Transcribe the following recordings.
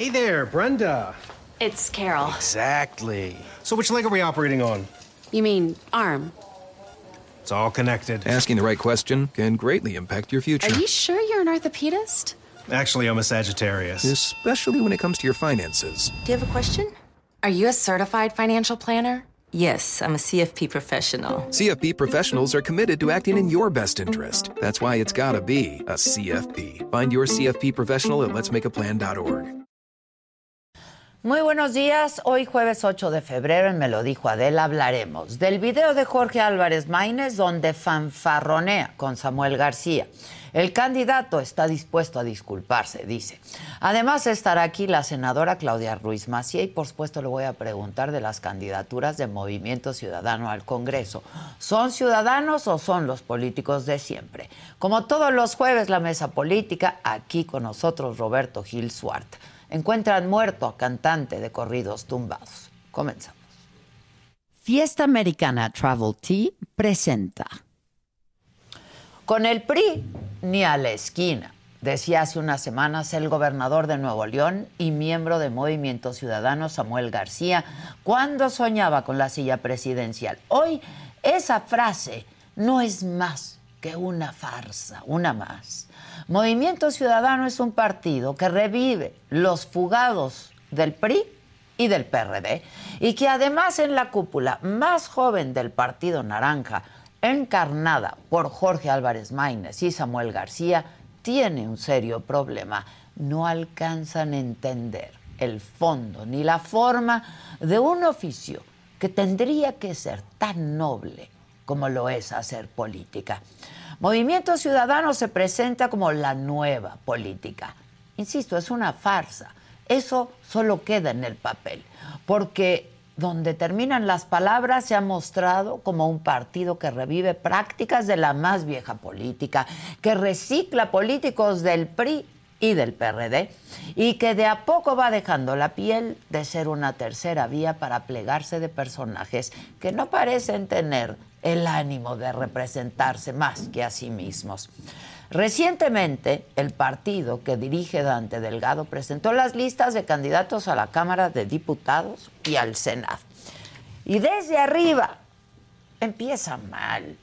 Hey there, Brenda. It's Carol. Exactly. So, which leg are we operating on? You mean arm? It's all connected. Asking the right question can greatly impact your future. Are you sure you're an orthopedist? Actually, I'm a Sagittarius. Especially when it comes to your finances. Do you have a question? Are you a certified financial planner? Yes, I'm a CFP professional. CFP professionals are committed to acting in your best interest. That's why it's gotta be a CFP. Find your CFP professional at letsmakeaplan.org. Muy buenos días. Hoy jueves 8 de febrero en Me lo dijo Adela hablaremos del video de Jorge Álvarez Maínez donde fanfarronea con Samuel García. El candidato está dispuesto a disculparse, dice. Además estará aquí la senadora Claudia Ruiz Macié y por supuesto le voy a preguntar de las candidaturas de Movimiento Ciudadano al Congreso. ¿Son ciudadanos o son los políticos de siempre? Como todos los jueves la mesa política, aquí con nosotros Roberto Gil Suart. Encuentran muerto a cantante de corridos tumbados. Comenzamos. Fiesta Americana Travel Tea presenta. Con el PRI ni a la esquina, decía hace unas semanas el gobernador de Nuevo León y miembro de Movimiento Ciudadano Samuel García cuando soñaba con la silla presidencial. Hoy esa frase no es más que una farsa, una más. Movimiento Ciudadano es un partido que revive los fugados del PRI y del PRD y que además en la cúpula más joven del Partido Naranja, encarnada por Jorge Álvarez Maínez y Samuel García, tiene un serio problema. No alcanzan a entender el fondo ni la forma de un oficio que tendría que ser tan noble como lo es hacer política. Movimiento Ciudadano se presenta como la nueva política. Insisto, es una farsa. Eso solo queda en el papel, porque donde terminan las palabras se ha mostrado como un partido que revive prácticas de la más vieja política, que recicla políticos del PRI y del PRD y que de a poco va dejando la piel de ser una tercera vía para plegarse de personajes que no parecen tener el ánimo de representarse más que a sí mismos. Recientemente, el partido que dirige Dante Delgado presentó las listas de candidatos a la Cámara de Diputados y al Senado. Y desde arriba empieza mal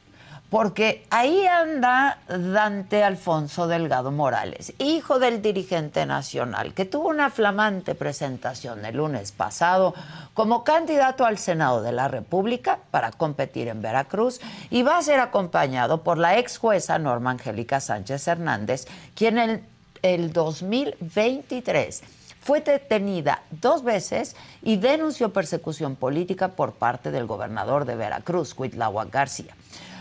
porque ahí anda Dante Alfonso Delgado Morales, hijo del dirigente nacional, que tuvo una flamante presentación el lunes pasado como candidato al Senado de la República para competir en Veracruz y va a ser acompañado por la ex jueza Norma Angélica Sánchez Hernández, quien en el 2023 fue detenida dos veces y denunció persecución política por parte del gobernador de Veracruz, Cuitláhuac García.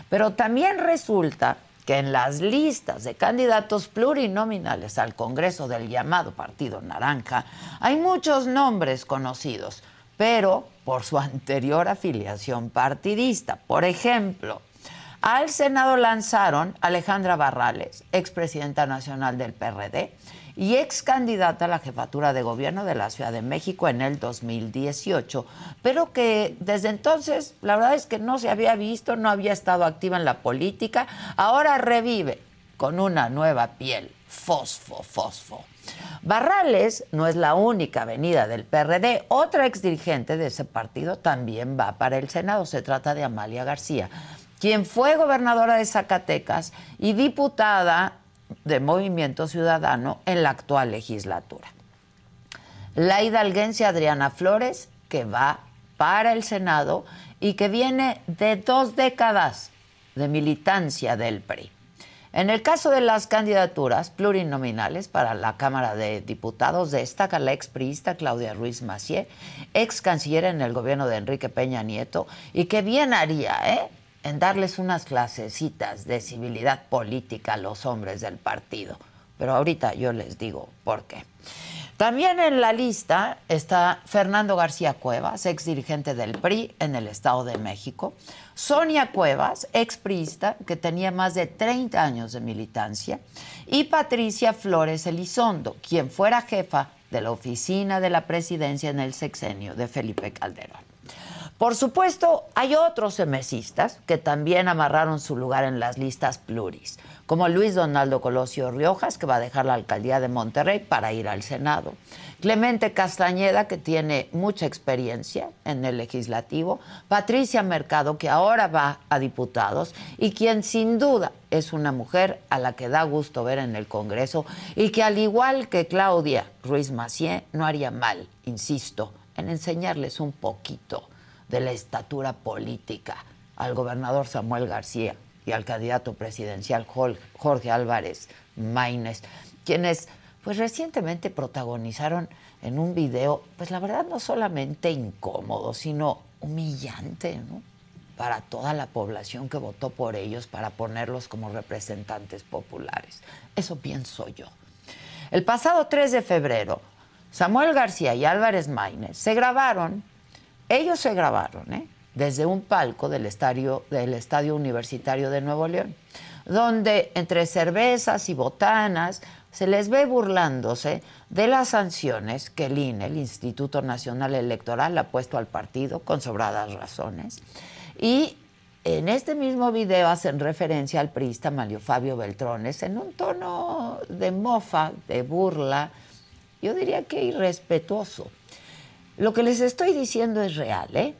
Pero también resulta que en las listas de candidatos plurinominales al Congreso del llamado Partido Naranja hay muchos nombres conocidos, pero por su anterior afiliación partidista. Por ejemplo, al Senado lanzaron Alejandra Barrales, expresidenta nacional del PRD, y ex candidata a la jefatura de gobierno de la Ciudad de México en el 2018, pero que desde entonces la verdad es que no se había visto, no había estado activa en la política, ahora revive con una nueva piel, fosfo, fosfo. Barrales no es la única venida del PRD. Otra ex dirigente de ese partido también va para el Senado. Se trata de Amalia García, quien fue gobernadora de Zacatecas y diputada de Movimiento Ciudadano en la actual legislatura. La hidalguense Adriana Flores, que va para el Senado y que viene de dos décadas de militancia del PRI. En el caso de las candidaturas plurinominales para la Cámara de Diputados, destaca la expriista Claudia Ruiz Macié, ex canciller en el gobierno de Enrique Peña Nieto, y que bien haría, ¿eh? En darles unas clasecitas de civilidad política a los hombres del partido, pero ahorita yo les digo por qué. También en la lista está Fernando García Cuevas, ex dirigente del PRI en el Estado de México. Sonia Cuevas, ex priista, que tenía más de 30 años de militancia. Y Patricia Flores Elizondo, quien fuera jefa de la oficina de la presidencia en el sexenio de Felipe Calderón. Por supuesto, hay otros semesistas que también amarraron su lugar en las listas pluris como Luis Donaldo Colosio Riojas, que va a dejar la alcaldía de Monterrey para ir al Senado. Clemente Castañeda, que tiene mucha experiencia en el legislativo. Patricia Mercado, que ahora va a diputados y quien sin duda es una mujer a la que da gusto ver en el Congreso y que al igual que Claudia Ruiz Macié no haría mal, insisto, en enseñarles un poquito de la estatura política al gobernador Samuel García y al candidato presidencial Jorge Álvarez Maínez, quienes pues recientemente protagonizaron en un video, pues la verdad no solamente incómodo, sino humillante, ¿no? Para toda la población que votó por ellos para ponerlos como representantes populares. Eso pienso yo. El pasado 3 de febrero, Samuel García y Álvarez Maínez se grabaron, ellos se grabaron, ¿eh? desde un palco del estadio, del estadio Universitario de Nuevo León, donde entre cervezas y botanas se les ve burlándose de las sanciones que el INE, el Instituto Nacional Electoral, ha puesto al partido con sobradas razones. Y en este mismo video hacen referencia al priista Mario Fabio Beltrones en un tono de mofa, de burla, yo diría que irrespetuoso. Lo que les estoy diciendo es real, ¿eh?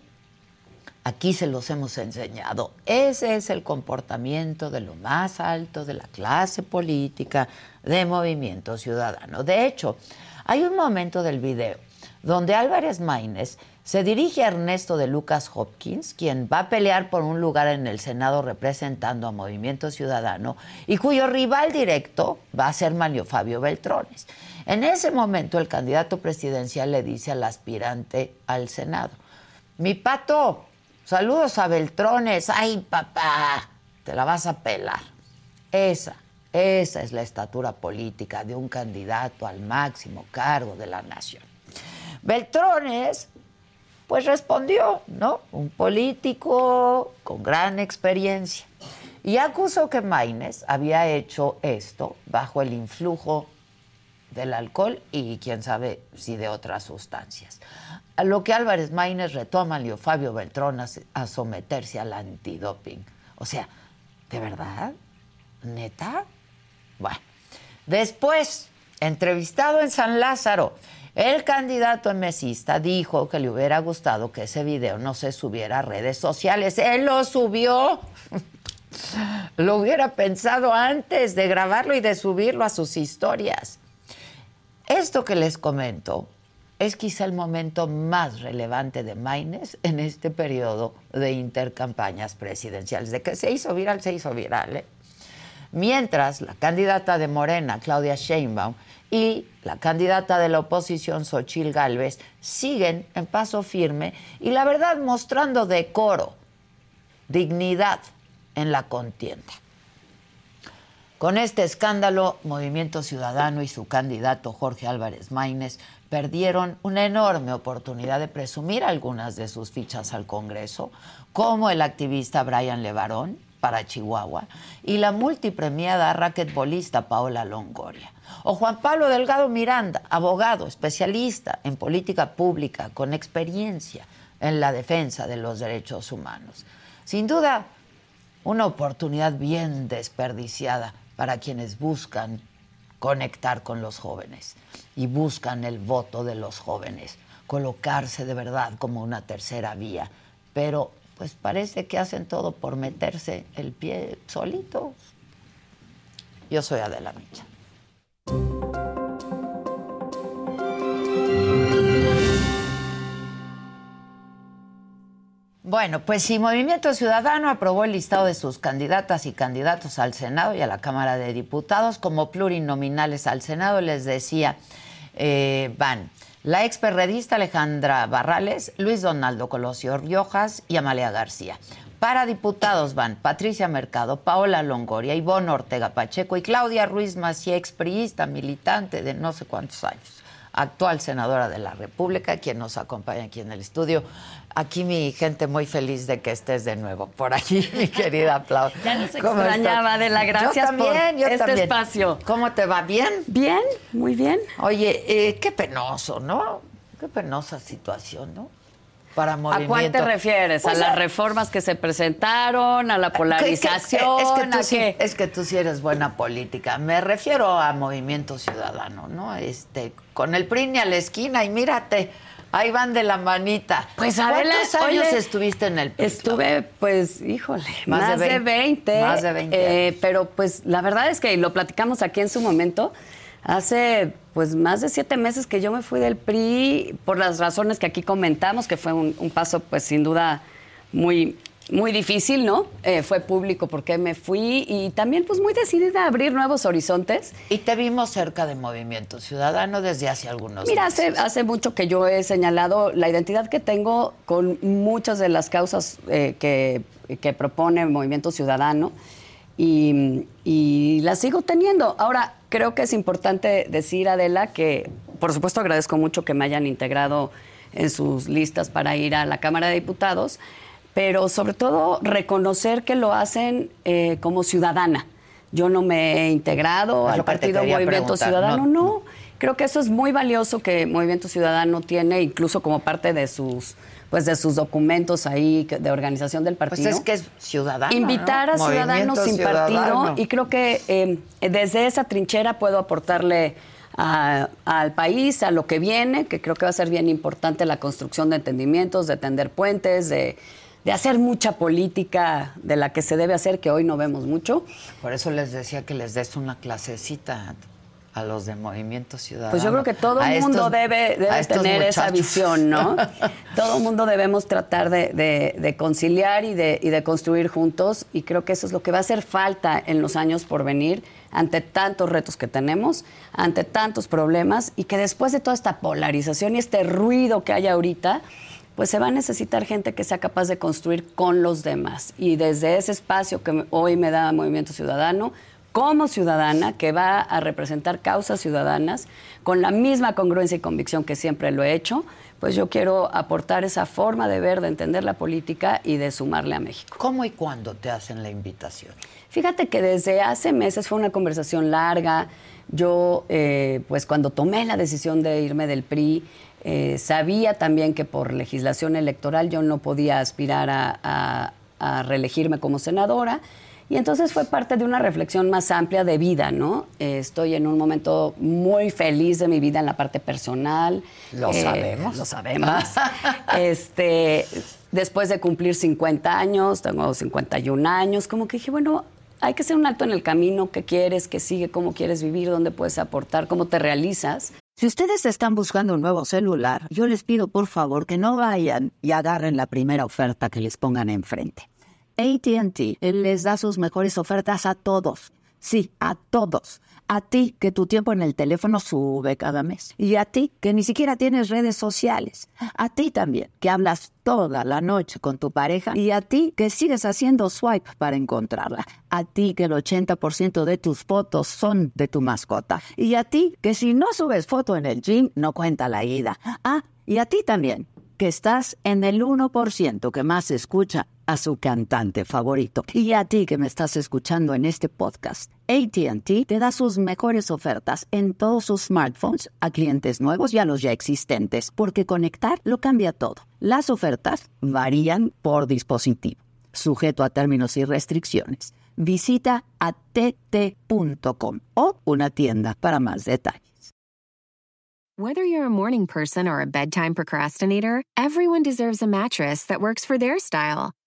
Aquí se los hemos enseñado. Ese es el comportamiento de lo más alto de la clase política de Movimiento Ciudadano. De hecho, hay un momento del video donde Álvarez Maínez se dirige a Ernesto de Lucas Hopkins, quien va a pelear por un lugar en el Senado representando a Movimiento Ciudadano y cuyo rival directo va a ser Mario Fabio Beltrones. En ese momento el candidato presidencial le dice al aspirante al Senado, mi pato, Saludos a Beltrones. Ay, papá, te la vas a pelar. Esa, esa es la estatura política de un candidato al máximo cargo de la nación. Beltrones, pues respondió, ¿no? Un político con gran experiencia. Y acusó que Maines había hecho esto bajo el influjo del alcohol y quién sabe si de otras sustancias a lo que Álvarez Maínez retoma a Leo Fabio Beltrón a, someterse al antidoping. O sea, ¿de verdad? ¿Neta? Bueno, después, entrevistado en San Lázaro, el candidato mesista dijo que le hubiera gustado que ese video no se subiera a redes sociales. Él lo subió. lo hubiera pensado antes de grabarlo y de subirlo a sus historias. Esto que les comento es quizá el momento más relevante de Maines en este periodo de intercampañas presidenciales. De que se hizo viral, se hizo viral. ¿eh? Mientras la candidata de Morena, Claudia Sheinbaum, y la candidata de la oposición, Xochil Gálvez, siguen en paso firme y la verdad mostrando decoro, dignidad en la contienda. Con este escándalo, Movimiento Ciudadano y su candidato Jorge Álvarez Maínez perdieron una enorme oportunidad de presumir algunas de sus fichas al Congreso, como el activista Brian Levarón para Chihuahua y la multipremiada raquetbolista Paola Longoria. O Juan Pablo Delgado Miranda, abogado, especialista en política pública, con experiencia en la defensa de los derechos humanos. Sin duda, una oportunidad bien desperdiciada para quienes buscan conectar con los jóvenes y buscan el voto de los jóvenes, colocarse de verdad como una tercera vía. Pero pues parece que hacen todo por meterse el pie solitos. Yo soy Adela Micha. Bueno, pues si Movimiento Ciudadano aprobó el listado de sus candidatas y candidatos al Senado y a la Cámara de Diputados como plurinominales al Senado, les decía, eh, van la experredista Alejandra Barrales, Luis Donaldo Colosio Riojas y Amalia García. Para diputados van Patricia Mercado, Paola Longoria, Ivonne Ortega Pacheco y Claudia Ruiz Maciá, expriista, militante de no sé cuántos años, actual senadora de la República, quien nos acompaña aquí en el estudio. Aquí mi gente muy feliz de que estés de nuevo por aquí, mi querida Paula. Ya nos ¿Cómo extrañaba, estás? Adela, gracias yo también, por yo este también. espacio. ¿Cómo te va? ¿Bien? Bien, muy bien. Oye, eh, qué penoso, ¿no? Qué penosa situación, ¿no? Para ¿A cuál te refieres? Pues, ¿A las reformas que se presentaron? ¿A la polarización? Es que, es que tú sí eres buena política. Me refiero a Movimiento Ciudadano, ¿no? Este, con el PRI ni a la esquina y mírate, ahí van de la manita. Pues Adela, ¿Cuántos años oye, estuviste en el PRI? Estuve, pues, híjole, Más más, de de 20. 20. Más de 20 eh, pero pues la verdad es que lo platicamos aquí en su momento. Hace pues más de siete meses que yo me fui del PRI por las razones que aquí comentamos, que fue un, un paso pues sin duda muy, muy difícil, ¿no? Eh, fue público porque me fui y también pues muy decidida a abrir nuevos horizontes. Y te vimos cerca de Movimiento Ciudadano desde hace algunos Mira, hace, meses. hace mucho que yo he señalado la identidad que tengo con muchas de las causas eh, que, que propone Movimiento Ciudadano y, y las sigo teniendo. Ahora, creo que es importante decir, Adela, que por supuesto agradezco mucho que me hayan integrado en sus listas para ir a la Cámara de Diputados, pero sobre todo reconocer que lo hacen eh, como ciudadana. Yo no me he integrado al Partido Movimiento preguntar, Ciudadano, no- no. Creo que eso es muy valioso que Movimiento Ciudadano tiene, incluso como parte de sus, pues de sus documentos ahí de organización del Pues partido. es que es ciudadano. Invitar ¿no? a ciudadanos Movimiento sin Ciudadano. partido y creo que eh, desde esa trinchera puedo aportarle a- al país, a lo que viene, que creo que va a ser bien importante la construcción de entendimientos, de tender puentes, de, de hacer mucha política de la que se debe hacer, que hoy no vemos mucho. Por eso les decía que les des una clasecita a los de Movimiento Ciudadano. Pues yo creo que todo el mundo estos- debe, tener esa visión, ¿no? todo el mundo debemos tratar de, de- de conciliar y de, y de construir juntos y creo que eso es lo que va a hacer falta en los años por venir ante tantos retos que tenemos, ante tantos problemas y que después de toda esta polarización y este ruido que hay ahorita, pues se va a necesitar gente que sea capaz de construir con los demás. Y desde ese espacio que hoy me da Movimiento Ciudadano, como ciudadana que va a representar causas ciudadanas con la misma congruencia y convicción que siempre lo he hecho, pues yo quiero aportar esa forma de ver, de entender la política y de sumarle a México. ¿Cómo y cuándo te hacen la invitación? Fíjate que desde hace meses fue una conversación larga. Yo, eh, pues cuando tomé la decisión de irme del PRI, eh, sabía también que por legislación electoral yo no podía aspirar a, a- a reelegirme como senadora. Y entonces fue parte de una reflexión más amplia de vida, ¿no? Eh, estoy en un momento muy feliz de mi vida en la parte personal. Lo Eh, sabemos. Lo sabemos. este, después de cumplir 50 años, tengo 51 años, como que dije, bueno, hay que hacer un alto en el camino, qué quieres, qué sigue, cómo quieres vivir, dónde puedes aportar, cómo te realizas. Si ustedes están buscando un nuevo celular, yo les pido por favor que no vayan y agarren la primera oferta que les pongan enfrente. ATT les da sus mejores ofertas a todos. Sí, a todos. A ti que tu tiempo en el teléfono sube cada mes. Y a ti que ni siquiera tienes redes sociales. A ti también que hablas toda la noche con tu pareja. Y a ti que sigues haciendo swipe para encontrarla. A ti que el 80% de tus fotos son de tu mascota. Y a ti que si no subes foto en el gym no cuenta la ida. Ah, y a ti también que estás en el 1% que más escucha a su cantante favorito. Y a ti que me estás escuchando en este podcast, ATT te da sus mejores ofertas en todos sus smartphones a clientes nuevos y a los ya existentes, porque conectar lo cambia todo. Las ofertas varían por dispositivo, sujeto a términos y restricciones. Visita att.com o una tienda para más detalles. Whether you're a morning person or a bedtime procrastinator, everyone deserves a mattress that works for their style.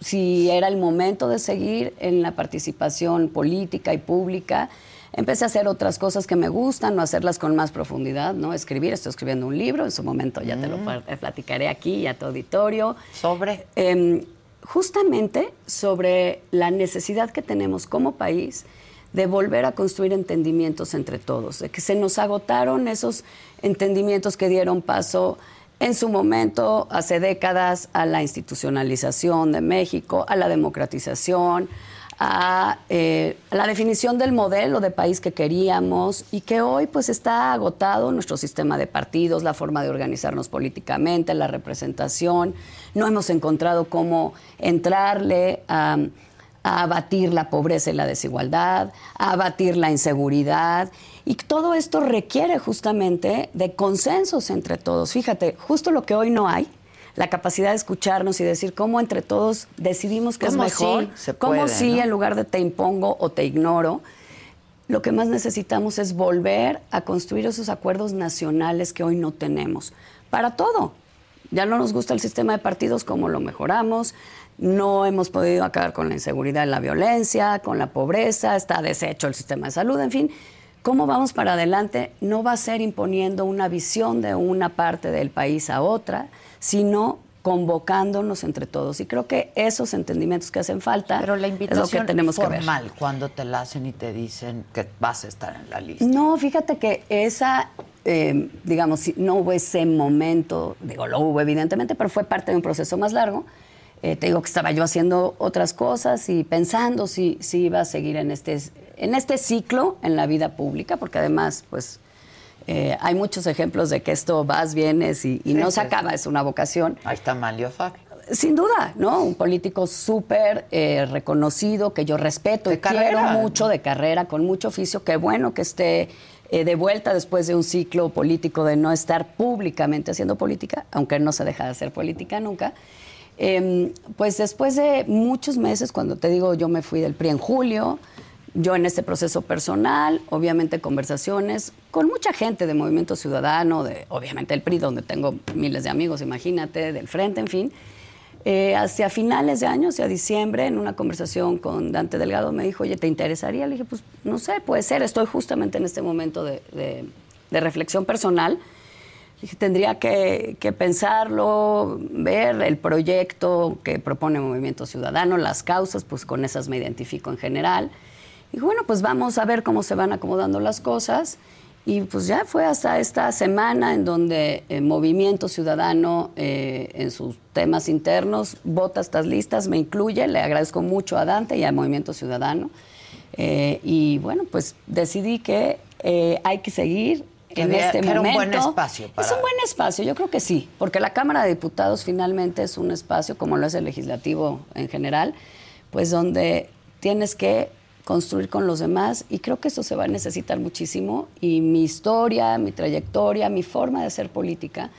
si era el momento de seguir en la participación política y pública. Empecé a hacer otras cosas que me gustan, no hacerlas con más profundidad, ¿no? Escribir, estoy escribiendo un libro, en su momento ya te lo platicaré aquí y a tu auditorio. ¿Sobre? Em, justamente sobre la necesidad que tenemos como país de volver a construir entendimientos entre todos, de que se nos agotaron esos entendimientos que dieron paso en su momento, hace décadas, a la institucionalización de México, a la democratización, eh, a, la definición del modelo de país que queríamos y que hoy pues está agotado nuestro sistema de partidos, la forma de organizarnos políticamente, la representación. No hemos encontrado cómo entrarle a a abatir la pobreza y la desigualdad, a abatir la inseguridad. Y todo esto requiere justamente de consensos entre todos. Fíjate, justo lo que hoy no hay, la capacidad de escucharnos y decir cómo entre todos decidimos que es mejor, cómo sí en lugar de te impongo o te ignoro. Lo que más necesitamos es volver a construir esos acuerdos nacionales que hoy no tenemos. Para todo. Ya no nos gusta el sistema de partidos, ¿cómo lo mejoramos? no hemos podido acabar con la inseguridad la violencia, con la pobreza, está deshecho el sistema de salud, en fin. ¿Cómo vamos para adelante? No va a ser imponiendo una visión de una parte del país a otra, sino convocándonos entre todos. Y creo que esos entendimientos que hacen falta Pero la invitación es lo que tenemos formal, que ver. cuando te la hacen y te dicen que vas a estar en la lista. No, fíjate que esa, eh, digamos, no hubo ese momento, digo, lo hubo evidentemente, pero fue parte de un proceso más largo eh, te digo que estaba yo haciendo otras cosas y pensando si, si iba a seguir en este, en este ciclo en la vida pública, porque además, pues, eh, hay muchos ejemplos de que esto vas, vienes y, no se acaba, es una vocación. Ahí está Manlio Sin duda, ¿no? Un político súper eh, reconocido, que yo respeto y quiero mucho de carrera, con mucho oficio. Qué bueno que esté de vuelta después de un ciclo político de no estar públicamente haciendo política, aunque no se deja de hacer política nunca. Em, pues después de muchos meses, cuando te digo yo me fui del PRI en julio, yo en este proceso personal, obviamente conversaciones con mucha gente de Movimiento Ciudadano, de obviamente el PRI, donde tengo miles de amigos, imagínate, del Frente, en fin. Eh, hacia finales de año, hacia diciembre, en una conversación con Dante Delgado, me dijo, oye, ¿te interesaría? Le dije, pues no sé, puede ser, estoy justamente en este momento de, de reflexión personal tendría que, pensarlo, ver el proyecto que propone Movimiento Ciudadano, las causas, pues con esas me identifico en general. Y bueno, pues vamos a ver cómo se van acomodando las cosas. Y pues ya fue hasta esta semana en donde el Movimiento Ciudadano eh, en sus temas internos vota estas listas, me incluye, le agradezco mucho a Dante y al Movimiento Ciudadano. Eh, y bueno, pues decidí que eh, hay que seguir en este momento. un buen espacio Es un buen espacio, yo creo que sí, porque la Cámara de Diputados finalmente es un espacio, como lo es el legislativo en general, pues donde tienes que construir con los demás y creo que eso se va a necesitar muchísimo y mi historia, mi trayectoria, mi forma de hacer política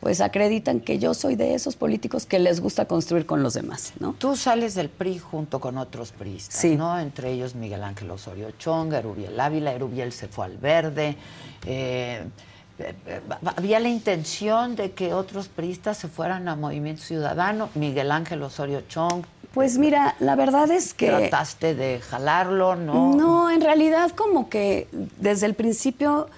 pues acreditan que yo soy de esos políticos que les gusta construir con los demás, ¿no? Tú sales del PRI junto con otros priistas, ¿no? Entre ellos Miguel Ángel Osorio Chonga, Erubiel Ávila, Erubiel se fue al verde. Eh, eh, había la intención de que otros priistas se fueran a Movimiento Ciudadano, Miguel Ángel Osorio Chong. Pues mira, la verdad es que... Trataste de jalarlo, ¿no? No, en realidad como que desde el principio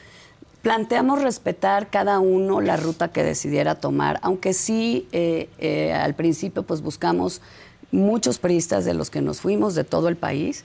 planteamos respetar cada uno la ruta que decidiera tomar, aunque sí eh, eh, al principio pues buscamos muchos periodistas de los que nos fuimos de todo el país,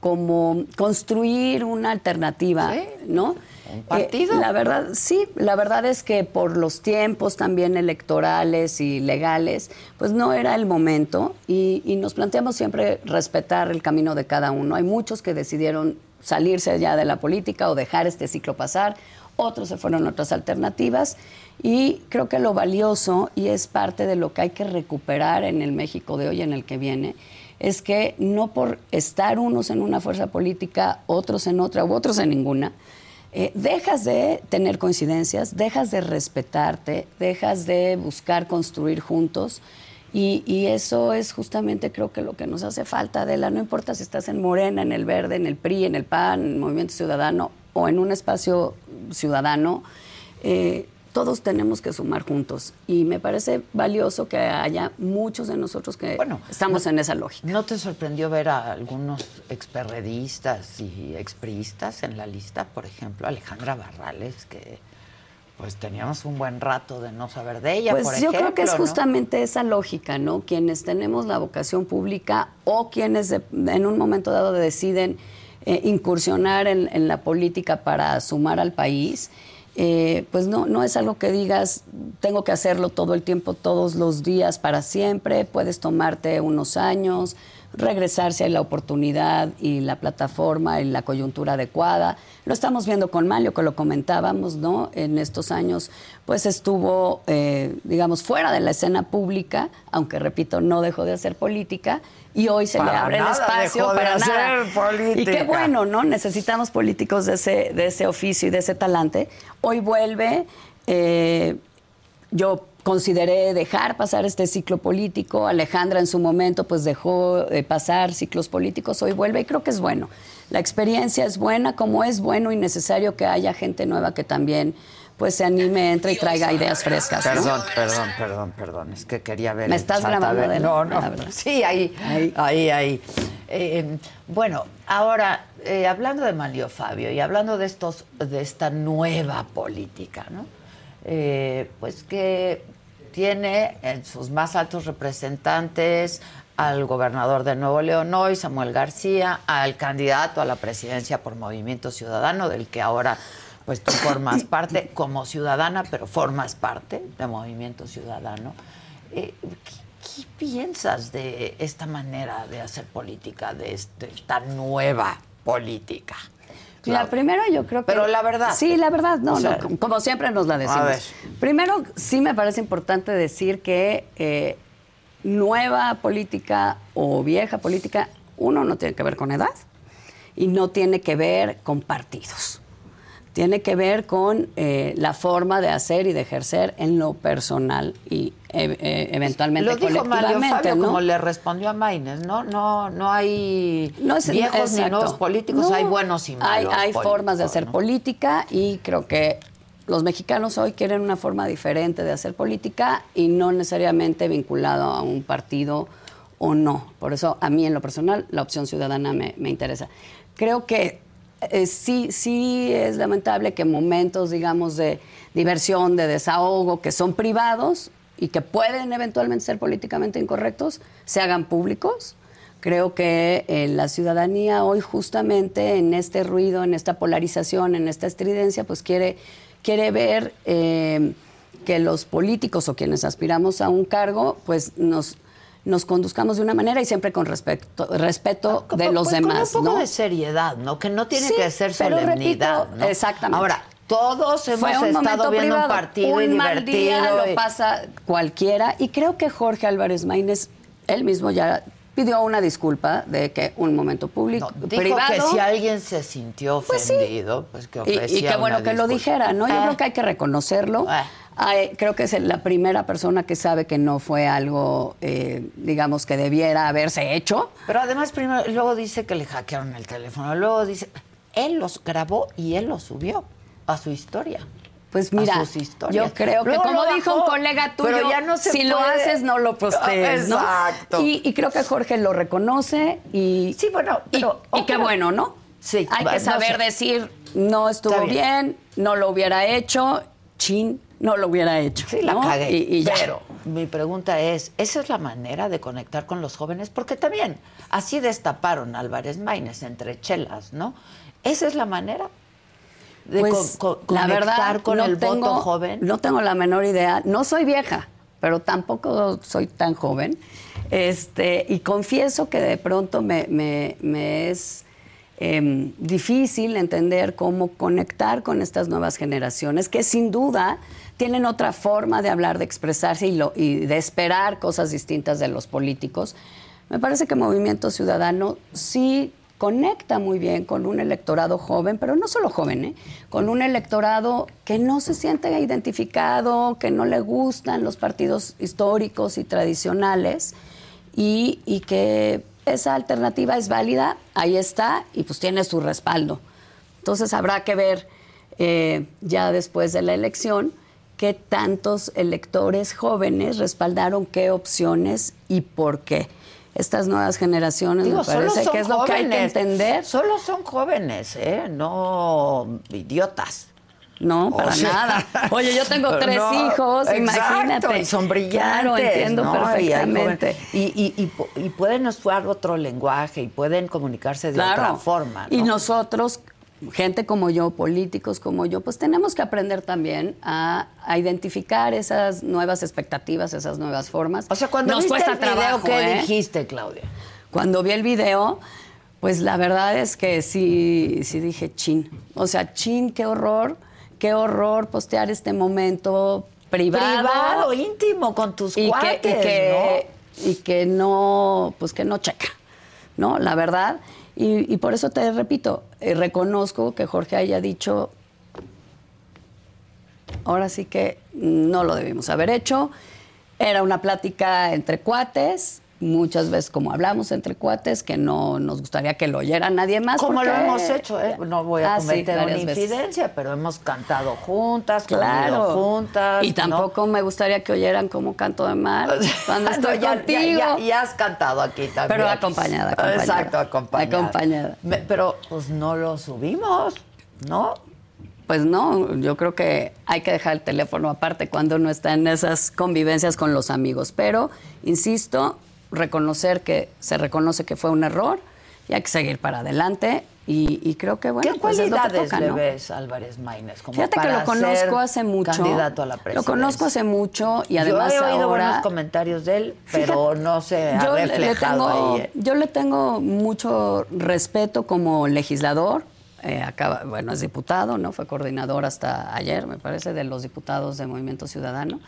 como construir una alternativa, ¿no? ¿Un eh, partido? la verdad, sí, la verdad es que por los tiempos también electorales y legales, pues no era el momento y nos planteamos siempre respetar el camino de cada uno. Hay muchos que decidieron salirse ya de la política o dejar este ciclo pasar, otros se fueron a otras alternativas y creo que lo valioso y es parte de lo que hay que recuperar en el México de hoy en el que viene es que no por estar unos en una fuerza política, otros en otra u otros en ninguna, eh, dejas de tener coincidencias, dejas de respetarte, dejas de buscar construir juntos y, eso es justamente creo que lo que nos hace falta, Adela. No importa si estás en Morena, en el Verde, en el PRI, en el PAN, en el Movimiento Ciudadano o en un espacio ciudadano, eh, todos tenemos que sumar juntos. Y me parece valioso que haya muchos de nosotros que estamos en esa lógica. ¿No te sorprendió ver a algunos experredistas y expriistas en la lista? Por ejemplo, Alejandra Barrales, que pues teníamos un buen rato de no saber de ella. Pues yo creo que es justamente esa lógica, ¿no? Quienes tenemos la vocación pública o quienes en un momento dado deciden eh, incursionar en, la política para sumar al país. Eh, pues no, no es algo que digas, tengo que hacerlo todo el tiempo, todos los días, para siempre, puedes tomarte unos años, regresar si hay la oportunidad y la plataforma y la coyuntura adecuada. Lo estamos viendo con Malio, que lo comentábamos, ¿no? En estos años, pues estuvo, eh, digamos, fuera de la escena pública, aunque repito, no dejó de hacer política, y hoy se le abre el espacio para nada. Política. Y qué bueno, ¿no? Necesitamos políticos de ese, de ese oficio y de ese talante. Hoy vuelve. Eh, yo consideré dejar pasar este ciclo político. Alejandra en su momento pues dejó de pasar ciclos políticos, hoy vuelve y creo que es bueno. La experiencia es buena, como es bueno y necesario que haya gente nueva que también pues se anime, entre y traiga ideas frescas. Perdón, perdón, perdón, perdón. Es que quería ver. ¿Me estás grabando de No, no. Sí, ahí, ahí, ahí. Eh, bueno, ahora, eh, hablando de Malio Fabio y hablando de estos, de esta nueva política, ¿no? Eh, pues que tiene en sus más altos representantes al gobernador de Nuevo León hoy, Samuel García, al candidato a la presidencia por Movimiento Ciudadano, del que ahora pues tú formas parte como ciudadana, pero formas parte de Movimiento Ciudadano. Eh, ¿qué, piensas de esta manera de hacer política, de este, esta nueva política? Mira, primero yo creo que... Pero la verdad. Sí, la verdad, no, como siempre nos la decimos. Primero, sí me parece importante decir que eh, nueva política o vieja política, uno, no tiene que ver con edad y no tiene que ver con partidos tiene que ver con eh, la forma de hacer y de ejercer en lo personal y eh, eh, eventualmente lo dijo Mario Fabio, como le respondió a Maines, ¿no? No, no hay viejos ni nuevos políticos, hay buenos y malos. Hay, hay formas de hacer política y creo que los mexicanos hoy quieren una forma diferente de hacer política y no necesariamente vinculado a un partido o no. Por eso a mí en lo personal la opción ciudadana me, me interesa. Creo que eh, sí, sí es lamentable que momentos, digamos, de diversión, de desahogo, que son privados y que pueden eventualmente ser políticamente incorrectos, se hagan públicos. Creo que eh, la ciudadanía hoy justamente en este ruido, en esta polarización, en esta estridencia, pues quiere, quiere ver eh, que los políticos o quienes aspiramos a un cargo, pues nos nos conduzcamos de una manera y siempre con respeto, respeto ah, de los pues demás. Con un poco ¿no? de seriedad, ¿no? Que no tiene que ser solemnidad. ¿no? Exactamente. Ahora, todos hemos estado viendo un partido un y mal divertido. Día lo pasa cualquiera. Y creo que Jorge Álvarez Maínez, él mismo ya pidió una disculpa de que un momento público dijo privado que si alguien se sintió ofendido, pues, que ofrecía y, y qué bueno que lo dijera, ¿no? Yo Ah. creo que hay que reconocerlo. Ah. Ay, creo que es la primera persona que sabe que no fue algo, eh, digamos, que debiera haberse hecho. Pero además, primero, luego dice que le hackearon el teléfono. Luego dice, él los grabó y él los subió a su historia. Pues a mira, sus historias. yo creo que como dijo un colega tuyo, pero ya no se si lo haces no lo postees, ¿no? Exacto. Y, y creo que Jorge lo reconoce y Sí, bueno, y- pero- y, qué bueno, ¿no? Sí, hay que saber sé. decir no estuvo bien. no lo hubiera hecho, chin, no lo hubiera hecho. Sí, la ¿no? cagué. Y, y ya. Pero mi pregunta es, ¿esa es la manera de conectar con los jóvenes? Porque también así destaparon Álvarez Maínez entre chelas, ¿no? ¿Esa es la manera de Pues, co- co- la conectar verdad, con no el tengo, voto joven? No tengo la menor idea. No soy vieja, pero tampoco soy tan joven. Este, y confieso que de pronto me, me- me es em, difícil entender cómo conectar con estas nuevas generaciones, que sin duda tienen otra forma de hablar, de expresarse y, lo- y de esperar cosas distintas de los políticos. Me parece que Movimiento Ciudadano sí conecta muy bien con un electorado joven, pero no solo joven, ¿eh? con un electorado que no se siente identificado, que no le gustan los partidos históricos y tradicionales y, y que esa alternativa es válida, ahí está y pues tiene su respaldo. Entonces habrá que ver eh, ya después de la elección qué tantos electores jóvenes respaldaron qué opciones y por qué. Estas nuevas generaciones Digo, me parece que es lo que hay que entender. Solo son jóvenes, ¿eh? No idiotas. No, O para sea, nada. Oye, yo tengo tres no, hijos, exacto, imagínate. Y son brillantes. Claro, entiendo perfectamente. Y, y, y, pu- y pueden usar otro lenguaje y pueden comunicarse de otra forma. ¿no? Y nosotros, gente como yo, políticos como yo, pues tenemos que aprender también a, a identificar esas nuevas expectativas, esas nuevas formas. O sea, cuando Nos viste cuesta el video, trabajo, ¿qué ¿eh? dijiste, Claudia? Cuando vi el video, pues la verdad es que sí, sí dije chin. O sea, chin, qué horror, qué horror postear este momento privado. Privado, íntimo, con tus y cuates, que, y que, y que no, pues que no checa, ¿no? La verdad. Y, y por eso te repito, eh, reconozco que Jorge haya dicho, ahora sí que no lo debimos haber hecho. Era una plática entre cuates, muchas veces como hablamos entre cuates, que no nos gustaría que lo oyera nadie más. Como lo hemos hecho, ¿eh? No voy a Ah, sí, cometer una varias veces. infidencia, pero hemos cantado juntas, Claro. comido juntas. Y ¿no? tampoco me gustaría que oyeran cómo canto de mal cuando No, estoy ya, contigo. Ya, ya- ya has cantado aquí también. Pero acompañada, acompañada. Exacto, acompañada. Acompañada. Me- pero pues no lo subimos, ¿no? Pues no, yo creo que hay que dejar el teléfono aparte cuando uno está en esas convivencias con los amigos. Pero, insisto, reconocer que se reconoce que fue un error y hay que seguir para adelante. Y, y creo que, bueno, ¿Qué pues es lo que cualidades toca, le ¿no? ves Álvarez Maínez? Como Fíjate que para lo conozco hace mucho. Candidato a la Lo presidencia. conozco hace mucho y además Yo he oído ahora... buenos comentarios de él, pero Fíjate, no se ha yo le- le reflejado tengo, ahí. ¿eh? Yo le tengo mucho respeto como legislador. eh, acaba, bueno, es diputado, ¿no? Fue coordinador hasta ayer, me parece, de los diputados de Movimiento Ciudadano.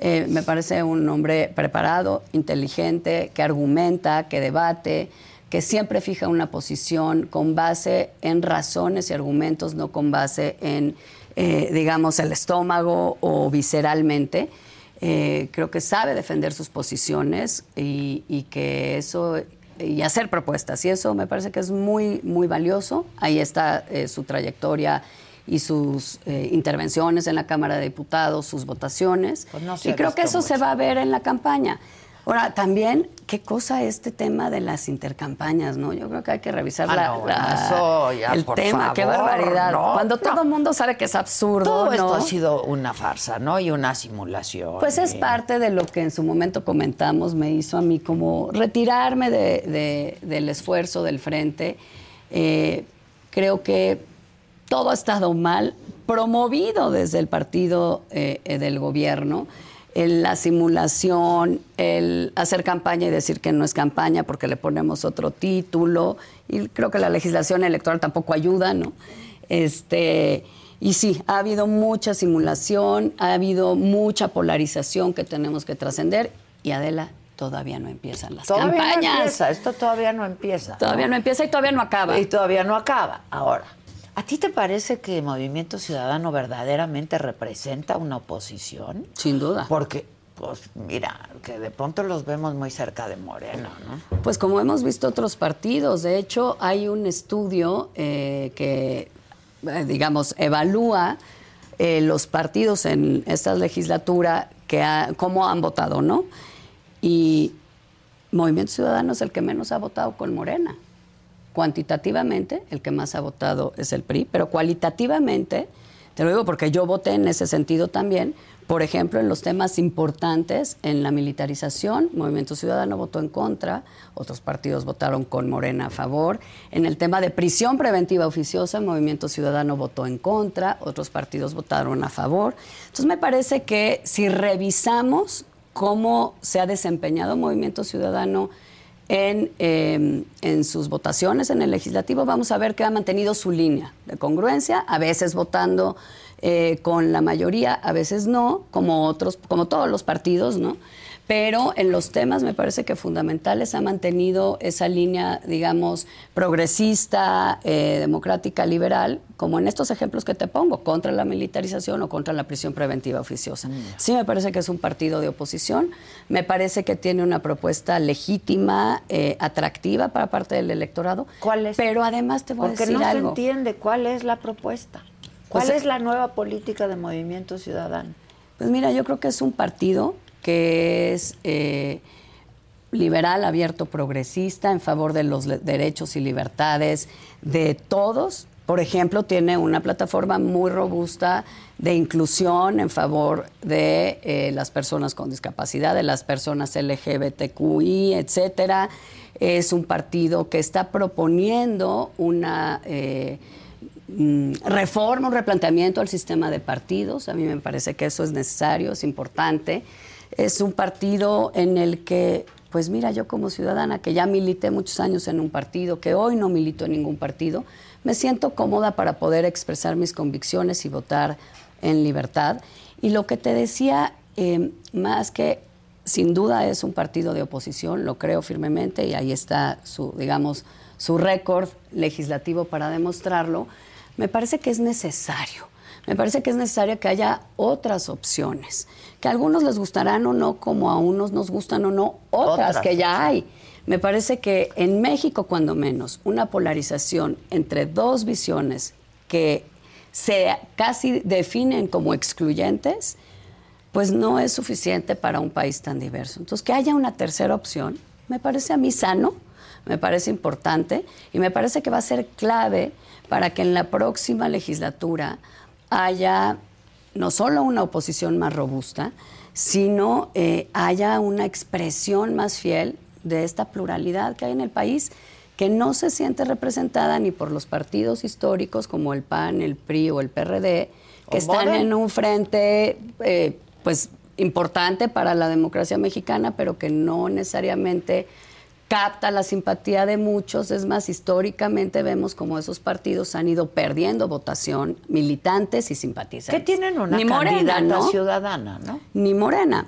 Eh, me parece un hombre preparado, inteligente, que argumenta, que debate, que siempre fija una posición con base en razones y argumentos, no con base en, eh, digamos, el estómago o visceralmente. Eh, creo que sabe defender sus posiciones y, que eso y hacer propuestas y eso me parece que es muy muy valioso ahí está su trayectoria y sus eh, intervenciones en la Cámara de Diputados sus votaciones Pues no y creo que eso se va a ver en la campaña ahora también qué cosa este tema de las intercampañas no yo creo que hay que revisar Ah, la- no, la- eso ya, el por tema qué barbaridad no, cuando no. todo el mundo sabe que es absurdo Todo esto ha sido una farsa, ¿no? Y una simulación. Pues es parte de lo que en su momento comentamos, me hizo a mí como retirarme de- de- del esfuerzo del frente. Eh, creo que todo ha estado mal, promovido desde el partido eh, eh, del gobierno. La simulación, el hacer campaña y decir que no es campaña porque le ponemos otro título. Y creo que la legislación electoral tampoco ayuda, ¿no? Este, y sí, ha habido mucha simulación, ha habido mucha polarización que tenemos que trascender. Y Adela, todavía no empiezan las Todavía no campañas. empieza, esto todavía no empieza. Todavía no empieza y todavía no acaba. Y todavía no acaba. Ahora, ¿a ti te parece que Movimiento Ciudadano verdaderamente representa una oposición? Sin duda. Porque, pues, mira, que de pronto los vemos muy cerca de Morena, ¿no? Pues como hemos visto otros partidos, de hecho hay un estudio eh, que, eh, digamos, evalúa eh, los partidos en esta legislatura, que ha- cómo han votado, ¿no? Y Movimiento Ciudadano es el que menos ha votado con Morena. Cuantitativamente, el que más ha votado es el PRI, pero cualitativamente, te lo digo porque yo voté en ese sentido también, por ejemplo, en los temas importantes, en la militarización, Movimiento Ciudadano votó en contra, otros partidos votaron con Morena a favor. En el tema de prisión preventiva oficiosa, Movimiento Ciudadano votó en contra, otros partidos votaron a favor. Entonces me parece que si revisamos cómo se ha desempeñado Movimiento Ciudadano en, eh, en sus votaciones en el legislativo, vamos a ver que ha mantenido su línea de congruencia, a veces votando eh, con la mayoría, a veces no, como otros, como todos los partidos, ¿no? Pero en los temas me parece que fundamentales ha mantenido esa línea, digamos, progresista, eh, democrática, liberal, como en estos ejemplos que te pongo, contra la militarización o contra la prisión preventiva oficiosa. Sí me parece que es un partido de oposición, me parece que tiene una propuesta legítima, eh, atractiva para parte del electorado. ¿Cuál es? Pero además te voy Porque a decir no se algo. entiende cuál es la propuesta. ¿Cuál Pues, es la nueva política de Movimiento Ciudadano? Pues mira, yo creo que es un partido que es eh, liberal, abierto, progresista, en favor de los derechos y libertades de todos. Por ejemplo, tiene una plataforma muy robusta de inclusión en favor de eh, las personas con discapacidad, de las personas LGBTQI, etcétera. Es un partido que está proponiendo una eh, mm, reforma, un replanteamiento al sistema de partidos. A mí me parece que eso es necesario, es importante. Es un partido en el que pues mira, yo como ciudadana que ya milité muchos años en un partido, que hoy no milito en ningún partido, me siento cómoda para poder expresar mis convicciones y votar en libertad. Y lo que te decía, em, más que sin duda es un partido de oposición, lo creo firmemente y ahí está su, digamos, su récord legislativo para demostrarlo, me parece que es necesario. Me parece que es necesario que haya otras opciones, que a algunos les gustarán o no, como a unos nos gustan o no, otras, que ya hay. Me parece que en México, cuando menos, una polarización entre dos visiones que se casi definen como excluyentes, pues no es suficiente para un país tan diverso. Entonces, que haya una tercera opción, me parece a mí sano, me parece importante y me parece que va a ser clave para que en la próxima legislatura haya no solo una oposición más robusta, sino eh, haya una expresión más fiel de esta pluralidad que hay en el país, que no se siente representada ni por los partidos históricos como el PAN, el PRI o el PRD, que están en un frente eh, pues importante para la democracia mexicana, pero que no necesariamente capta la simpatía de muchos. Es más, históricamente vemos como esos partidos han ido perdiendo votación, militantes y simpatizantes. Que tienen una candidata ciudadana, ¿no? Ni Morena.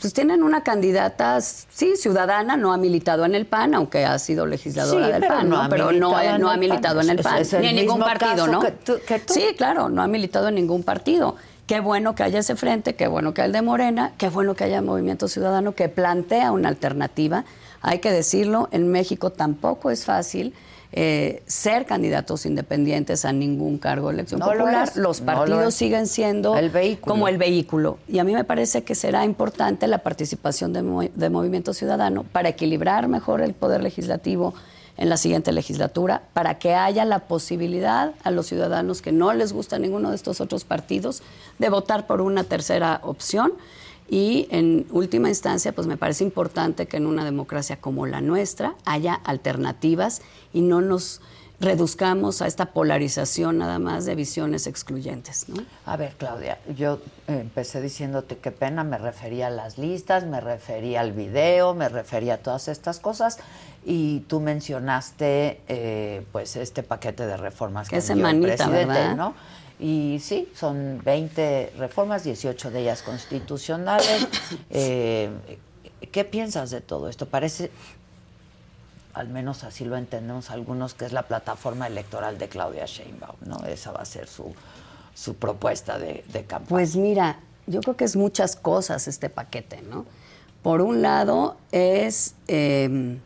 Pues tienen una candidata, sí, ciudadana, no ha militado en el PAN, aunque ha sido legisladora del PAN, ¿no? pero no, ha militado en el PAN, ni en ningún partido, ¿no? Sí, claro, no ha militado en ningún partido. Qué bueno que haya ese frente, qué bueno que haya el de Morena, qué bueno que haya Movimiento Ciudadano que plantea una alternativa hay que decirlo, en México tampoco es fácil eh, ser candidatos independientes a ningún cargo de elección popular. Los partidos siguen siendo como el vehículo. Y a mí me parece que será importante la participación de, de Movimiento Ciudadano para equilibrar mejor el poder legislativo en la siguiente legislatura, para que haya la posibilidad a los ciudadanos que no les gusta ninguno de estos otros partidos de votar por una tercera opción y en última instancia, pues me parece importante que en una democracia como la nuestra haya alternativas y no nos reduzcamos a esta polarización nada más de visiones excluyentes. ¿no? A ver, Claudia, yo empecé diciéndote qué pena, me refería a las listas, me refería al video, me refería a todas estas cosas y tú mencionaste eh, pues este paquete de reformas que se el presidente, ¿verdad? ¿no? Y sí, son 20 reformas, 18 de ellas constitucionales. Eh, ¿Qué piensas de todo esto? Parece, al menos así lo entendemos algunos, que es la plataforma electoral de Claudia Sheinbaum, ¿no? Esa va a ser su, su propuesta de, campaña. Pues mira, yo creo que es muchas cosas este paquete, ¿no? Por un lado es, eh,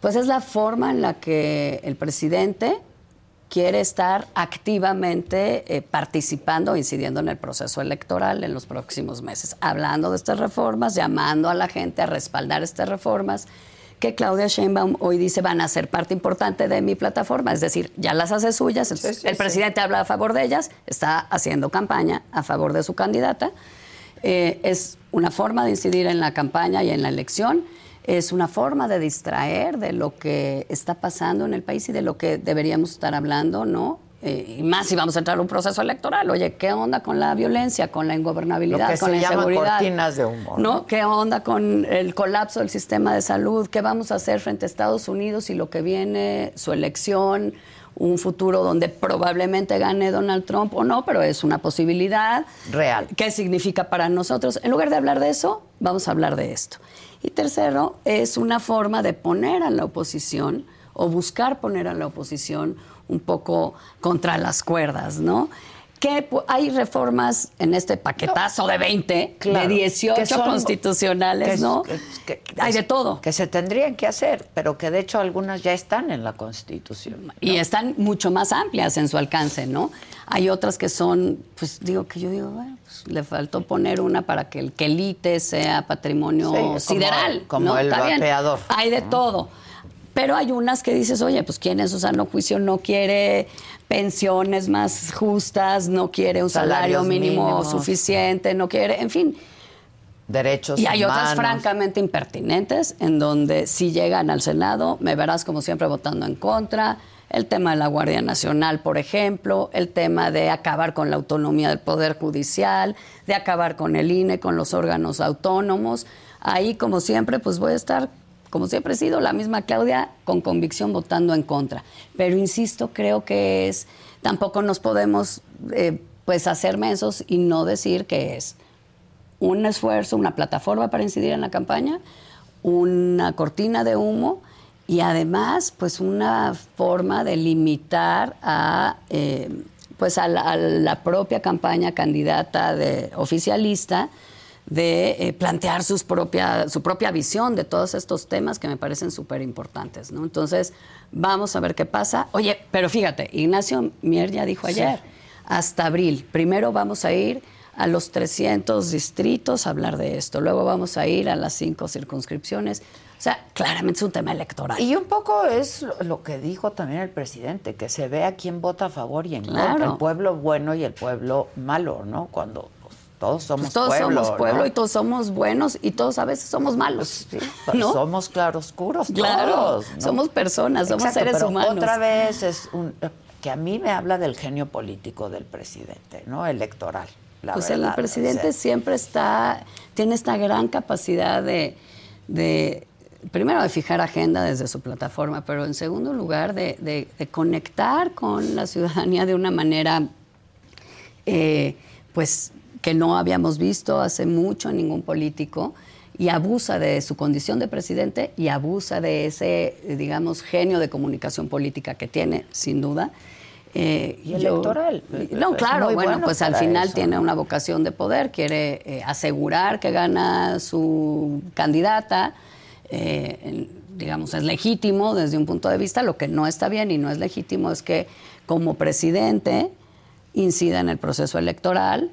pues es la forma en la que el presidente quiere estar activamente eh, participando, incidiendo en el proceso electoral en los próximos meses, hablando de estas reformas, llamando a la gente a respaldar estas reformas que Claudia Sheinbaum hoy dice van a ser parte importante de mi plataforma, es decir, ya las hace suyas, el, presidente habla a favor de ellas, está haciendo campaña a favor de su candidata, eh, es una forma de incidir en la campaña y en la elección es una forma de distraer de lo que está pasando en el país y de lo que deberíamos estar hablando, ¿no? Eh, y más si vamos a entrar a un proceso electoral. Oye, ¿qué onda con la violencia, con la ingobernabilidad, con la inseguridad? de humo. ¿no? ¿Qué onda con el colapso del sistema de salud? ¿Qué vamos a hacer frente a Estados Unidos y lo que viene, su elección? un futuro donde probablemente gane Donald Trump o no, pero es una posibilidad. Real. ¿Qué significa para nosotros? En lugar de hablar de eso, vamos a hablar de esto. Y tercero, es una forma de poner a la oposición o buscar poner a la oposición un poco contra las cuerdas, ¿no? Que hay reformas en este paquetazo de 20, Claro, de que 18 son- constitucionales, que- ¿no? que- que- hay de todo. Que se tendrían que hacer, pero que de hecho algunas ya están en la Constitución. Y están mucho más amplias en su alcance, ¿no? Hay otras que son, pues digo que yo digo, bueno, pues, le faltó poner una para que el quelite sea patrimonio Sí, sideral. como ¿no? el vapeador. Hay de todo. Pero hay unas que dices, oye, pues quién en su sano juicio no quiere pensiones más justas, no quiere un salario mínimo mínimos. suficiente, no quiere, en fin. Derechos Y hay otras francamente impertinentes en donde si llegan al Senado, me verás como siempre votando en contra. El tema de la Guardia Nacional, por ejemplo, el tema de acabar con la autonomía del Poder Judicial, de acabar con el INE, con los órganos autónomos. Ahí, como siempre, pues voy a estar, como siempre he sido, la misma Claudia, con convicción votando en contra. Pero insisto, creo que es, tampoco nos podemos eh, pues hacer mensos y no decir que es un esfuerzo, una plataforma para incidir en la campaña, una cortina de humo y además pues una forma de limitar a eh, pues a la, a la propia campaña candidata de oficialista de eh, plantear sus propia, su propia visión de todos estos temas que me parecen súper importantes. ¿no? Entonces, vamos a ver qué pasa. Oye, pero fíjate, Ignacio Mier ya dijo ayer, hasta abril, primero vamos a ir a los 300 distritos a hablar de esto, luego vamos a ir a las cinco circunscripciones. O sea, claramente es un tema electoral. Y un poco es lo, que dijo también el presidente, que se vea quién vota a favor y en Claro. contra, el pueblo bueno y el pueblo malo, ¿no? Cuando todos somos Pues todos pueblo, somos pueblo ¿no? y todos somos buenos y todos a veces somos malos. Sí, pero ¿no? somos claroscuros Claro, todos, ¿no? somos personas, somos Exacto, seres pero humanos. Otra vez es un que a mí me habla del genio político del presidente, ¿no? Electoral. La pues verdad, el presidente o sea, siempre está, tiene esta gran capacidad de, de, primero, de fijar agenda desde su plataforma, pero en segundo lugar, de, de- de conectar con la ciudadanía de una manera, eh, pues, que no habíamos visto hace mucho en ningún político y abusa de su condición de presidente y abusa de ese, eh, digamos, genio de comunicación política que tiene, sin duda. Eh, Y electoral. No, claro, bueno, bueno pues al final eso, tiene una vocación de poder, quiere eh, asegurar que gana su candidata, eh, digamos, es legítimo desde un punto de vista, lo que no está bien y no es legítimo es que como presidente incida en el proceso electoral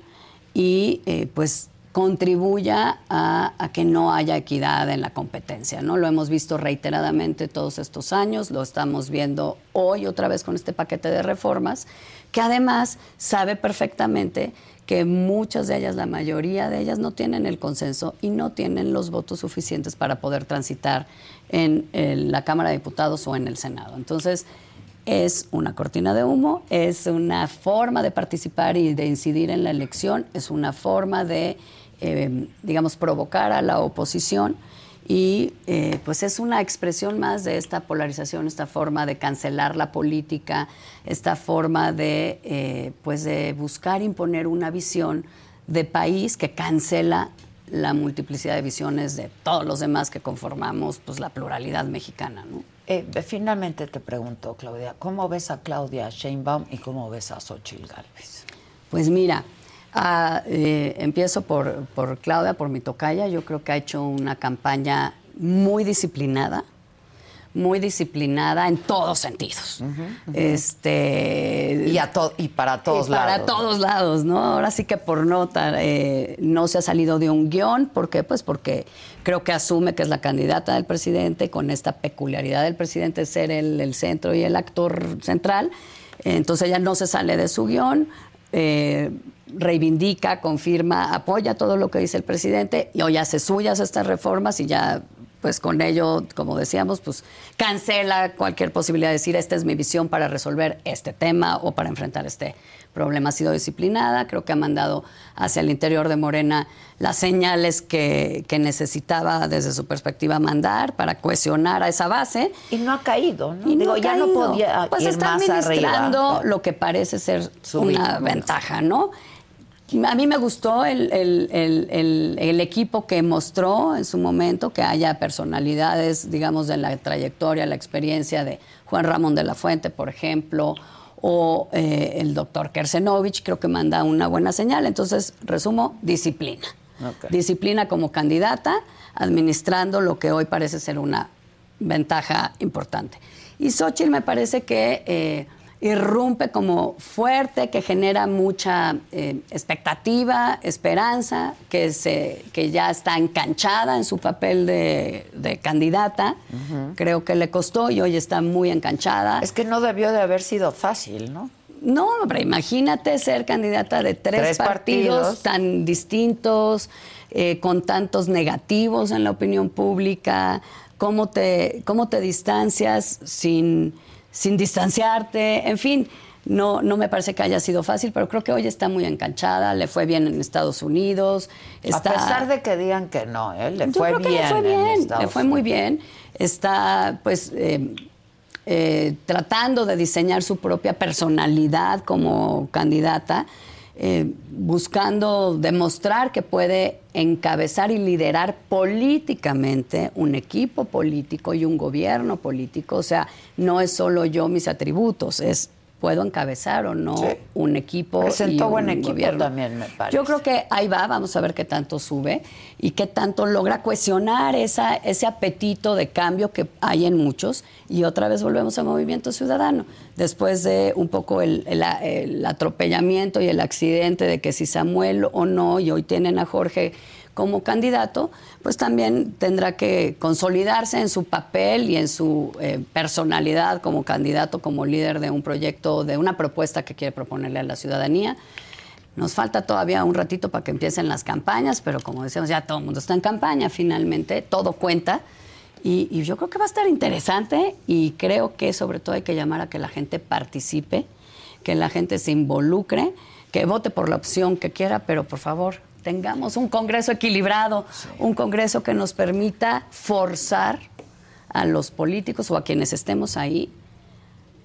y eh, pues contribuya a, que no haya equidad en la competencia. ¿no? Lo hemos visto reiteradamente todos estos años, lo estamos viendo hoy otra vez con este paquete de reformas, que además sabe perfectamente que muchas de ellas, la mayoría de ellas, no tienen el consenso y no tienen los votos suficientes para poder transitar en, en la Cámara de Diputados o en el Senado. Entonces, es una cortina de humo, es una forma de participar y de incidir en la elección, es una forma de, eh, digamos, provocar a la oposición y eh, pues es una expresión más de esta polarización, esta forma de cancelar la política, esta forma de, eh, pues de buscar imponer una visión de país que cancela la multiplicidad de visiones de todos los demás que conformamos pues, la pluralidad mexicana. ¿no? Eh, finalmente te pregunto, Claudia, ¿cómo ves a Claudia Sheinbaum y cómo ves a Xochitl Gálvez? Pues mira, ah, eh, empiezo por, por Claudia, por mi tocaya. Yo creo que ha hecho una campaña muy disciplinada, muy disciplinada en todos sentidos. Este Y, a to- y para todos y para lados. todos lados, ¿no? Ahora sí que por nota eh, no se ha salido de un guion. ¿Por qué? Pues porque creo que asume que es la candidata del presidente con esta peculiaridad del presidente de ser el, el centro y el actor central. Entonces ella no se sale de su guion. eh, reivindica, confirma, apoya todo lo que dice el presidente y hoy hace suyas estas reformas y ya pues con ello, como decíamos, pues cancela cualquier posibilidad de decir esta es mi visión para resolver este tema o para enfrentar este problema. Ha sido disciplinada, creo que ha mandado hacia el interior de Morena las señales que, que necesitaba desde su perspectiva mandar para cohesionar a esa base. Y no ha caído, ¿no? Y Digo, ha ya no podía pues ir está más administrando arriba. lo que parece ser Su una ventaja, ¿no? A mí me gustó el, el- el- el- el equipo que mostró en su momento, que haya personalidades, digamos, de la trayectoria, la experiencia de Juan Ramón de la Fuente, por ejemplo, o eh, el doctor Kersenovich, creo que manda una buena señal. Entonces, resumo, disciplina. Disciplina como candidata, administrando lo que hoy parece ser una ventaja importante. Y Xochitl me parece que eh, irrumpe como fuerte, que genera mucha eh, expectativa, esperanza, que, se, que ya está enganchada en su papel de, de candidata. Creo que le costó y hoy está muy enganchada. Es que no debió de haber sido fácil, ¿no? No, hombre, imagínate ser candidata de tres, Tres partidos, partidos. tan distintos, eh, con tantos negativos en la opinión pública, cómo te, cómo te distancias sin, sin distanciarte, en fin. No, no me parece que haya sido fácil, pero creo que hoy está muy enganchada, le fue bien en Estados Unidos. Está, A pesar de que digan que no, ¿eh? le yo fue creo que bien. le fue en bien, Estados le fue muy bien. Está, pues, eh, eh, tratando de diseñar su propia personalidad como candidata, eh, buscando demostrar que puede encabezar y liderar políticamente un equipo político y un gobierno político. O sea, no es solo yo mis atributos, es puedo encabezar o no Sí. un equipo. Presentó y un buen equipo gobierno. también, me parece. Yo creo que ahí va, vamos a ver qué tanto sube y qué tanto logra cohesionar esa, ese apetito de cambio que hay en muchos. Y otra vez volvemos al movimiento ciudadano. Después de un poco el, el- el atropellamiento y el accidente de que si Samuel o no, y hoy tienen a Jorge como candidato, pues también tendrá que consolidarse en su papel y en su eh, personalidad como candidato, como líder de un proyecto, de una propuesta que quiere proponerle a la ciudadanía. Nos falta todavía un ratito para que empiecen las campañas, pero como decíamos, ya todo el mundo está en campaña finalmente, todo cuenta. Y, y yo creo que va a estar interesante y creo que sobre todo hay que llamar a que la gente participe, que la gente se involucre, que vote por la opción que quiera, pero por favor, tengamos un Congreso equilibrado, un Congreso que nos permita forzar a los políticos o a quienes estemos ahí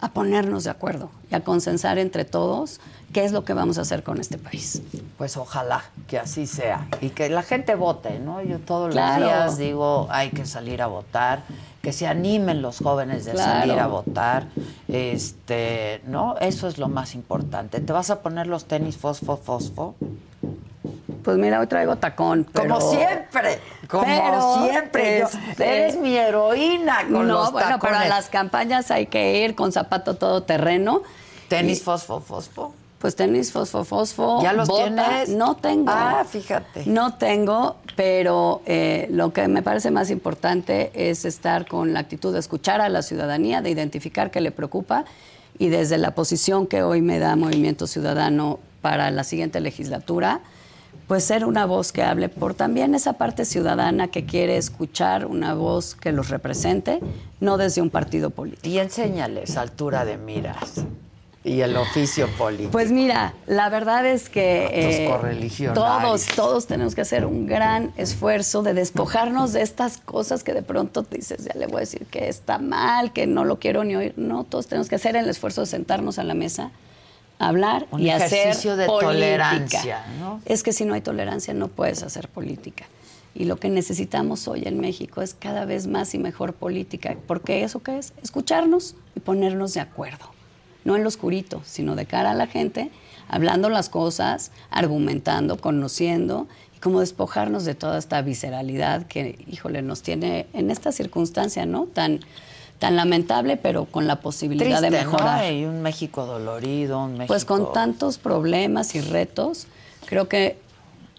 a ponernos de acuerdo y a consensar entre todos qué es lo que vamos a hacer con este país. Pues ojalá que así sea y que la gente vote, ¿no? Yo todos Claro. los días digo, hay que salir a votar, que se animen los jóvenes de Claro. salir a votar, este, ¿no? Eso es lo más importante. ¿Te vas a poner los tenis fosfo fosfo? Pues mira, hoy traigo tacón. Como pero- siempre, como pero, siempre. Este, eres mi heroína con no, los bueno, pero a tacones. las campañas hay que ir con zapato todoterreno. Tenis Y, fosfo fosfo. Pues tenis fosfo fosfo. ¿Ya los bota, tienes? No tengo. Ah, fíjate. No tengo, pero eh, lo que me parece más importante es estar con la actitud de escuchar a la ciudadanía, de identificar qué le preocupa y desde la posición que hoy me da Movimiento Ciudadano para la siguiente legislatura, pues ser una voz que hable por también esa parte ciudadana que quiere escuchar una voz que los represente, no desde un partido político. Y enséñales altura de miras y el oficio político. Pues mira, la verdad es que eh, todos, todos tenemos que hacer un gran esfuerzo de despojarnos de estas cosas que de pronto te dices, ya le voy a decir que está mal, que no lo quiero ni oír. No, todos tenemos que hacer el esfuerzo de sentarnos a la mesa, hablar Un y hacer ejercicio de política. tolerancia, ¿no? Es que si no hay tolerancia no puedes hacer política. Y lo que necesitamos hoy en México es cada vez más y mejor política. Porque eso qué es? Escucharnos y ponernos de acuerdo. No en lo oscurito, sino de cara a la gente, hablando las cosas, argumentando, conociendo y como despojarnos de toda esta visceralidad que, híjole, nos tiene en esta circunstancia, ¿no? Tan, tan lamentable, pero con la posibilidad Triste, de mejorar. ¿no? Y un México dolorido, un México... Pues con tantos problemas y retos, creo que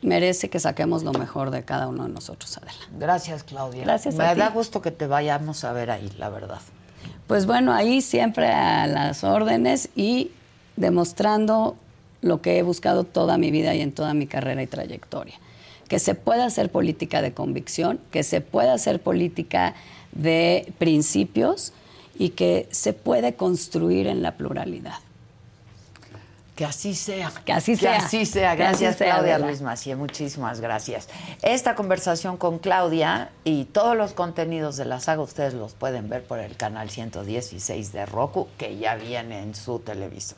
merece que saquemos lo mejor de cada uno de nosotros, Adela. Gracias, Claudia. Gracias Me a ti. da gusto que te vayamos a ver ahí, la verdad. Pues bueno, ahí siempre a las órdenes y demostrando lo que he buscado toda mi vida y en toda mi carrera y trayectoria. Que se pueda hacer política de convicción, que se pueda hacer política de principios y que se puede construir en la pluralidad. Que así sea. Que así sea. Que así sea. Así Gracias, sea, Claudia. Luis Macié. Muchísimas gracias. Esta conversación con Claudia y todos los contenidos de la saga ustedes los pueden ver por el canal 116 de Roku, que ya viene en su televisor.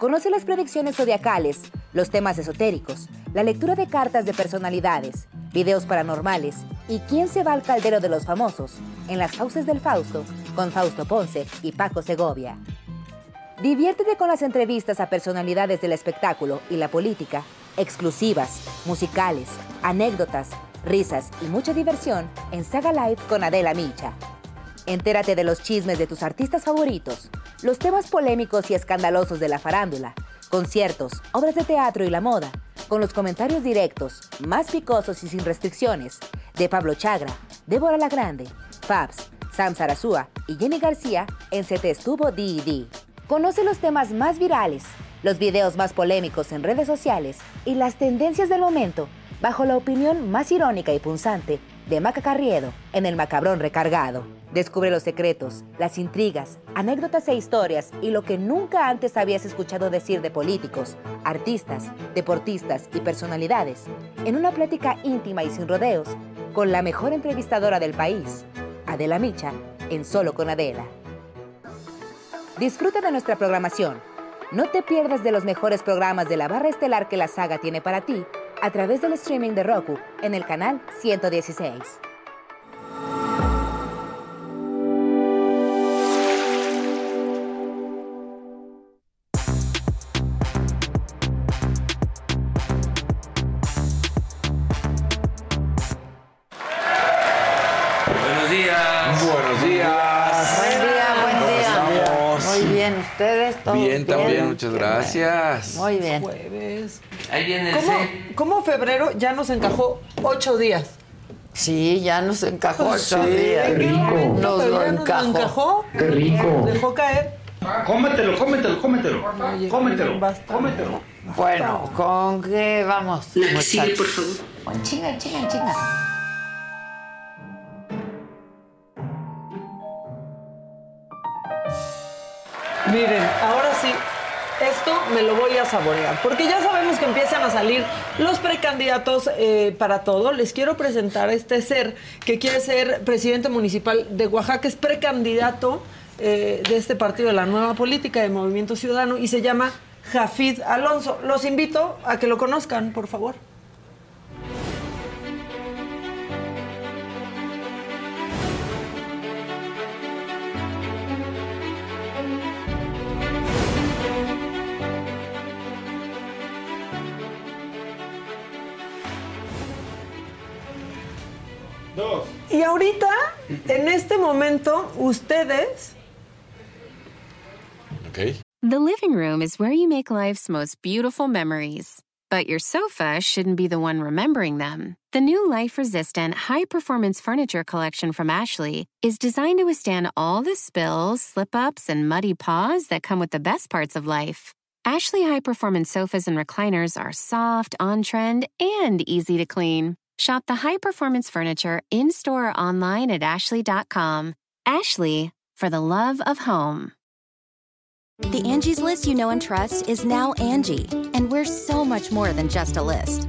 Conoce las predicciones zodiacales, los temas esotéricos, la lectura de cartas de personalidades, videos paranormales y quién se va al caldero de los famosos en las fauces del Fausto con Fausto Ponce y Paco Segovia. Diviértete con las entrevistas a personalidades del espectáculo y la política, exclusivas, musicales, anécdotas, risas y mucha diversión en Saga Live con Adela Micha. Entérate de los chismes de tus artistas favoritos, los temas polémicos y escandalosos de la farándula, conciertos, obras de teatro y la moda, con los comentarios directos, más picosos y sin restricciones, de Pablo Chagra, Débora La Grande, Fabs, Sam Sarasúa y Jenny García en Se Te Estuvo D&D. Conoce los temas más virales, los videos más polémicos en redes sociales y las tendencias del momento bajo la opinión más irónica y punzante de Maca Carriedo en El Macabrón Recargado. Descubre los secretos, las intrigas, anécdotas e historias y lo que nunca antes habías escuchado decir de políticos, artistas, deportistas y personalidades en una plática íntima y sin rodeos con la mejor entrevistadora del país, Adela Micha, en Solo con Adela. Disfruta de nuestra programación. No te pierdas de los mejores programas de la barra estelar que la saga tiene para ti a través del streaming de Roku en el canal 116. Buenos días. Buenos días. Buen día, buen ¿Cómo día. estamos? Muy bien, ustedes todos Bien, también, muchas gracias. Muy bien. Jueves. Ahí viene el ¿Cómo, C. cómo febrero ya nos encajó ocho días? Sí, ya nos encajó ocho Sí, días. ¿en qué momento Nos lo encajó. encajó? Qué rico. Dejó caer. Cómetelo, cómetelo, cómetelo. Oye, Cómetelo, basta. cómetelo. Bueno, ¿con qué vamos? La que sigue, por favor. Chinga, chinga, chinga. Miren, ahora me lo voy a saborear, porque ya sabemos que empiezan a salir los precandidatos eh, para todo. Les quiero presentar a este ser que quiere ser presidente municipal de Oaxaca, es precandidato eh, de este partido de la nueva política de Movimiento Ciudadano y se llama Jafid Alonso. Los invito a que lo conozcan, por favor. Y ahorita, en este momento, ustedes Okay. The living room is where you make life's most beautiful memories. But your sofa shouldn't be the one remembering them. The new life resistant, high performance furniture collection from Ashley is designed to withstand all the spills, slip ups, and muddy paws that come with the best parts of life. Ashley high performance sofas and recliners are soft, on trend, and easy to clean. Shop the high performance furniture in store or online at ashley.com. Ashley, for the love of home. The Angie's list you know and trust is now Angie, and we're so much more than just a list.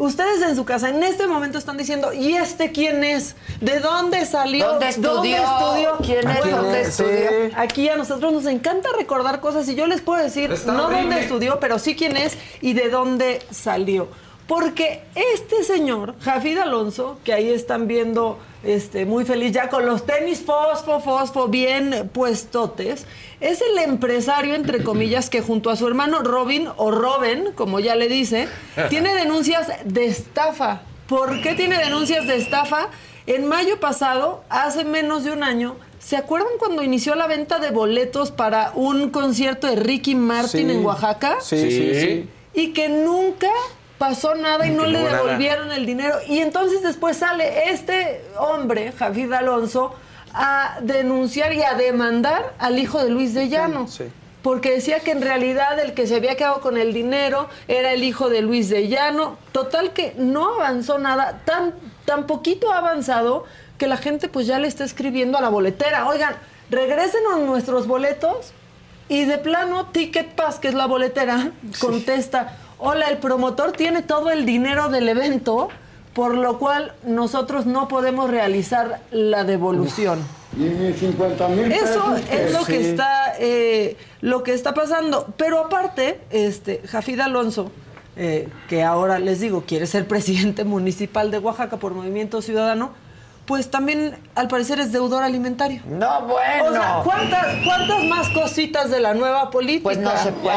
Ustedes en su casa en este momento están diciendo, ¿y este quién es? ¿De dónde salió? ¿Dónde estudió? estudió? ¿Quién es? Bueno, ¿Dónde estudió? Aquí a nosotros nos encanta recordar cosas y yo les puedo decir, Está no horrible. dónde estudió, pero sí quién es y de dónde salió. Porque este señor, Jafid Alonso, que ahí están viendo este, muy feliz ya con los tenis fosfo, fosfo, bien puestotes, es el empresario, entre comillas, que junto a su hermano Robin, o Robin, como ya le dice, tiene denuncias de estafa. ¿Por qué tiene denuncias de estafa? En mayo pasado, hace menos de un año, ¿Se acuerdan cuando inició la venta de boletos para un concierto de Ricky Martin Sí. en Oaxaca? Sí, sí, sí. Y que nunca pasó nada y no le nada. devolvieron el dinero. Y entonces después sale este hombre, Jafid Alonso, a denunciar y a demandar al hijo de Luis de Llano. Porque decía que en realidad el que se había quedado con el dinero era el hijo de Luis de Llano. Total que no avanzó nada, tan, tan poquito ha avanzado que la gente pues ya le está escribiendo a la boletera. Oigan, regrésenos nuestros boletos y de plano Ticket Pass, que es la boletera, contesta, hola, el promotor tiene todo el dinero del evento, por lo cual nosotros no podemos realizar la devolución. Y 50 mil Eso es lo que está eh, lo que está pasando. Pero aparte, este Jafid Alonso, eh, que ahora les digo quiere ser presidente municipal de Oaxaca por Movimiento Ciudadano, pues también al parecer es deudor alimentario. No, bueno. O sea, ¿cuántas, cuántas más cositas de la nueva política? Pues no se puede.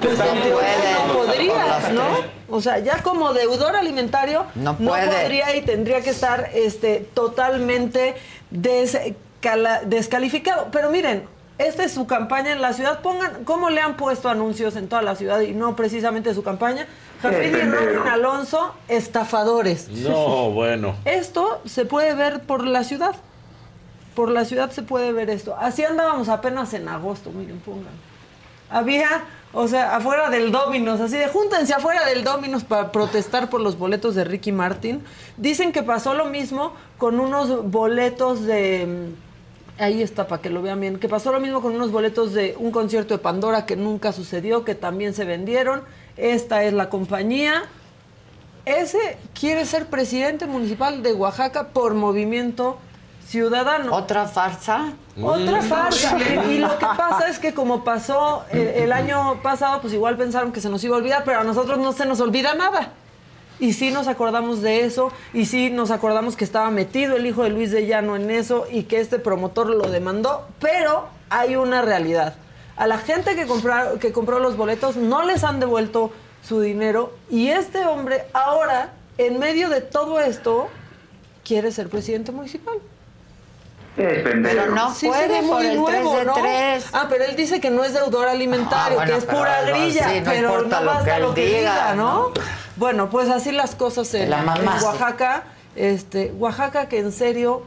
Pues No puede. no podrías, ¿no? O sea, ya como deudor alimentario No puede. podría y tendría que estar este, totalmente descala- descalificado. Pero miren, esta es su campaña en la ciudad. Pongan cómo le han puesto anuncios en toda la ciudad y no precisamente su campaña. Jafid y. Robin Alonso, estafadores. No, bueno. Esto se puede ver por la ciudad. Por la ciudad se puede ver esto. Así andábamos apenas en agosto, miren, pongan. Había, o sea, afuera del Dominos, así de júntense afuera del Dominos para protestar por los boletos de Ricky Martin. Dicen que pasó lo mismo con unos boletos de. mm, Ahí está, para que lo vean bien. Que pasó lo mismo con unos boletos de un concierto de Pandora que nunca sucedió, que también se vendieron. Esta es la compañía. Ese quiere ser presidente municipal de Oaxaca por movimiento ciudadano. ¿Otra farsa? Otra Mm. farsa. Y lo que pasa es que como pasó eh, el año pasado, pues igual pensaron que se nos iba a olvidar, pero a nosotros no se nos olvida nada. Y sí nos acordamos de eso, y sí nos acordamos que estaba metido el hijo de Luis de Llano en eso y que este promotor lo demandó, pero hay una realidad. A la gente que, compró que compró los boletos no les han devuelto su dinero y este hombre ahora, en medio de todo esto, quiere ser presidente municipal. Pero no Sí, puede por muy el nuevo, 3 de ¿no? 3. Ah, pero él dice que no es deudor alimentario, Ah, bueno, que es pero pura algo grilla, así, no pero importa no lo basta que lo que diga, diga, ¿no? ¿no? Bueno, pues así las cosas en, La en. Oaxaca. Este, Oaxaca que en serio,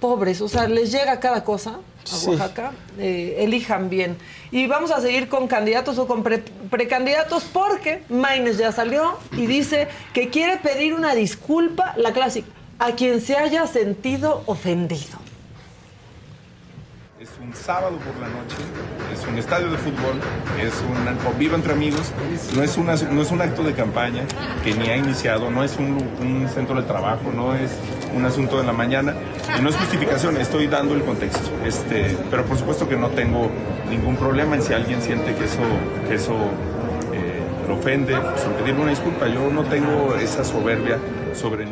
pobres, o sea, les llega cada cosa a Sí. Oaxaca, eh, elijan bien. Y vamos a seguir con candidatos o con pre- precandidatos porque Maines ya salió y dice que quiere pedir una disculpa, la clásica, a quien se haya sentido ofendido. Es un sábado por la noche, es un estadio de fútbol, es un convivio entre amigos, no es, una, no es un acto de campaña que ni ha iniciado, no es un, un centro de trabajo, no es un asunto de la mañana y no es justificación, estoy dando el contexto. Este, pero por supuesto que no tengo ningún problema en si alguien siente que eso, que eso eh, lo ofende, pues en pedirle una disculpa. Yo no tengo esa soberbia sobre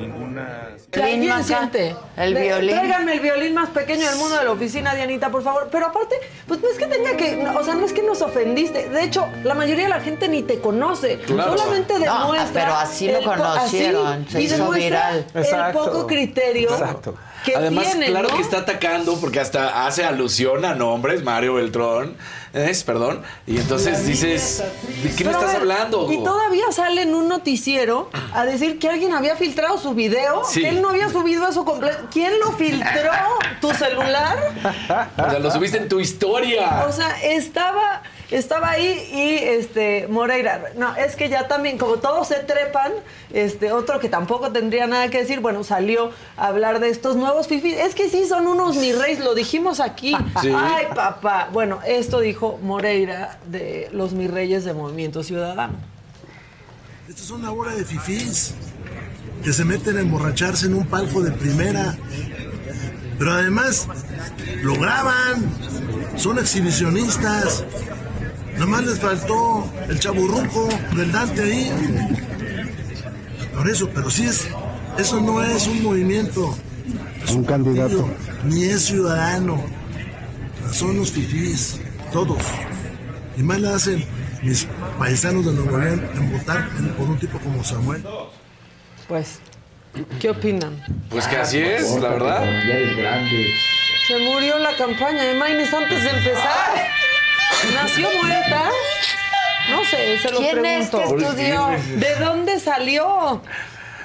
alguien siente. El De- violín. Tráiganme el violín más pequeño del mundo de la oficina, Dianita, por favor. Pero aparte, pues no es que tenga que. no, o sea, no es que nos ofendiste. De hecho, la mayoría de la gente ni te conoce. Claro. Solamente No, demuestra. pero así lo conocieron, así, se y hizo demuestra viral. El poco criterio. Exacto. Que Además, tiene, claro ¿no? que está atacando porque hasta hace alusión a nombres, Mario Beltrón, es, perdón, y entonces dices, ¿de qué me estás ver, hablando? Y todavía sale en un noticiero a decir que alguien había filtrado su video. Sí. que Él no había subido eso completo. ¿Quién lo filtró? ¿Tu celular? O sea, lo subiste en tu historia. O sea, estaba, estaba ahí y este Moreira. No, es que ya también, como todos se trepan, este, otro que tampoco tendría nada que decir, bueno, salió a hablar de estos nuevos fifis. Es que sí son unos mi reyes, lo dijimos aquí. Sí. Ay, papá. Bueno, esto dijo Moreira de los mi reyes de Movimiento Ciudadano. Esta es una hora de fifís que se meten a emborracharse en un palco de primera. Pero además lo graban, son exhibicionistas. Nomás les faltó el chaburruco del Dante ahí. Por eso, pero sí es, eso no es un movimiento. es Un candidato. partido, Ni es ciudadano. Son los fifís, todos. Y más la hacen mis paisanos de Nuevo León en votar por un tipo como Samuel. Pues, ¿qué opinan? Pues que así es, la verdad. Ya es grande. Se murió la campaña de Maines antes de empezar. ¿Nació muerta? No sé, se lo ¿Quién es pregunto. que estudió? ¿De dónde salió?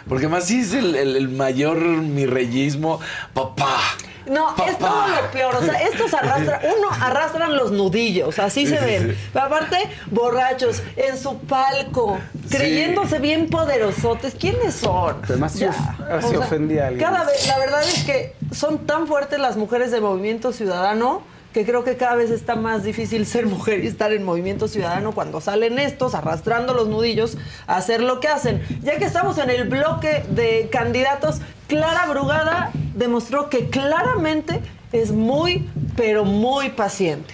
Porque más sí es el, el- el mayor mi reyismo. Papá. No, es todo lo peor. O sea, estos arrastran, uno arrastran los nudillos, así se Sí, ven. sí. Pero aparte, borrachos, en su palco, creyéndose bien poderosotes. ¿Quiénes son? Además, se Ya. of- a alguien. Cada vez, la verdad es que son tan fuertes las mujeres de Movimiento Ciudadano que creo que cada vez está más difícil ser mujer y estar en Movimiento Ciudadano cuando salen estos arrastrando los nudillos a hacer lo que hacen. Ya que estamos en el bloque de candidatos, Clara Brugada demostró que claramente es muy, pero muy paciente.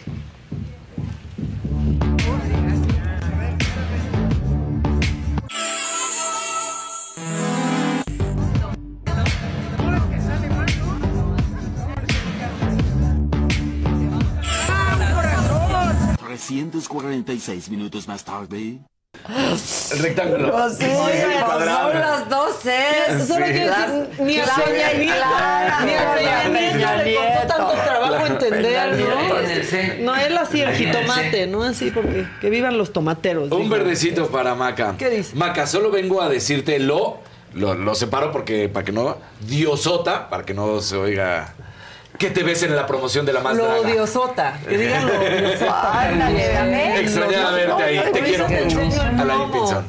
Trescientos cuarenta y seis minutos más tarde. El rectángulo. Pues sí, El cuadrado. son las 12. Solo quiero Las- decir, ni a Peña y Nieto, ni a Peña Nieto le costó tanto trabajo entender, ¿no? No, él así el jitomate, ¿no? Así porque que vivan los tomateros. Un verdecito para Maca. ¿Qué dice? Maca, solo vengo a decirte lo, lo, lo separo porque para que no, diosota, para que no se oiga que te ves en la promoción de la más Lo draga. odiosota. Que digan lo odiosota. Ándale. Extrañaba verte ahí, te quiero mucho. Alain Pinzón.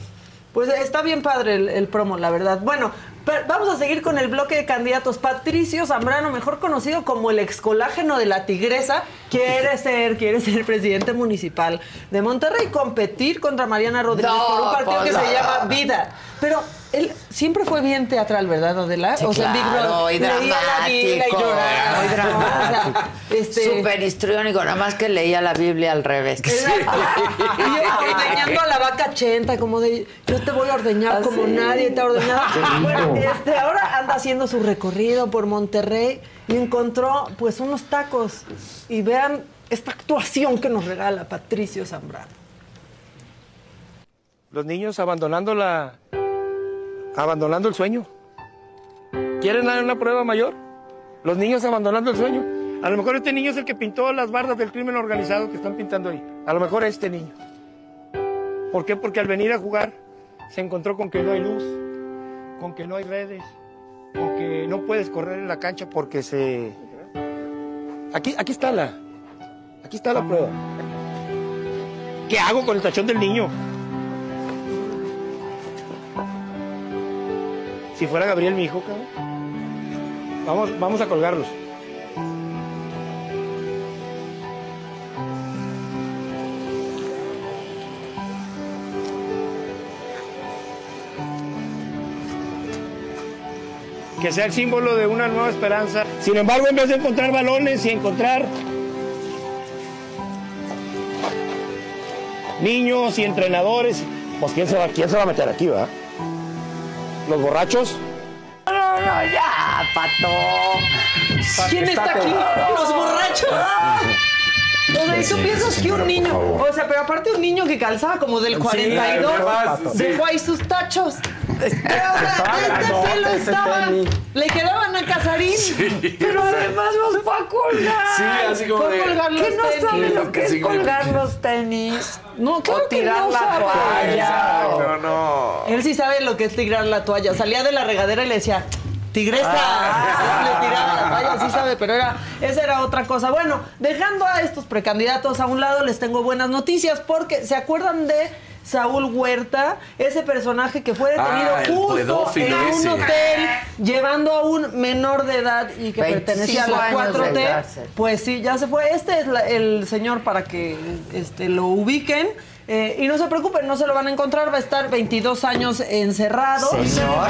Pues está bien padre el, el promo, la verdad. Bueno, pero vamos a seguir con el bloque de candidatos. Patricio Zambrano, mejor conocido como el excolágeno de la tigresa, quiere ser, quiere ser presidente municipal de Monterrey, competir contra Mariana Rodríguez No, por un partido que se llama Vida. Pero él siempre fue bien teatral, ¿verdad, Adela? Sí, o sea, en Big claro, Brother y Biblia y dramático. lloraba. Muy dramático. O sea, este, Súper histriónico, nada más que leía la Biblia al revés. Y ordeñando a la vaca chenta, como de yo te voy a ordeñar como nadie te ha ordeñado. Bueno, este, ahora anda haciendo su recorrido por Monterrey y encontró pues unos tacos. Y vean esta actuación que nos regala Patricio Zambrano. Los niños abandonando la. Abandonando el sueño. ¿Quieren dar una prueba mayor? Los niños abandonando el sueño. A lo mejor este niño es el que pintó las bardas del crimen organizado que están pintando ahí. A lo mejor este niño. ¿Por qué? Porque al venir a jugar se encontró con que no hay luz, con que no hay redes, con que no puedes correr en la cancha porque se. Aquí, aquí está la. Aquí está la prueba. ¿Qué hago con el tachón del niño? Si fuera Gabriel, mi hijo, cabrón. Vamos, vamos a colgarlos. Que sea el símbolo de una nueva esperanza. Sin embargo, en vez de encontrar balones y encontrar niños y entrenadores, pues ¿quién se va, quién se va a meter aquí, va? ¿Los borrachos? No, no, ya, pato. ¿Quién está aquí? Los borrachos. O sea, ¿y tú piensas que un niño, o sea, pero aparte un niño que calzaba como del 42, sí. dejó ahí sus tachos. Pero, o sea, este pelo estaba, le quedaban a Casarín, pero además los fue a colgar. Sí, así como Fue a de- colgar los ¿Qué no tenis. sabe lo que ¿Qué es colgar los tenis? No, claro o que tirar no la sabe. toalla. No, no. Él sí sabe lo que es tirar la toalla. Salía de la regadera y le decía, tigresa. Ah. Le tiraba la toalla, sí sabe, pero era, esa era otra cosa. Bueno, dejando a estos precandidatos a un lado, les tengo buenas noticias porque ¿se acuerdan de Saúl Huerta? Ese personaje que fue detenido Ah, justo en un ese. hotel llevando a un menor de edad y que 25 pertenecía a la años de 4T. cárcel. Pues sí, ya se fue. Este es la- el señor para que este, lo ubiquen. Eh, y no se preocupen, no se lo van a encontrar, va a estar 22 años encerrado. Señor.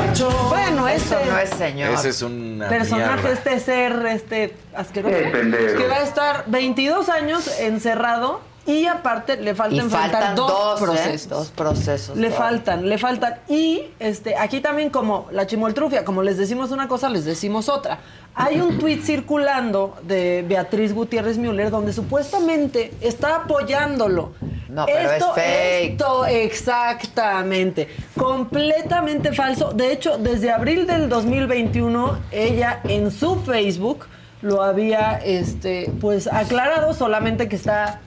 Bueno, Eso este no es señor. Ese es una personaje, mierda. este ser, este asqueroso, que va a estar 22 años encerrado y aparte le falta Y enfrentar dos, ¿eh? procesos. Dos procesos. Le faltan, le faltan. Y este, aquí también como la chimoltrufia, como les decimos una cosa, les decimos otra. Hay un tuit circulando de Beatriz Gutiérrez Müller donde supuestamente está apoyándolo. No, pero es fake. Esto, exactamente. Completamente falso. De hecho, desde abril del 2021, ella en su Facebook lo había este, pues aclarado, solamente que está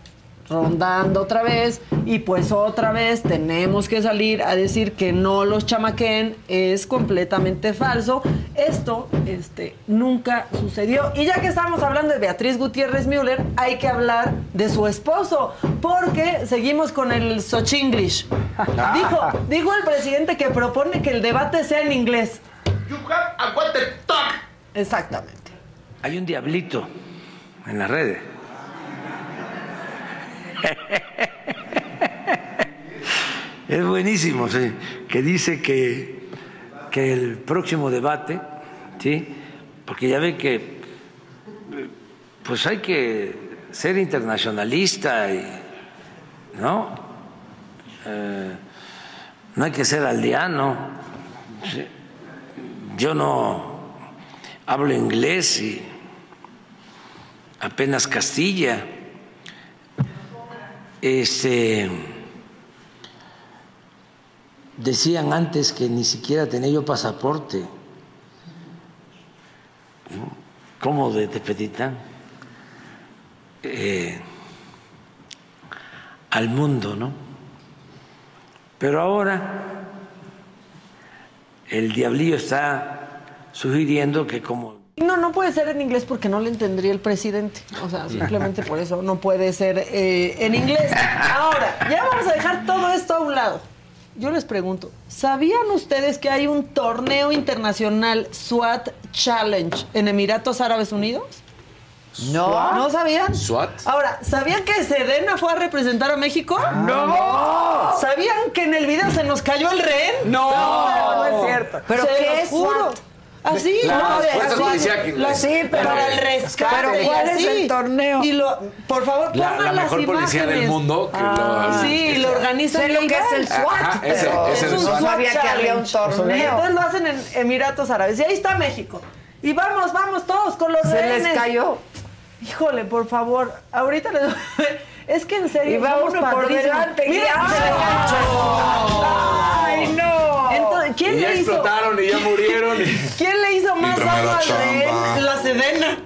rondando otra vez y pues otra vez tenemos que salir a decir que no los chamaquen es completamente falso. Esto este, nunca sucedió. Y ya que estamos hablando de Beatriz Gutiérrez Müller, hay que hablar de su esposo, porque seguimos con el Sochinglish. Dijo, dijo el presidente que propone que el debate sea en inglés. You have a talk. Exactamente. Hay un diablito en las redes. Es buenísimo, sí, que dice que, que el próximo debate, ¿sí? porque ya ve que pues hay que ser internacionalista y no, Eh, no hay que ser aldeano. Yo no hablo inglés y apenas Castilla. Este, decían antes que ni siquiera tenía yo pasaporte. ¿Cómo de Tepetitán? Eh, al mundo, ¿no? Pero ahora el diablillo está sugiriendo que como No, no puede ser en inglés porque no le entendería el presidente. O sea, simplemente por eso no puede ser eh, en inglés. Ahora, ya vamos a dejar todo esto a un lado. Yo les pregunto, ¿sabían ustedes que hay un torneo internacional SWAT Challenge en Emiratos Árabes Unidos? No. ¿No sabían? ¿SWAT? Ahora, ¿sabían que Sedena fue a representar a México? ¡No! ¿Sabían que en el video se nos cayó el rehén? No. no, es cierto. ¿Pero Se qué los es juro. SWAT? Así, La no, de- así, la- Sí, pero- para el rescate. pero ¿cuál es el torneo? Y lo, por favor, La, pongan la las mejor policía del mundo. Que lo, Sí, que lo sea. organizan Sé lo que es el SWAT, Ajá, ese- pero ese es no SWAT. sabía que había un torneo. Entonces lo hacen en Emiratos Árabes. Y ahí está México. Y vamos, vamos todos con los Se les cayó. Híjole, por favor, ahorita les Es que en serio. Y va uno por delante. Mira. ¡Ay, no! Entonces, ¿quién Y ya le hizo? explotaron y ya murieron. ¿Quién le hizo más chamba. rehén? La Sedena.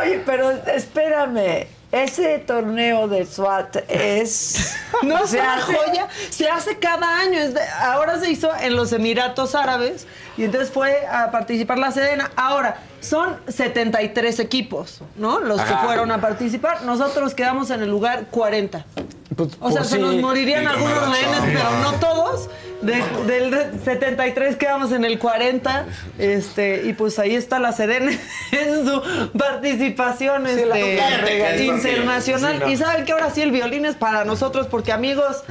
Oye, pero espérame. Ese torneo de SWAT es. No se se hace- joya, se hace cada año. es de- ahora se hizo en los Emiratos Árabes y entonces fue a participar la Sedena. Ahora, son 73 equipos, ¿no? Los que Ajá. fueron a participar. Nosotros quedamos en el lugar 40. Pues, O sea, pues se sí. nos morirían algunos rehenes, pero no todos. De- del 73 quedamos en el 40. Este, y pues ahí está la Sedena en su participación Sí, la- este, internacional. Sí, no. Y saben que ahora sí el violín es para nosotros, porque amigos,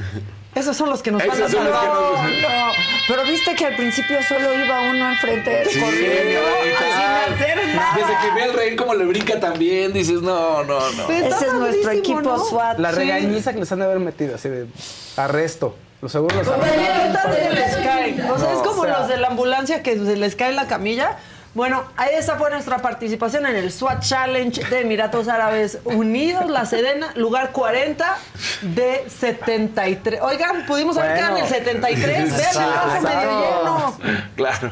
esos son los que nos van a salvar. nos- No, pero viste que al principio solo iba uno enfrente Sí, corriendo, sin hacer nada. Desde que ve al rehén como le brinca también, dices, no, no, no. Pues Ese es nuestro equipo ¿no? SWAT. La Sí. regañiza que les han de haber metido, así de arresto. Los seguros los Oye, ¿qué arrestan. tal se les cae? O sea, es como o sea- los de la ambulancia que se les cae la camilla. Bueno, esa fue nuestra participación en el SWAT Challenge de Emiratos Árabes Unidos, la Sedena, lugar 40 de 73. Oigan, pudimos haber quedado en el 73. Vean el vaso medio lleno. Claro.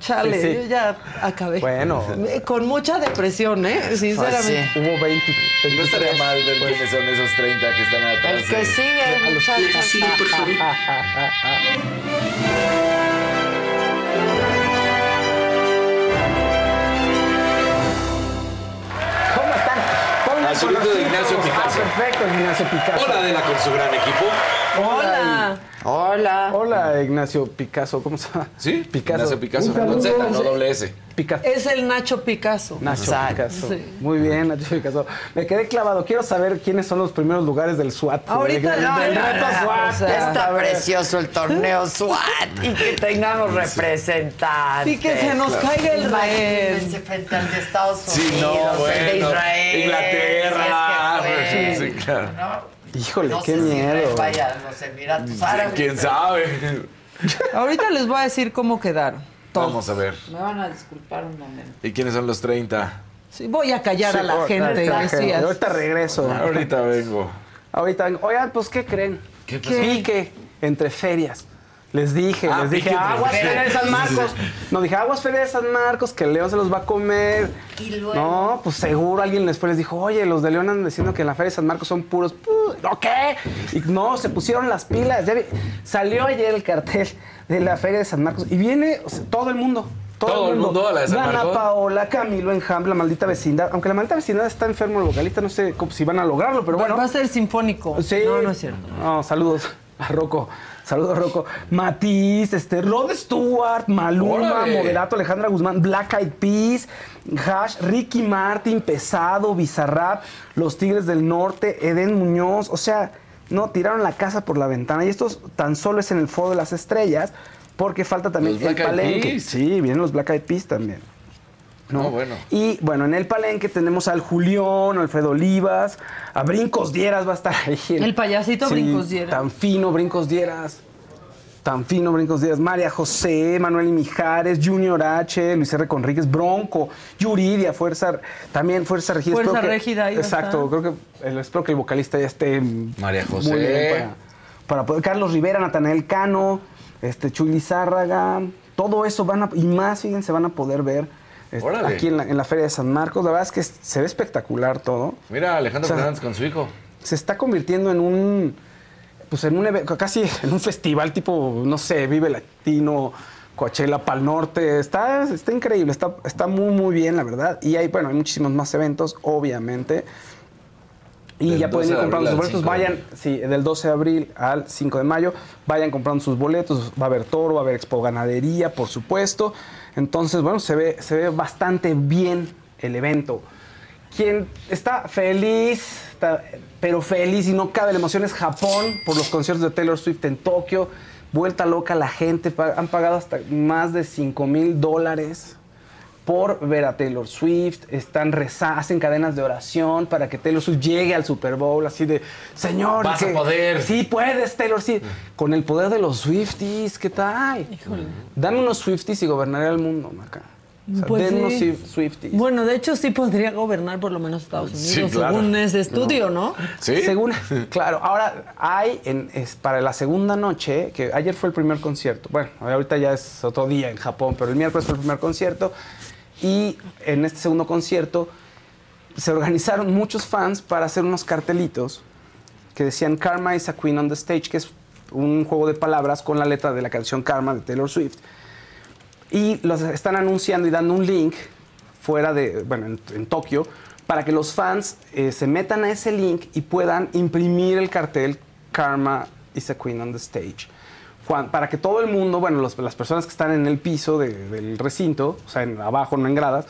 Chale, Sí, sí. yo ya acabé. Bueno. Eh, Con mucha depresión, ¿eh? Sinceramente. Hubo 20. No estaría mal ver quiénes son esos 30 que están atrás. El que sigue, muchachos. Sí, por favor. Al solito de Ignacio. Picasso. Ah, perfecto, Ignacio Picasso. Hola Adela con su gran equipo. Hola. Hola. Hola, Ignacio Picasso. ¿Cómo se llama? ¿Sí? Picasso. Ignacio Picasso. Con Z, no doble S. Picasso. Es el Nacho Picasso. Nacho Exacto. Picasso. Sí. Muy bien, Nacho Picasso. Me quedé clavado. Quiero saber quiénes son los primeros lugares del SWAT. Ahorita no, del reto no, SWAT. o sea, Está precioso el torneo SWAT y que tengamos representantes. Y que se nos caiga el rehén. frente al de Estados Unidos, Sí, no, el de. Israel. Inglaterra. si es que fue, Sí, claro. ¿no? Híjole, No qué sé si miedo. vaya a los Emiratos Árabes. ¿Quién sabe? Ahorita les voy a decir cómo quedaron. Todos. Vamos a ver. Me van a disculpar un momento. ¿Y quiénes son los 30? Sí, voy a callar Sí, a la gente, ahorita, decías. Ahorita regreso. Ahorita vengo. Ahorita, oigan, pues, ¿qué creen? ¿Qué pasó? Pique entre ferias. Les dije, Ah, les dije, aguas. Feria de San Marcos. No, dije, aguas Feria de San Marcos, que León se los va a comer. Y luego. No, pues seguro alguien después les dijo, oye, los de León andan diciendo que en la Feria de San Marcos son puros. pu- ¿No qué? Y no, se pusieron las pilas. Ya vi- salió ayer el cartel de la Feria de San Marcos y viene o sea, todo el mundo. Todo, ¿Todo el mundo a la de San Marcos? Paola, Camilo Enjambre, la maldita vecindad. Aunque la maldita vecindad está enfermo el vocalista, no sé cómo- si van a lograrlo, pero bueno. Va a ser sinfónico. Sí. No, no es cierto. No, saludos a Rocco. Saludos, Rocco. Matiz, este, Rod Stewart, Maluma, Órale. Moderato, Alejandra Guzmán, Black Eyed Peas, Hash, Ricky Martin, Pesado, Bizarrap, Los Tigres del Norte, Eden Muñoz. O sea, no, tiraron la casa por la ventana. Y esto tan solo es en el Foro de las Estrellas, porque falta también Los el Black Eyed palenque. Peas. Sí, vienen los Black Eyed Peas también. No, bueno. Y bueno, en el palenque tenemos al Julión, Alfredo Olivas, a Brincos Dieras va a estar ahí. El payasito Brincos Dieras. Tan fino Brincos Dieras. Tan fino Brincos Dieras. María José, Manuel Mijares, Junior H, Luis R. Conríquez, Bronco, Yuridia, Fuerza, también Fuerza Regida. Fuerza Espero que- Régida, ahí va a Exacto, creo que el- espero que el vocalista ya esté María muy José. bien para, para poder. Carlos Rivera, Natanael Cano, este, Chuy Lizárraga, todo eso van a, y más, fíjense, van a poder ver Órale. aquí en la, en la Feria de San Marcos. La verdad es que se ve espectacular todo. Mira, Alejandro O sea, Fernández con su hijo. Se está convirtiendo en un, pues en un casi en un festival tipo, no sé, Vive Latino, Coachella, Pal Norte. Está, está increíble, está, está muy, muy bien, la verdad. Y hay, bueno, hay muchísimos más eventos, obviamente. Y ya pueden 12 ir comprando sus boletos. 5 de Vayan, sí, del 12 de abril al 5 de mayo. Vayan comprando sus boletos. Va a haber toro, va a haber expo ganadería, por supuesto. Entonces, bueno, se ve, se ve bastante bien el evento. Quien está feliz, está- pero feliz y no cabe la emoción es Japón por los conciertos de Taylor Swift en Tokio. Vuelta loca la gente, han pagado hasta más de 5 mil dólares por ver a Taylor Swift, están reza hacen cadenas de oración para que Taylor Swift llegue al Super Bowl, así de, señor, Vas a que- poder". Sí, puedes, Taylor Swift. Con el poder de los Swifties, ¿qué tal? Dame unos Swifties y gobernaré el mundo, Maca. O sea, Pues den unos sí. Swi- Swifties. Bueno, de hecho sí podría gobernar por lo menos Estados Unidos, Sí, claro. según ese estudio, ¿no? Según, claro. Ahora, hay en, es para la segunda noche, que ayer fue el primer concierto. Bueno, ahorita ya es otro día en Japón, pero el miércoles fue el primer concierto. Y en este segundo concierto se organizaron muchos fans para hacer unos cartelitos que decían Karma is a Queen on the Stage, que es un juego de palabras con la letra de la canción Karma de Taylor Swift. Y los están anunciando y dando un link fuera de, bueno, en, en Tokio, para que los fans eh, se metan a ese link y puedan imprimir el cartel Karma is a Queen on the Stage. Para que todo el mundo, bueno, los- las personas que están en el piso de- del recinto, o sea, en, abajo, no en gradas,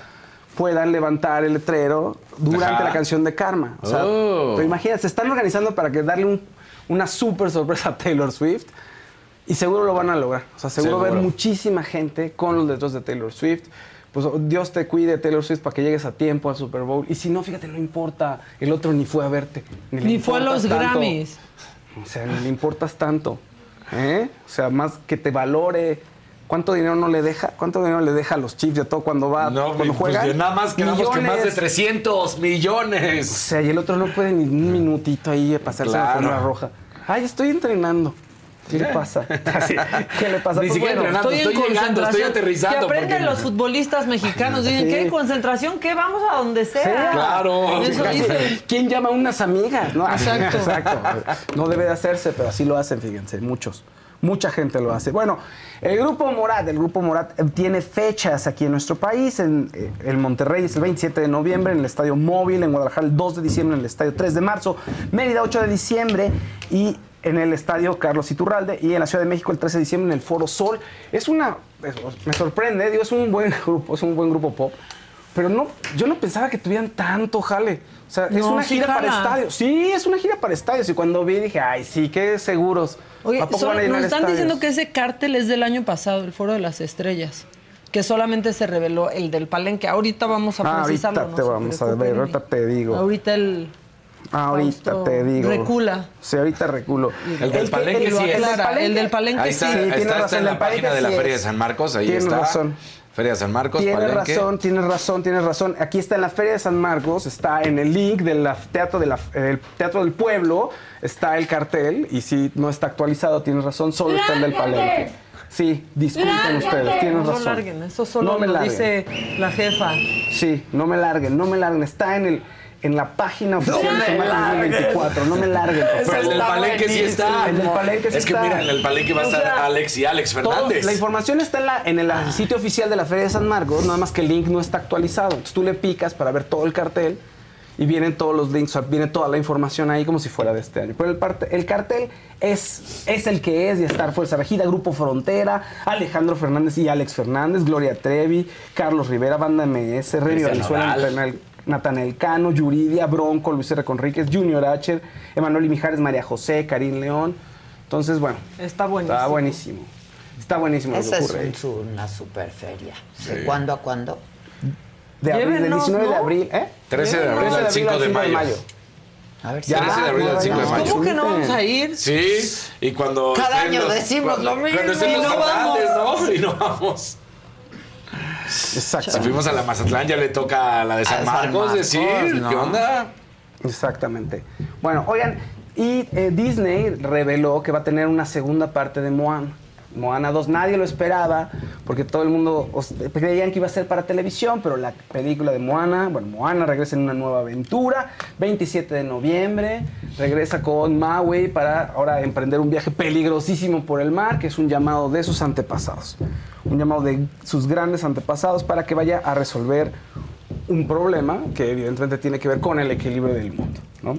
puedan levantar el letrero durante Ajá. la canción de Karma. O sea, Oh. pero imagínate, se están organizando para que darle un- una súper sorpresa a Taylor Swift. Y seguro lo van a lograr. O sea, seguro, Seguro. ver muchísima gente con los letras de Taylor Swift. Pues oh, Dios te cuide, Taylor Swift, para que llegues a tiempo al Super Bowl. Y si no, fíjate, no importa. El otro ni fue a verte. le Ni fue a los tanto. Grammys. O sea, ni le importas tanto. ¿Eh? O sea, más que te valore. ¿Cuánto dinero no le deja? ¿Cuánto dinero le deja a los Chiefs de todo cuando va, No, cuando pues juegan? nada más quedamos que más de Millones. 300 O millones. sea, y el otro no puede ni un minutito ahí pasarse la Claro. alfombra roja. Ay, estoy entrenando. ¿Qué le pasa? ¿Qué le pasa? Ni Pues siquiera bueno, entrenando, en estoy llegando, estoy aterrizando. Que aprendan porque- los futbolistas mexicanos. Dicen, Sí. ¿qué concentración? ¿Qué? Vamos a donde sea. Sí, Claro. Eso dicen. ¿Quién llama a unas amigas? No, Exacto. Exacto. No debe de hacerse, pero así lo hacen, fíjense, muchos. Mucha gente lo hace. Bueno, el Grupo Morat, el Grupo Morat eh, tiene fechas aquí en nuestro país. En eh, el Monterrey es el 27 de noviembre, en el Estadio Móvil, en Guadalajara el 2 de diciembre, en el Estadio 3 de marzo, Mérida 8 de diciembre y en el Estadio Carlos Iturralde y en la Ciudad de México el 13 de diciembre en el Foro Sol. Es una, es- me sorprende, digo, es un buen grupo, es un buen grupo pop. Pero no, yo no pensaba que tuvieran tanto jale. O sea, es una sí gira para estadios. Sí, es una gira para estadios. Y cuando vi dije, ay, sí, qué seguros. Oye, ¿A poco solo- van a llenar nos están estadios? diciendo que ese cártel es del año pasado, el Foro de las Estrellas. Que solamente se reveló el del Palenque. Ahorita vamos a Ah, precisarlo. ahorita no te vamos a ver, ahorita te digo. Ahorita el... Ahorita Fausto te digo. recula. Sí, ahorita reculo. El del que- Palenque sí es. El del Palenque Ahí está, sí, ahí tiene está, razón, está en la página de la sí Feria de. San Marcos, ahí está. razón. Feria de San Marcos, Tienes Palenque. razón, tienes razón, tienes razón. Aquí está en la Feria de San Marcos, está en el link del teatro, de la- el teatro del Pueblo, está el cartel y si no está actualizado, tienes razón, solo está el del Palenque. Sí, disculpen ustedes, tienes No lo razón. larguen, eso solo No me lo larguen. dice la jefa. Sí, no me larguen, no me larguen. Está en el en la página oficial No de me San Marcos larguen. 2024. No me larguen. por Pero el del favor. Palenque sí está. El del Palenque sí Es que está. mira, en el Palenque va a estar Alex y Alex todo- Fernández. la información está en, la, en el sitio oficial de la Feria de San Marcos, nada más que el link no está actualizado. Entonces tú le picas para ver todo el cartel y vienen todos los links, viene toda la información ahí como si fuera de este año. Pero el, parte- el cartel es, es el que es, y estar Fuerza Regida, Grupo Frontera, Alejandro Fernández y Alex Fernández, Gloria Trevi, Carlos Rivera, Banda MS, Valenzuela, Nodal. Natanael, Cano, Yuridia, Bronco, Luis R. Conríquez, Junior Acher, Emanuel Mijares, María José, Karim León. Entonces, bueno. Está buenísimo. Está buenísimo. Está buenísimo lo que Esa es un una super feria. ¿De Sí. cuándo a cuándo? De abril, del Llévenos, 19 de ¿no? abril, ¿eh? 13 de abril al 5 de mayo. A ver Ya, 13 de abril al 5 de mayo. ¿Cómo que no vamos a ir? Sí, y cuando. Cada año los- decimos cuando- lo mismo. Cuando estén Y los no vamos. ¿no? Y no vamos. Exacto. Si fuimos a la Mazatlán, ya le toca a la de San A San Marcos Marcos, decir, ¿no? ¿qué onda? Exactamente. Bueno, oigan, y eh, Disney reveló que va a tener una segunda parte de Moana. Moana 2, nadie lo esperaba, porque todo el mundo creían que iba a ser para televisión, pero la película de Moana, bueno, Moana regresa en una nueva aventura, 27 de noviembre, regresa con Maui para ahora emprender un viaje peligrosísimo por el mar, que es un llamado de sus antepasados, un llamado de sus grandes antepasados para que vaya a resolver un problema que evidentemente tiene que ver con el equilibrio del mundo, ¿no?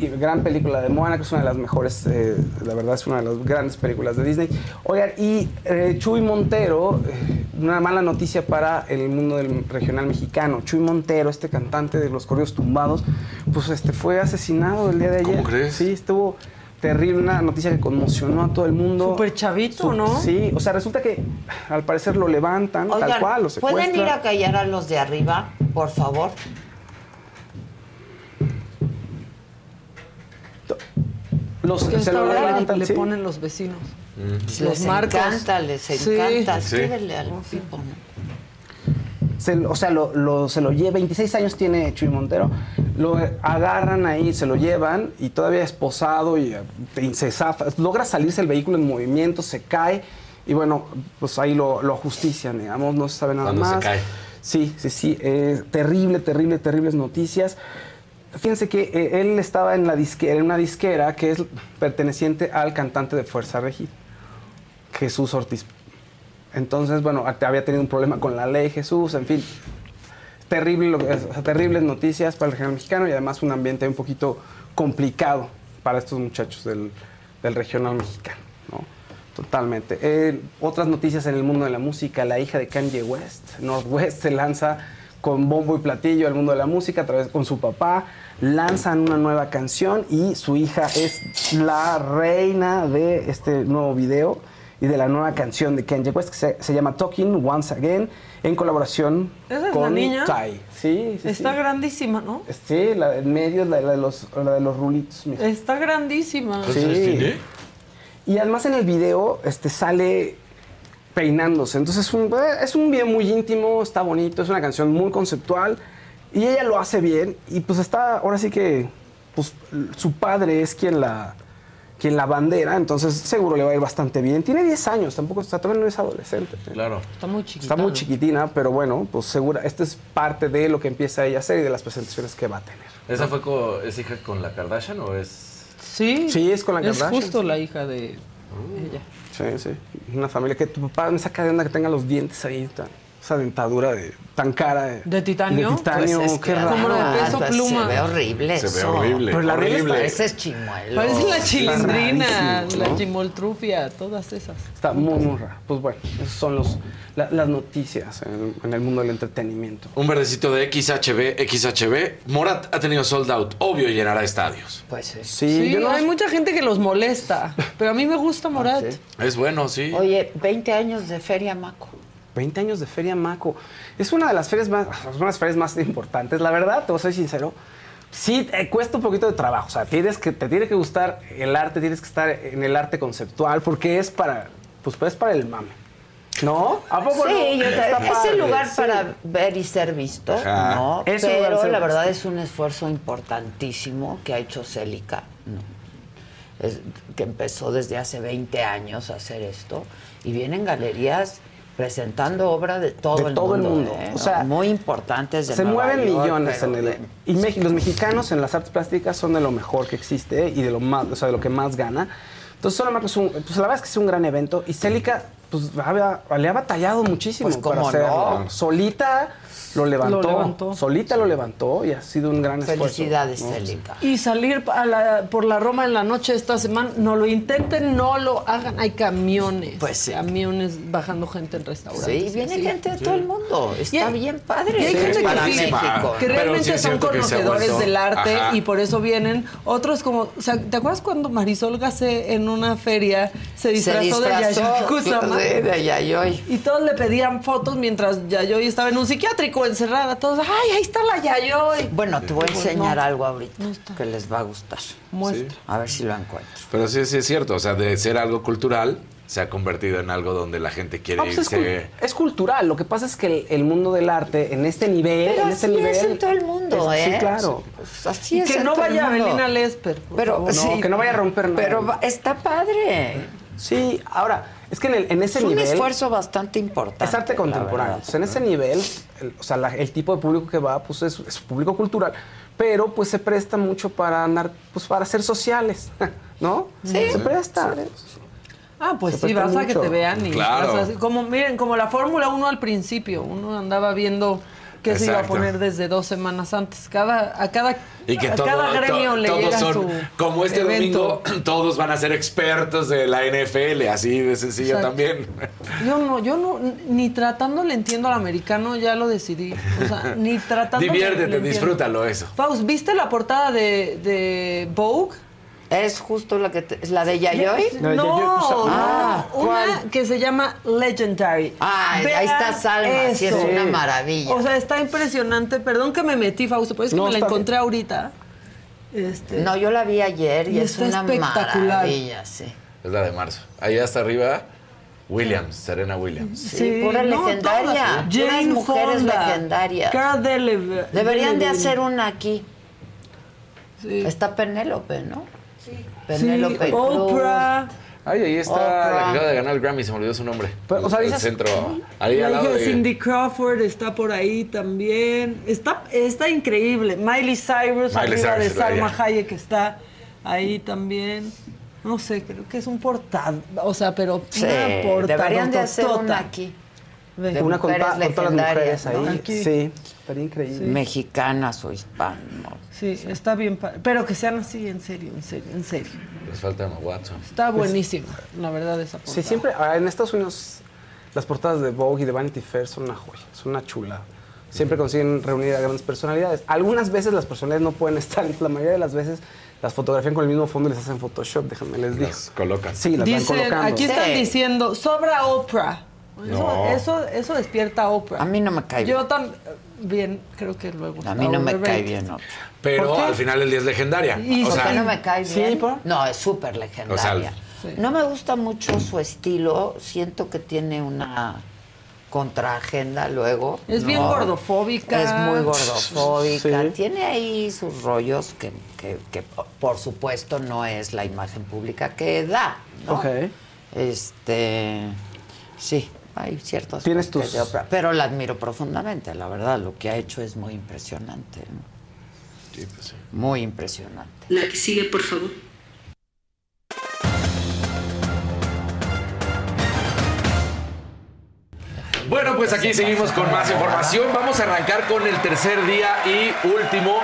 Y gran película de Moana, que es una de las mejores, eh, la verdad es una de las grandes películas de Disney. Oigan, y eh, Chuy Montero, eh, una mala noticia para el mundo del regional mexicano. Chuy Montero, este cantante de los corridos tumbados, pues este fue asesinado el día de ayer. ¿Cómo crees? Sí, estuvo terrible, una noticia que conmocionó a todo el mundo. Súper chavito, Su- ¿no? Sí, o sea, resulta que al parecer lo levantan, tal cual, lo ¿pueden ir a callar a los de arriba, por favor? Los, Que se lo levantan, le sí. ponen los vecinos. Les Los marcos. encanta, les encanta. Sí. Escríbele al tipo. Se- o sea, lo, lo- se lo lleva, 26 años tiene Chuy Montero, lo agarran ahí, se lo llevan y todavía esposado y, eh, y se zafa, logra salirse el vehículo en movimiento, se cae y bueno, pues ahí lo, lo ajustician, digamos, no se sabe nada Cuando se más. cae. Sí, sí, sí, eh, terrible, terrible, terribles noticias. Fíjense que eh, él estaba en, la disquera, una disquera que es perteneciente al cantante de Fuerza Regida, Jesús Ortiz. Entonces, bueno, había tenido un problema con la ley Jesús, en fin. Terrible, terribles noticias para el regional mexicano y además un ambiente un poquito complicado para estos muchachos del, del regional mexicano, ¿no? Totalmente. Eh, otras noticias en el mundo de la música, la hija de Kanye West, Northwest, se lanza con bombo y platillo al mundo de la música a través con su papá, lanzan una nueva canción y su hija es la reina de este nuevo video y de la nueva canción de Kanye West que se, se llama Talking Once Again en colaboración ¿Esa es la con niña? Ty. Sí, sí, Está sí. grandísima, ¿no? Sí, la en medio, la, la de los, la de los rulitos. mira. Está grandísima. Sí. Y además en el video este, sale peinándose. Entonces es un, es un video muy íntimo, está bonito, es una canción muy conceptual y ella lo hace bien. Y pues está, ahora sí que pues, su padre es quien la, quien la bandera, entonces seguro le va a ir bastante bien. Tiene 10 años, tampoco está, todavía no es adolescente. Claro. Está muy chiquita. Está muy chiquitina, pero bueno, pues segura, esta es parte de lo que empieza ella a hacer y de las presentaciones que va a tener. ¿Esa fue co- es hija con la Kardashian o es...? Sí. Sí, es con la Es Kardashian, justo sí. la hija de ella. Sí, sí. Una familia que tu papá me saca de onda que tenga los dientes ahí, tan- esa dentadura de, tan cara. De, ¿De titanio? De titanio, Pues es qué raro. Como la de peso pluma. Se ve horrible Se ve horrible, Pero la horrible. Pareces chimuelo. Parece la chilindrina, rarísimo, la ¿no? chimoltrufia, todas esas. Está muy, muy raro. Pues bueno, esas son los, la- las noticias en, en el mundo del entretenimiento. Un verdecito de XHB, XHB. Morat ha tenido sold out. Obvio llenará estadios. Pues sí. Sí, Sí, yo no- hay mucha gente que los molesta, pero a mí me gusta Morat. Ah, sí. Es bueno, sí. Oye, 20 años de Feria Maco. 20 años de Feria Maco. Es una de las ferias más, es una de las ferias más importantes. La verdad, te voy a ser sincero. Sí, eh, cuesta un poquito de trabajo. O sea, tienes que, te tiene que gustar el arte, tienes que estar en el arte conceptual, porque es para, pues, pues, es para el mame. ¿No? ¿A poco no? Sí, yo te- Está es padre, el lugar sí. para ver y ser visto, Ajá. ¿no? Es Pero la verdad visto. es un esfuerzo importantísimo que ha hecho Célica, ¿no? Es- que empezó desde hace 20 años a hacer esto y vienen galerías presentando obra de todo De el todo el mundo, mundo. ¿eh? O sea, muy importantes de Se Nueva mueven York, millones pero en el. Y los mexicanos en las artes plásticas son de lo mejor que existe y de lo más, o sea, de lo que más gana. Entonces, solo es un, pues la verdad es que es un gran evento. Y Célica, pues había- le ha batallado muchísimo Pues, para ¿cómo hacerlo. no? Solita lo levantó, Lo levantó. Solita lo levantó y ha sido un gran esfuerzo. Felicidades, ¿no? Célica. Y salir a la- por la Roma en la noche esta semana, no lo intenten, no lo hagan. Hay camiones. Pues sí. Camiones bajando gente en restaurantes. Sí, viene así. gente de todo el mundo. Está Y hay- bien padre. Y hay gente que, sí, México. que realmente sí son conocedores del arte Ajá. y por eso vienen. Otros como, o sea, ¿te acuerdas cuando Marisol Gacé en una feria se Se disfrazó, disfrazó de Yayoi sí, de Yayoi. Y todos le pedían fotos mientras Yayoi estaba en un psiquiátrico encerrada. Todos, ay, ahí está la Yayoi. Bueno, te voy a enseñar no. algo ahorita que les va a gustar. Muestra. A ver si lo encuentro. Pero sí, sí es cierto. O sea, de ser algo cultural, se ha convertido en algo donde la gente quiere Ah, pues es, irse. es cultural. Lo que pasa es que el, el mundo del arte, en este nivel, Pero en este así nivel. es en todo el mundo, es- ¿eh? Sí, claro. Pues así Y es que en no todo vaya. Belina Lesper. por Pero favor. No, sí, que no vaya a romper nada. Pero va- está padre. Sí, ahora, es que en, el- en ese Es un nivel. esfuerzo bastante importante. Es arte contemporáneo. verdad. Entonces, en ese nivel, el, o sea, la- el tipo de público que va, pues es, es público cultural, pero pues se presta mucho para andar, pues para ser sociales, ¿no? Sí. Se presta. Ah, pues Se sí, vas a que te vean y Claro. vas a- como miren, como la Fórmula 1 al principio, uno andaba viendo qué se iba a poner desde dos semanas antes. Cada, a cada, Y que a todo- cada gremio to- le todos llega son, su como este evento. domingo, todos van a ser expertos de la NFL, así de sencillo Exacto. también. Yo no, yo no, ni tratando le entiendo al americano, ya lo decidí. O sea, ni tratando Diviértete, disfrútalo eso. Faust, ¿viste la portada de, de Vogue? Es justo la que te- es la de Yayoi. No, no, Ah, una que se llama Legendary. Ay, ahí está Salma, sí, es una maravilla. O sea, está impresionante. Perdón que me metí, Fausto, pero es que No, me la encontré ahorita. Este, No, yo la vi ayer y, Y es una espectacular. maravilla, sí. Es la de marzo. Ahí hasta arriba, Williams, Serena Williams. Sí, pura no, legendaria. todas. Jane mujeres Fonda, legendarias. Cara. Deberían de hacer una aquí. Sí. Está Penélope, ¿no? Sí. Sí, Penélope Cruz. Oprah. Ay, ahí está Oprah. la que acaba de ganar el Grammy, se me olvidó su nombre. Pero, o sea, el dices- centro. Ahí La al hija lado de de. Cindy Crawford está por ahí también. Está, está increíble. Miley Cyrus, Miley arriba de Cyrus, la Salma. Hayek está ahí también. No sé, creo que es un portal. O sea, pero Sí, una portada. deberían de hacer una aquí. De Una con, con todas las mujeres legendarias, ahí. ¿no? Aquí. Sí, estaría increíble. Mexicanas o hispanas. Sí, está bien. Pero que sean así, en serio, en serio, en serio. Les falta Emma Watson. Está buenísima, la verdad, esa portada. Sí, siempre, ah, en Estados Unidos, las portadas de Vogue y de Vanity Fair son una joya, son una chula. Siempre consiguen reunir a grandes personalidades. Algunas veces las personalidades no pueden estar, la mayoría de las veces las fotografían con el mismo fondo y les hacen Photoshop, déjenme les digo. Las colocan. Sí, las van Dicen, colocando. aquí están Sí. diciendo, sobra Oprah. Eso, No. eso, eso despierta a Oprah. A mí no me cae Yo también creo que luego. A mí no me cae bien otra. Pero al final el día es legendaria. Y- o ¿Por sea, qué no me cae sí, bien? ¿por? No, es súper legendaria. O sea, Sí. No me gusta mucho su estilo. Siento que tiene una contraagenda luego. Es bien ¿no? gordofóbica. Es muy gordofóbica. Sí. Tiene ahí sus rollos que, que- que, por supuesto, no es la imagen pública que da. ¿no? Ok. Este. Sí, hay ciertos. Tienes tus- de Oprah, Pero la admiro profundamente, la verdad. Lo que ha hecho es muy impresionante. ¿no? sí, pues sí. Muy impresionante. La que sigue, por favor. Bueno, pues aquí seguimos con más información. Vamos a arrancar con el tercer día y último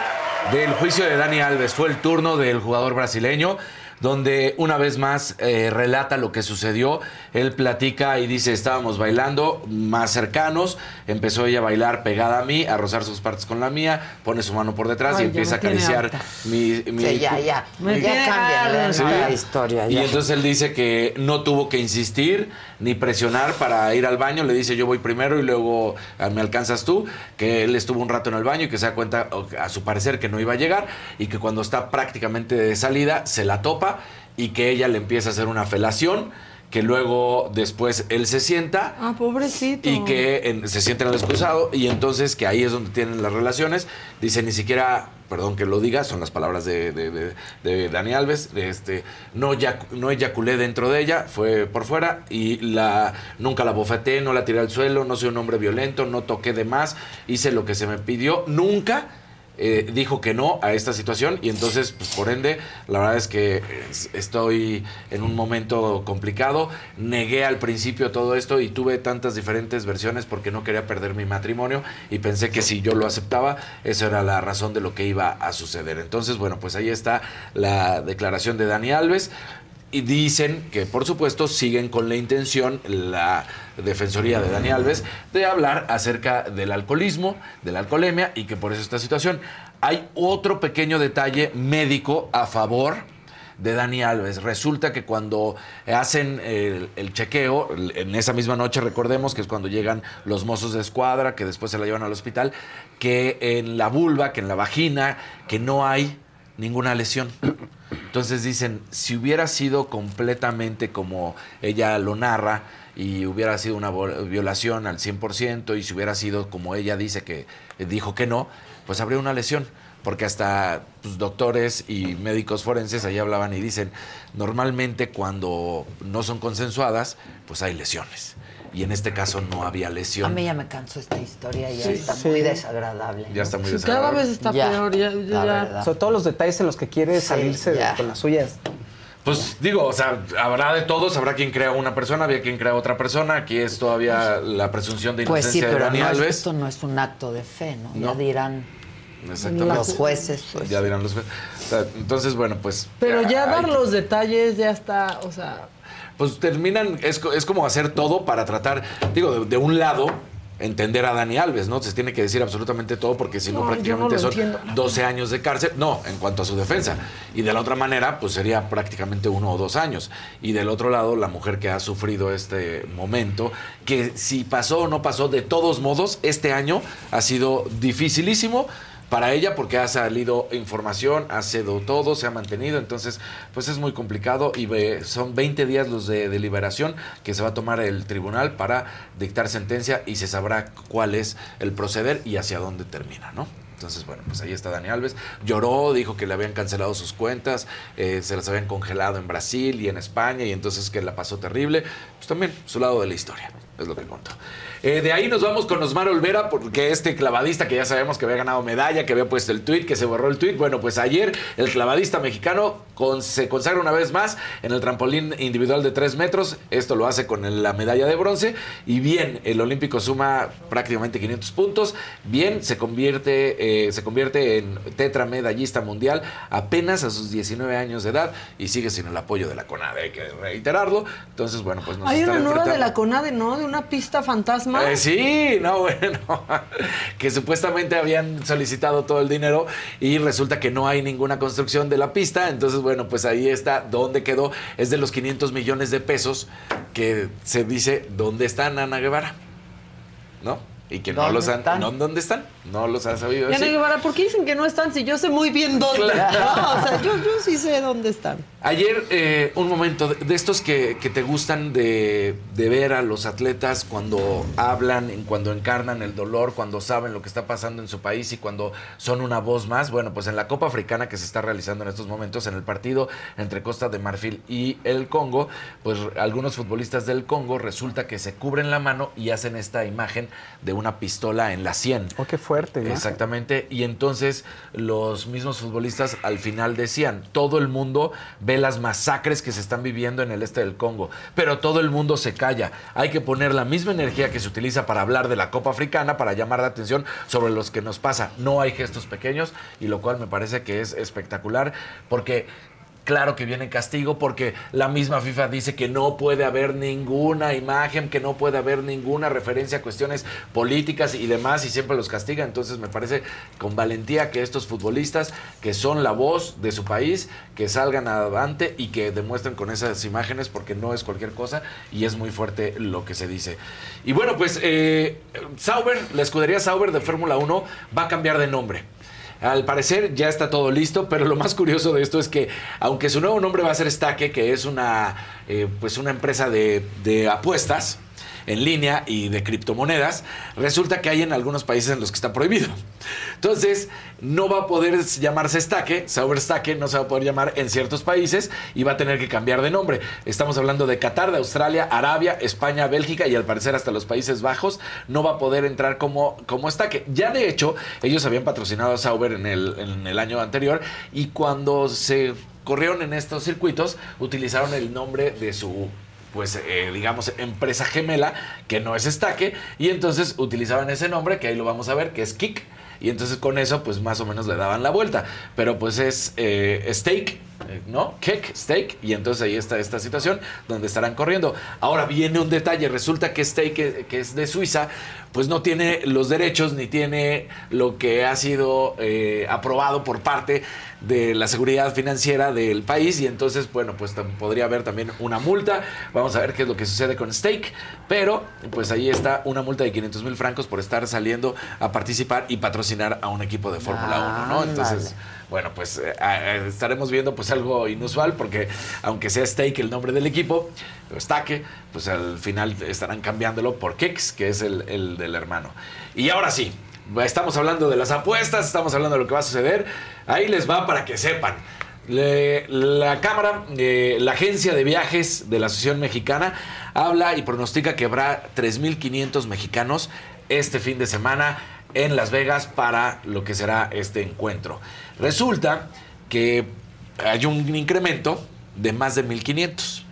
del juicio de Dani Alves. Fue el turno del jugador brasileño, donde una vez más eh, relata lo que sucedió. Él platica y dice, estábamos bailando más cercanos, empezó ella a bailar pegada a mí, a rozar sus partes con la mía, pone su mano por detrás Ay, y empieza a acariciar mi, mi- Sí, ya, ya. Me ya cambia la historia. y entonces él dice que no tuvo que insistir ni presionar para ir al baño. Le dice yo voy primero y luego ah, me alcanzas tú. Que él estuvo un rato en el baño y que se da cuenta, a su parecer, que no iba a llegar. Y que cuando está prácticamente de salida se la topa y que ella le empieza a hacer una felación que luego después él se sienta Ah, pobrecito. y que en- se sienten al excusado y entonces que ahí es donde tienen las relaciones. Dice ni siquiera, perdón que lo diga, son las palabras de, de, de- de Dani Alves, de este, no, yac- no eyaculé dentro de ella, fue por fuera y la nunca la bofeteé, no la tiré al suelo, no soy un hombre violento, no toqué de más, hice lo que se me pidió, nunca eh, dijo que no a esta situación y entonces, pues por ende, la verdad es que es- estoy en un momento complicado. Negué al principio todo esto y tuve tantas diferentes versiones porque no quería perder mi matrimonio y pensé que si yo lo aceptaba, eso era la razón de lo que iba a suceder. Entonces, bueno, pues ahí está la declaración de Dani Alves. Y dicen que, por supuesto, siguen con la intención, la Defensoría de Dani Alves, de hablar acerca del alcoholismo, de la alcoholemia y que por eso esta situación. Hay otro pequeño detalle médico a favor de Dani Alves. Resulta que cuando hacen el, el chequeo, en esa misma noche, recordemos que es cuando llegan los mozos de escuadra, que después se la llevan al hospital, que en la vulva, que en la vagina, que no hay ninguna lesión. Entonces dicen, si hubiera sido completamente como ella lo narra y hubiera sido una violación al 100% y si hubiera sido como ella dice que dijo que no, pues habría una lesión. Porque hasta pues, doctores y médicos forenses ahí hablaban y dicen, normalmente cuando no son consensuadas, pues hay lesiones. Y en este caso no había A lesión. mí ya me cansó esta historia y ya Sí, está sí. muy desagradable. Ya está muy Cada desagradable. vez está Ya, peor. Ya, ya-. Sobre todo los detalles en los que quiere Sí, salirse de- con las suyas. Pues digo, o sea, habrá de todos, habrá quien crea una persona, había quien crea otra persona. Aquí es todavía la presunción de Pues sí, inocencia de pero Dani no es- Alves. esto no es un acto de fe, ¿no? No. Ya dirán los jueces. Pues. Ya dirán los jueces. O sea, entonces, bueno, pues. Pero ya hay dar que- los detalles ya está, o sea, Pues terminan, es, es como hacer todo para tratar, digo, de, de un lado, entender a Dani Alves, ¿no? Se tiene que decir absolutamente todo porque si no, prácticamente no son entiendo. 12 años de cárcel. No, en cuanto a su defensa. Y de la otra manera, pues sería prácticamente uno o dos años. Y del otro lado, la mujer que ha sufrido este momento, que si pasó o no pasó, de todos modos, este año ha sido dificilísimo para ella porque ha salido información, ha sido todo, se ha mantenido, entonces pues es muy complicado y ve- son 20 días los de deliberación que se va a tomar el tribunal para dictar sentencia y se sabrá cuál es el proceder y hacia dónde termina, ¿no? Entonces, bueno, pues ahí está Dani Alves. Lloró, dijo que le habían cancelado sus cuentas, eh, se las habían congelado en Brasil y en España y entonces que la pasó terrible. Pues también su lado de la historia, es lo que contó. Eh, de ahí nos vamos con Osmar Olvera, porque este clavadista que ya sabemos que había ganado medalla, que había puesto el tweet, que se borró el tweet. Bueno, pues ayer el clavadista mexicano con- se consagra una vez más en el trampolín individual de 3 metros. Esto lo hace con la medalla de bronce. Y bien, el olímpico suma prácticamente 500 puntos. Bien, se convierte, eh, se convierte en tetramedallista mundial apenas a sus 19 años de edad y sigue sin el apoyo de la CONADE, hay que reiterarlo. Entonces, bueno, pues nos hay una nueva de la CONADE, ¿no? Una pista fantasma. eh, sí, no, bueno, que supuestamente habían solicitado todo el dinero y resulta que no hay ninguna construcción de la pista, entonces bueno, pues ahí está, ¿dónde quedó? Es de los 500 millones de pesos que se dice, ¿dónde están Ana Guevara? ¿No? Y que no ¿Dónde los han, están? no, ¿dónde están? No los han sabido decir. ¿por qué dicen que no están si yo sé muy bien dónde? Claro. No, o sea, yo, yo sí sé dónde están. Ayer, eh, un momento de, de estos que, que te gustan de, de ver a los atletas cuando hablan, cuando encarnan el dolor, cuando saben lo que está pasando en su país y cuando son una voz más. Bueno, pues en la Copa Africana que se está realizando en estos momentos, en el partido entre Costa de Marfil y el Congo, pues algunos futbolistas del Congo resulta que se cubren la mano y hacen esta imagen de una pistola en la sien. Oh, qué fuerte, ¿no? Exactamente. Y entonces los mismos futbolistas al final decían, todo el mundo ve las masacres que se están viviendo en el este del Congo, pero todo el mundo se calla. Hay que poner la misma energía que se utiliza para hablar de la Copa Africana, para llamar la atención sobre los que nos pasa. No hay gestos pequeños y lo cual me parece que es espectacular porque Claro que viene castigo porque la misma FIFA dice que no puede haber ninguna imagen, que no puede haber ninguna referencia a cuestiones políticas y demás y siempre los castiga. Entonces me parece con valentía que estos futbolistas que son la voz de su país, que salgan adelante y que demuestren con esas imágenes porque no es cualquier cosa y es muy fuerte lo que se dice. Y bueno, pues eh, Sauber, la escudería Sauber de Fórmula 1 va a cambiar de nombre. Al parecer ya está todo listo, pero lo más curioso de esto es que, aunque su nuevo nombre va a ser Stake, que es una, eh, pues una empresa de, de apuestas, en línea y de criptomonedas, resulta que hay en algunos países en los que está prohibido. Entonces, no va a poder llamarse Stake, Sauber Stake no se va a poder llamar en ciertos países y va a tener que cambiar de nombre. Estamos hablando de Qatar, de Australia, Arabia, España, Bélgica y al parecer hasta los Países Bajos no va a poder entrar como, como. Ya de hecho, ellos habían patrocinado a Sauber en el, en el año anterior y cuando se corrieron en estos circuitos, utilizaron el nombre de su pues eh, digamos empresa gemela que no es Stake y entonces utilizaban ese nombre que ahí lo vamos a ver que es Kik y entonces con eso pues más o menos le daban la vuelta. Pero pues es eh, Stake eh, ¿no? Kick, Stake, y entonces ahí está esta situación donde estarán corriendo. Ahora viene un detalle, resulta que Stake, que, que es de Suiza, pues no tiene los derechos ni tiene lo que ha sido eh, aprobado por parte de la seguridad financiera del país y entonces, bueno, pues podría haber también una multa. Vamos a ver qué es lo que sucede con Stake, pero pues ahí está una multa de 500 mil francos por estar saliendo a participar y patrocinar a un equipo de Fórmula 1, ¿no? Entonces... Bueno, pues eh, estaremos viendo pues algo inusual porque aunque sea Stake el nombre del equipo, o Stake, pues al final estarán cambiándolo por Kicks, que es el, el del hermano. Y ahora sí, estamos hablando de las apuestas, estamos hablando de lo que va a suceder. Ahí les va para que sepan. La Cámara, eh, la agencia de viajes de la Asociación Mexicana, habla y pronostica que habrá 3.500 mexicanos este fin de semana en Las Vegas para lo que será este encuentro. Resulta que hay un incremento de más de 1.500.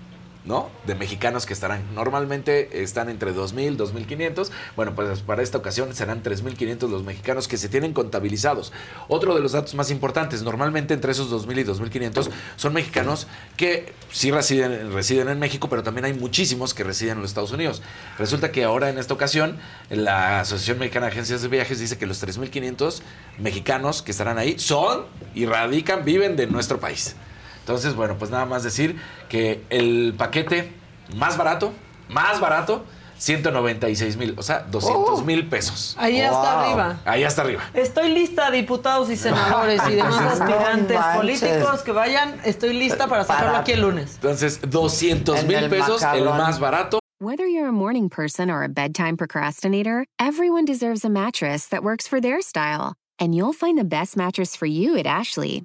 ¿no? De mexicanos que estarán, normalmente están entre 2.000, 2.500. Bueno, pues para esta ocasión serán 3.500 los mexicanos que se tienen contabilizados. Otro de los datos más importantes, normalmente entre esos 2.000 y 2.500 son mexicanos que sí residen, residen en México, pero también hay muchísimos que residen en los Estados Unidos. Resulta que ahora en esta ocasión la Asociación Mexicana de Agencias de Viajes dice que los 3.500 mexicanos que estarán ahí son y radican, viven de nuestro país. Entonces, bueno, pues nada más decir que el paquete más barato, más barato, 196 mil, o sea, 200 mil pesos. Ahí hasta arriba. Ahí hasta arriba. Estoy lista, diputados y senadores y demás No aspirantes manches. políticos que vayan. Estoy lista para sacarlo Para- aquí el lunes. Entonces, 200 En mil el pesos, el macabrón. más barato. Whether you're a morning person or a bedtime procrastinator, everyone deserves a mattress that works for their style. And you'll find the best mattress for you at Ashley.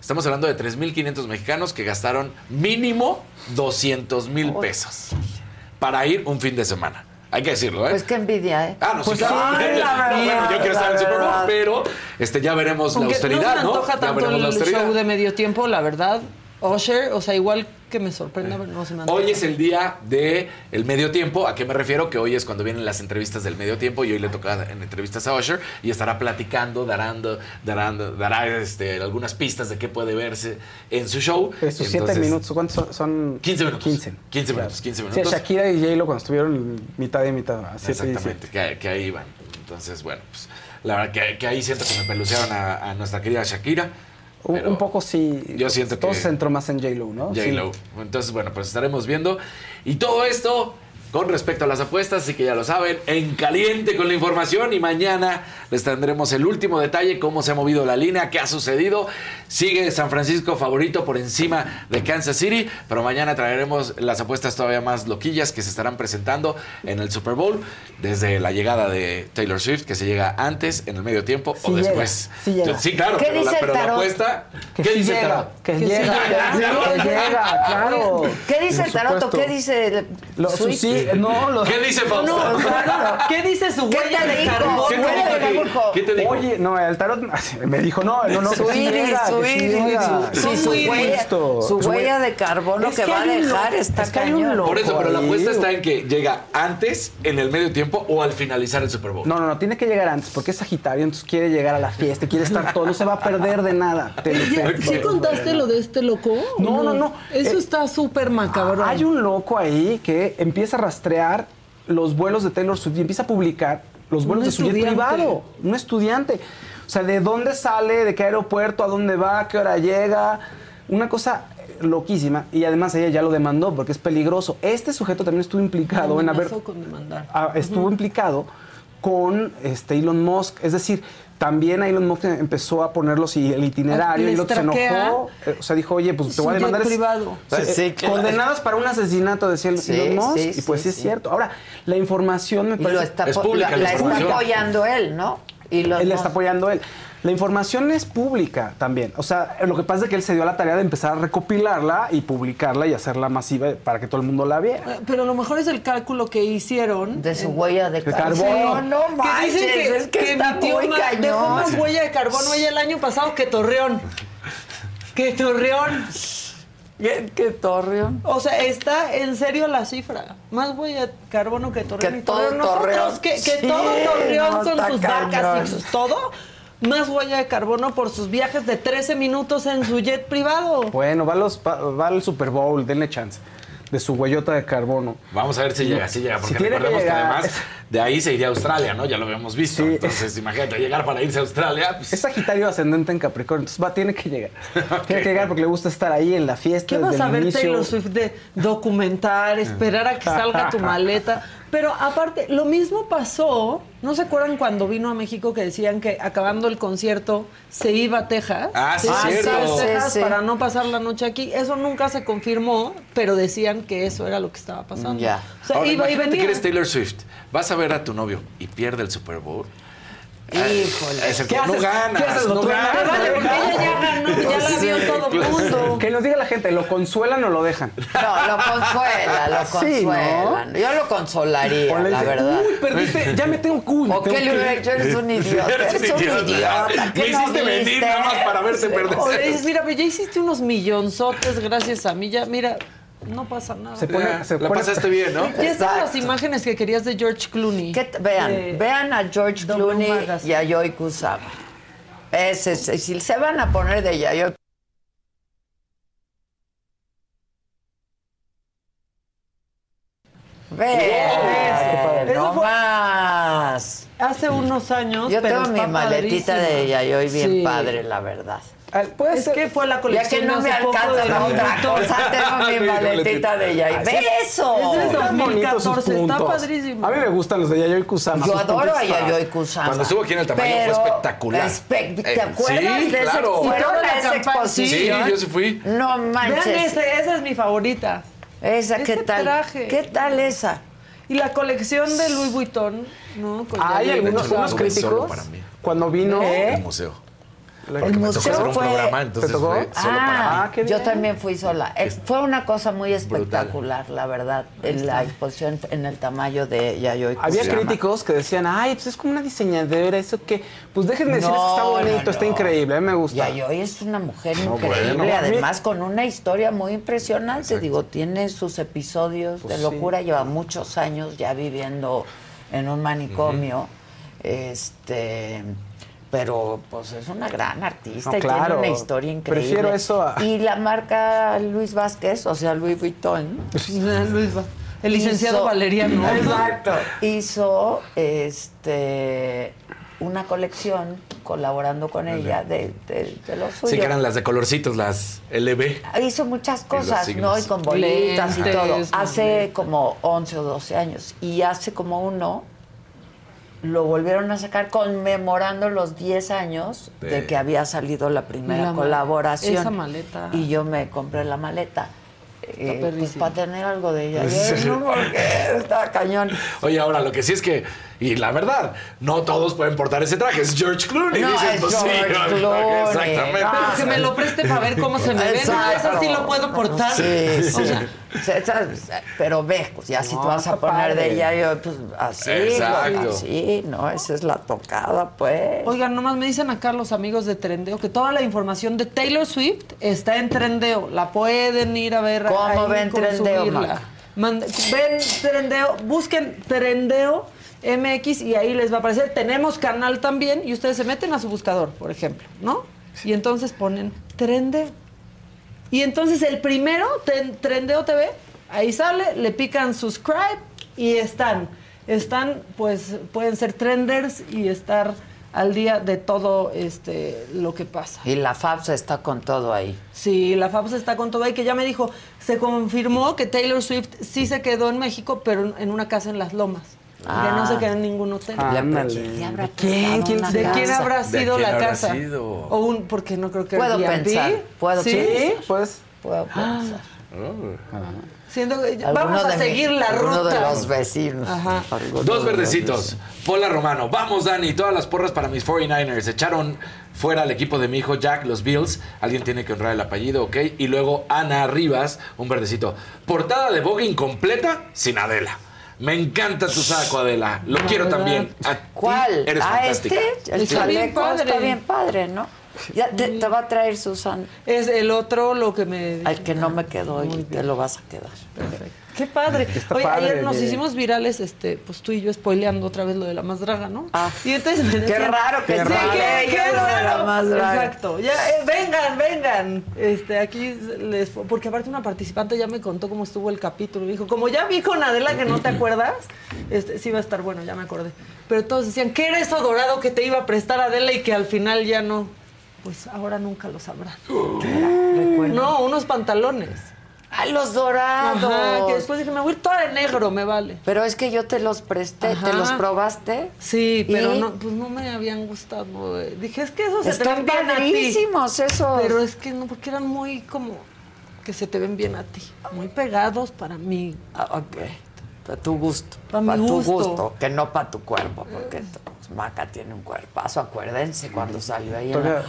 Estamos hablando de 3.500 mexicanos que gastaron mínimo 200 mil pesos para ir un fin de semana. Hay que decirlo, ¿eh? Pues qué envidia, ¿eh? Ah, no, sí, Pues claro. sí, la No, bueno, verdad, yo quiero estar en el la Super Bowl, verdad. pero este, ya veremos la Aunque austeridad, no ¿no? se me antoja Ya tanto veremos la el austeridad. show de medio tiempo, la verdad. Usher, o sea, igual que me sorprenda, pero no se me. Hoy es el día de el medio tiempo. ¿A qué me refiero? Que hoy es cuando vienen las entrevistas del medio tiempo y hoy le toca en entrevistas a Usher y estará platicando, darando, darando, dará este, algunas pistas de qué puede verse en su show. Estos siete Entonces, minutos, ¿cuántos son? son? 15 minutos. 15. 15 minutos, 15 Sí, minutos. Shakira y J-Lo cuando estuvieron mitad y mitad. y Exactamente, que, que ahí van. Entonces, bueno, pues la verdad que, que ahí siento que me pelucearon a, a nuestra querida Shakira. Un, pero un poco sí. Yo siento todo que- se centró más en J-Lo, ¿no? Sí. J-Lo. Entonces, bueno, pues estaremos viendo. Y todo esto con respecto a las apuestas, así que ya lo saben, en caliente con la información. Y mañana les tendremos el último detalle, cómo se ha movido la línea, qué ha sucedido. Sigue San Francisco favorito por encima de Kansas City, pero mañana traeremos las apuestas todavía más loquillas que se estarán presentando en el Super Bowl, desde la llegada de Taylor Swift, que se llega antes, en el medio tiempo Sí o llega, después. sí llega. claro, ¿Qué pero, la, dice el pero la tarot? apuesta. Que ¿Qué sí dice el llega, tarot? que llega, que llega, claro. ¿Qué dice el tarot? ¿Qué dice Lo- Swift? sí, no, lo- ¿Qué dice Fausto? No. ¿Qué dice su ¿Qué huella de carbón? ¿Qué te dijo. Oye, no, el tarot me dijo, no, no, no, Su sí iris, su su- sí, su Muy huella, listo. su huella de carbono Es que, que va a dejar está es que hay un cañón. loco. Por eso, pero la apuesta está en que llega antes, en el medio tiempo o al finalizar el Super Bowl. No, no, no, tiene que llegar antes porque es Sagitario, entonces quiere llegar a la fiesta, quiere estar todo, no se va a perder de nada. Te lo ¿Ya- juro. ¿Sí contaste lo de este loco? No, no, no. Eso Eh, está súper macabro. Hay un loco ahí que empieza a rastrear los vuelos de Taylor Swift y empieza a publicar los vuelos Un de su jet estudiante. privado. Un estudiante. O sea, de dónde sale, de qué aeropuerto, a dónde va, a qué hora llega. Una cosa loquísima. Y además ella ya lo demandó porque es peligroso. Este sujeto también estuvo implicado en haber con demandar. ah, estuvo implicado con este Elon Musk. Es decir, también a Elon Musk empezó a ponerlos y el itinerario Les y lo se enojó. Eh, O sea, dijo, oye, pues te voy a demandar. es- privado. Sí, Sí, claro. Condenados para un asesinato, decía Sí, Elon Musk. sí, y pues sí, sí, es cierto. Ahora, la información me Y parece... lo está, Es pública la, la la está apoyando él, ¿no? Y Él no. está apoyando él. La información es pública también. O sea, lo que pasa es que él se dio a la tarea de empezar a recopilarla y publicarla y hacerla masiva para que todo el mundo la viera. Eh, Pero a lo mejor es el cálculo que hicieron. De su huella de De carbono. carbono. No, no que dicen manches, que, es que, que está muy más- cañón. dejó más huella de carbono ella el año pasado que Torreón. Que Torreón. ¿Qué, qué torreón? O sea, está en serio la cifra. Más huella de carbono que Torreón. Que y todo Torreón. Nosotros, Torreón. que, que Sí, todo Torreón no, son está sus cañón. vacas y sus todo. Más huella de carbono por sus viajes de 13 minutos en su jet privado. Bueno, va, los, va, va al Super Bowl, denle chance. De su huellota de carbono. Vamos a ver si llega, si llega, porque Si recordemos que, llegar- además de ahí se iría a Australia, ¿no? Ya lo habíamos visto. Sí. Entonces, imagínate, llegar para irse a Australia. pues, Es Sagitario ascendente en Capricornio, entonces va, tiene que llegar. Tiene que llegar porque le gusta estar ahí en la fiesta ¿Qué desde vas a ver inicio. Taylor Swift de documentar, esperar a que salga tu maleta? Pero aparte, lo mismo pasó, ¿no se acuerdan cuando vino a México que decían que acabando el concierto se iba a Texas? Ah, sí, Se cierto. iba a Texas Sí, sí. para no pasar la noche aquí. Eso nunca se confirmó, pero decían que eso era lo que estaba pasando. Ya. O sea, Ahora, iba y venía. que eres Taylor Swift. Vas a ver a tu novio y pierde el Super Bowl. Híjole. Es el ¿Qué que no haces? ganas, ¿Qué no ganas. Vale, porque ella ya ganó, ya la vio todo el mundo. Que nos diga la gente, ¿lo consuelan o lo dejan? No, lo consuela, lo Sí, ¿no? consuelan. Yo lo consolaría, la dice, verdad. Uy, perdiste, ya me tengo que ¿O qué le hubiera dicho? Eres un idiota, eres un idiota. Me ¿qué no hiciste venir nada más para verte perder. O le dices, mira, ya hiciste unos millonzotes gracias a mí, ya, mira, no pasa nada. Se pone, se La pone- pasaste bien, ¿no? Ya están las imágenes que querías de George Clooney. ¿Qué t- vean, De- vean a George Clooney y a Joy Kusama. Ese, es- si se van a poner de Yayoi Ve, no más. Hace unos años. Yo pero tengo mi maletita de. Yayoi bien Sí. padre, la verdad. Puede Es ser. que fue la Ya colección que no de me alcanza de la otra cosa, tengo mi maletita de Yayoi. ¡Ve eso! Es de Están bonitos sus 2014, está puntos. padrísimo. A mí me gustan los de Yayoi Kusama. Yo adoro a Yayoi Kusama. Cuando estuvo aquí en el tamaño fue espectacular. espe- ¿Te Eh, acuerdas sí, de ese? claro. ¿Fueron a esa exposición? Sí, yo sí fui. No manches. Vean ese, esa es mi favorita. Esa, ¿qué Ese tal? traje. ¿Qué tal esa? Y la colección de Louis Vuitton, ¿no? Con Hay algunos unos críticos cuando vino. ¿Eh? El museo. La- Porque me tocó museo hacer un fue- programa, entonces ¿Te tocó? fue solo para mí. Ah, qué yo también fui sola. Eh, Fue una cosa muy espectacular, la verdad, en la exposición en el tamaño de Yayoi Había críticos que decían, ay, pues es como una diseñadora, eso que. Pues déjenme decirles que está No, bonito, no, está no. increíble, a mí me gusta. Yayoi es una mujer No, increíble, bueno. además con una historia muy impresionante. Digo, tiene sus episodios Pues de sí. locura, lleva muchos años ya viviendo en un manicomio. Este. Pero pues es una gran artista No, y claro. tiene una historia increíble. Prefiero eso a- Y la marca Luis Vázquez, o sea, Louis Vuitton. Luis Va- El licenciado hizo- Valeriano. Exacto. Hizo este una colección colaborando con ella de, de, de lo suyo. Sí, que eran las de colorcitos, las LB. Hizo muchas los cosas. ¿no? Y con bolitas y todo. los Hace como 11 o 12 años. Y hace como uno lo volvieron a sacar conmemorando los 10 años de, De- que había salido la primera La colaboración. esa maleta. Y yo me compré la maleta. eh, pues para tener algo de ella. Yo, no, porque está cañón. Oye, ahora lo que sí es que, y la verdad, no todos pueden portar ese traje. Es George Clooney. No, es pues, sí, George no, Clooney, Exactamente. no. Que me lo preste para ver cómo se me ve. No, eso sí lo puedo portar. Sí, O sí. sea, Se- se- pero ve, pues ya si No, tú vas a poner de padre. ella, yo pues así, Exacto. así, no, esa es la tocada, pues. Oigan, nomás me dicen acá los amigos de Trendeo que toda la información de Taylor Swift está en Trendeo. La pueden ir a ver. ¿Cómo ahí, ven Trendeo? Mand- ven Trendeo, busquen Trendeo MX y ahí les va a aparecer. Tenemos canal también y ustedes se meten a su buscador, por ejemplo, ¿no? Y entonces ponen Trendeo. Y entonces el primero, Ten- Trendeo TV, ahí sale, le pican subscribe y están. Están, pues, pueden ser trenders y estar al día de todo este lo que pasa. Y la FABS está con todo ahí. Sí, la FABS está con todo ahí, que ya me dijo, se confirmó que Taylor Swift sí se quedó en México, pero en una casa en Las Lomas. Que no Ah. se quedó en ningún hotel. Ándale. ¿Quién le habrá ¿Quién? ¿Quién- ¿De quién habrá ¿De sido quién la habrá casa? sido? O un, porque no creo que Puedo pensar, puedo ¿Sí? pensar. Pues. Puedo pensar. Siento que Alguno vamos a de mi- seguir la ruta. de los vecinos. Ajá. Dos de verdecitos. Pola Romano. Vamos, Dani. Todas las porras para mis 49ers. Echaron fuera al equipo de mi hijo Jack, los Bills. Alguien tiene que honrar el apellido, ¿ok? Y luego Ana Rivas, un verdecito. Portada de Vogue incompleta sin Adela. Me encanta tu saco, Adela. Lo quiero también. A ¿Cuál? Eres ¿A fantástica. este? El Está bien chaleco padre. está bien padre, ¿no? Ya te, te va a traer Susan. Es el otro lo que me... Al que no me quedó y te lo vas a quedar. Qué padre. Está Oye, padre ayer nos de- hicimos virales, este, pues tú y yo spoileando otra vez lo de la más draga, ¿no? y entonces me Qué decían, raro que sí, sí, qué- qué lo de la raro. más draga. Exacto. Ya, eh, vengan, vengan. Este, aquí les porque aparte una participante ya me contó cómo estuvo el capítulo. Dijo, como ya vi con Adela que no te acuerdas, este, sí va a estar bueno, ya me acordé. Pero todos decían, ¿qué era eso dorado que te iba a prestar Adela y que al final ya no? Pues ahora nunca lo sabrán. No, unos pantalones. ¡Ah, los dorados! Ajá, que después dije, me voy a ir toda de negro, me vale. Pero es que yo te los presté, ¿te los probaste? Sí, pero no, pues no me habían gustado. eh. Dije, es que esos se Están te ven bien a ti. esos. Pero es que no, porque eran muy como que se te ven bien a ti. Muy pegados para mí. Ah, ok. Para tu gusto. Pa' mi Para tu gusto. gusto, que no para tu cuerpo, porque pues, Maca tiene un cuerpazo, acuérdense cuando salió ahí en la-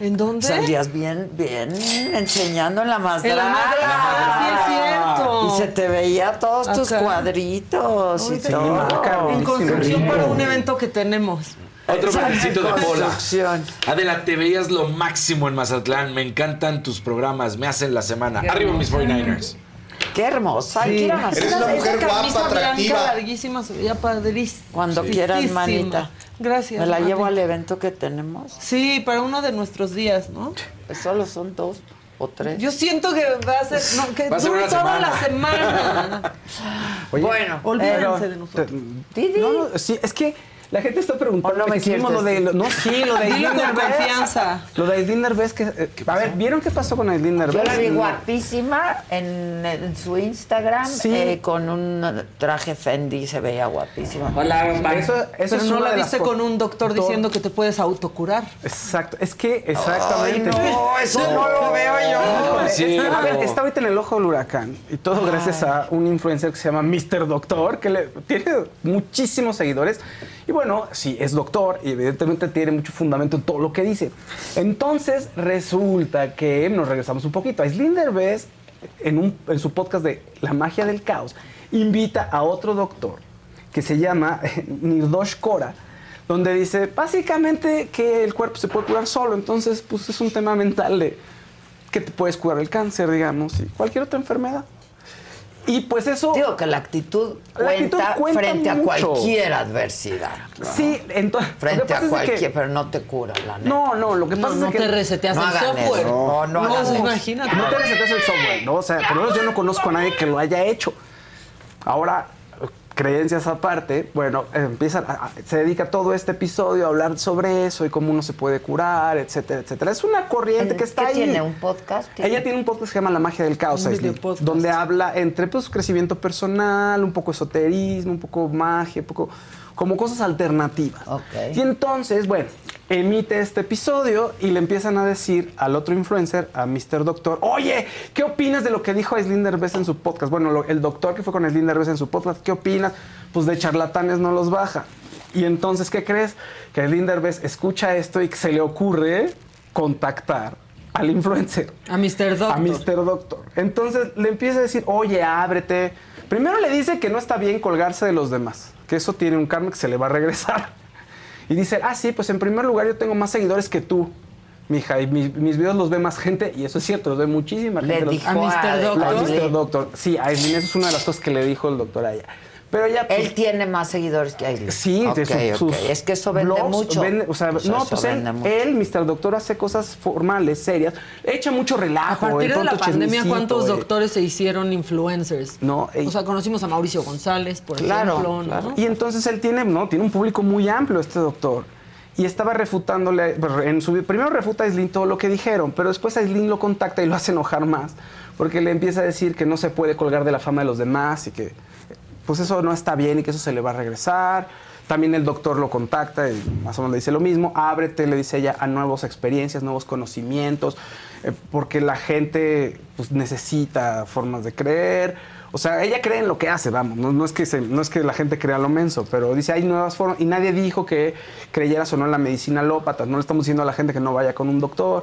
¿En dónde? Salías bien, bien enseñando en la más En la más draga, sí es cierto. Y se te veía todos tus Acá. cuadritos y Ahorita todo. En construcción para un evento que tenemos. Otro verdecito de Pola. Construcción. Adela, te veías lo máximo en Mazatlán. Me encantan tus programas. Me hacen la semana. Arriba mis 49ers. Qué hermosa. Hay que ir a Mazatlán. Esa- camisa blanca larguísima se veía padrísima. Cuando quieras, manita. Gracias. Me la mami. llevo al evento que tenemos. Sí, para uno de nuestros días, ¿no? Pues solo son dos o tres. Yo siento que va a ser, no, que Va a ser dure una toda semana. la semana. Oye, Bueno, olvídense pero- de nosotros. No, no, sí, es que la gente está preguntando. ¿O no me hicimos lo de, no, sí, lo de Aislinn confianza. Lo de Aislinn Derbez, que, eh, que- a ver, ¿vieron qué pasó con Aislinn Derbez? Yo la vi guapísima en, en su Instagram Sí. eh, con un traje Fendi, se veía guapísima. Eso, eso Pero es no la viste co- con un doctor to- diciendo que te puedes autocurar. Exacto, es que exactamente. Ay, no, eso no lo veo yo. No, es- Sí, a ver, no. está ahorita en el ojo del huracán y todo gracias a un influencer que se llama Mr. Doctor, que le, tiene muchísimos seguidores. Y bueno, sí, es doctor y evidentemente tiene mucho fundamento en todo lo que dice. Entonces resulta que nos regresamos un poquito. Aislinn Derbez, en, un- su podcast de La magia del caos, invita a otro doctor que se llama Nirdosh Kora, donde dice básicamente que el cuerpo se puede curar solo. Entonces, pues es un tema mental de que te puedes curar el cáncer, digamos, y cualquier otra enfermedad. Y pues eso... Digo que la actitud La actitud cuenta, frente a cualquier adversidad. Sí, entonces... Frente a cualquier, pero no te cura, la neta. No, no, lo que No, pasa no es que... te reseteas No el software. eso. No, no eso. imagínate. No te reseteas el software, ¿no? O sea, por lo menos yo no conozco a nadie que lo haya hecho. Ahora, creencias aparte, bueno, empiezan a- se dedica todo este episodio a hablar sobre eso y cómo uno se puede curar, etcétera, etcétera. Es una corriente que está ¿Qué ahí. tiene? ¿Un podcast? Ella tiene un podcast que se llama La magia del caos, videopodcast. donde habla entre pues, crecimiento personal, un poco esoterismo, un poco magia, un poco, como cosas alternativas. Y entonces, bueno, emite este episodio y le empiezan a decir al otro influencer, a Mr. Doctor, oye, ¿qué opinas de lo que dijo Aislinn Derbez en su podcast? Bueno, lo- el doctor que fue con Aislinn Derbez en su podcast, ¿qué opinas? Pues de charlatanes no los baja. Y entonces, ¿qué crees? Que Aislinn Derbez escucha esto y que se le ocurre contactar al influencer. A Mr. Doctor. A Mr. Doctor. Entonces le empieza a decir, oye, ábrete. Primero le dice que no está bien colgarse de los demás, que eso tiene un karma que se le va a regresar. Y dice, ah, sí, pues en primer lugar yo tengo más seguidores que tú, mija, y mi- mis videos los ve más gente, y eso es cierto, los ve muchísima Le gente. los- dijo A Mr. Doctor. A Mr. Aislinn. Doctor. Sí, a Aislinn, eso es una de las cosas que le dijo el doctor a ella. Pero ella... pues, Él tiene más seguidores que Aislinn. Sí, de sus Es que eso vende blogs mucho. vende- o sea, sea, no, pues él, vende mucho. él, Mr. Doctor, hace cosas formales, serias. Echa mucho A relajo. partir el de la pandemia, ¿cuántos eh. doctores se hicieron influencers? No, eh, O sea, conocimos a Mauricio González, por Claro, ejemplo. claro. ¿no? Y entonces él tiene, ¿no? Tiene un público muy amplio, este doctor. Y estaba refutándole, bueno, en su, primero refuta a Aislinn todo lo que dijeron, pero después Aislinn lo contacta y lo hace enojar más, porque le empieza a decir que no se puede colgar de la fama de los demás y que pues eso no está bien y que eso se le va a regresar. También el doctor lo contacta y más o menos le dice lo mismo, ábrete, le dice ella, a nuevas experiencias, nuevos conocimientos, eh, porque la gente pues, necesita formas de creer. O sea, ella cree en lo que hace, vamos, no, es que no es que la gente crea lo menso, pero dice hay nuevas formas y nadie dijo que creyeras o no en la medicina alópata, no le estamos diciendo a la gente que no vaya con un doctor.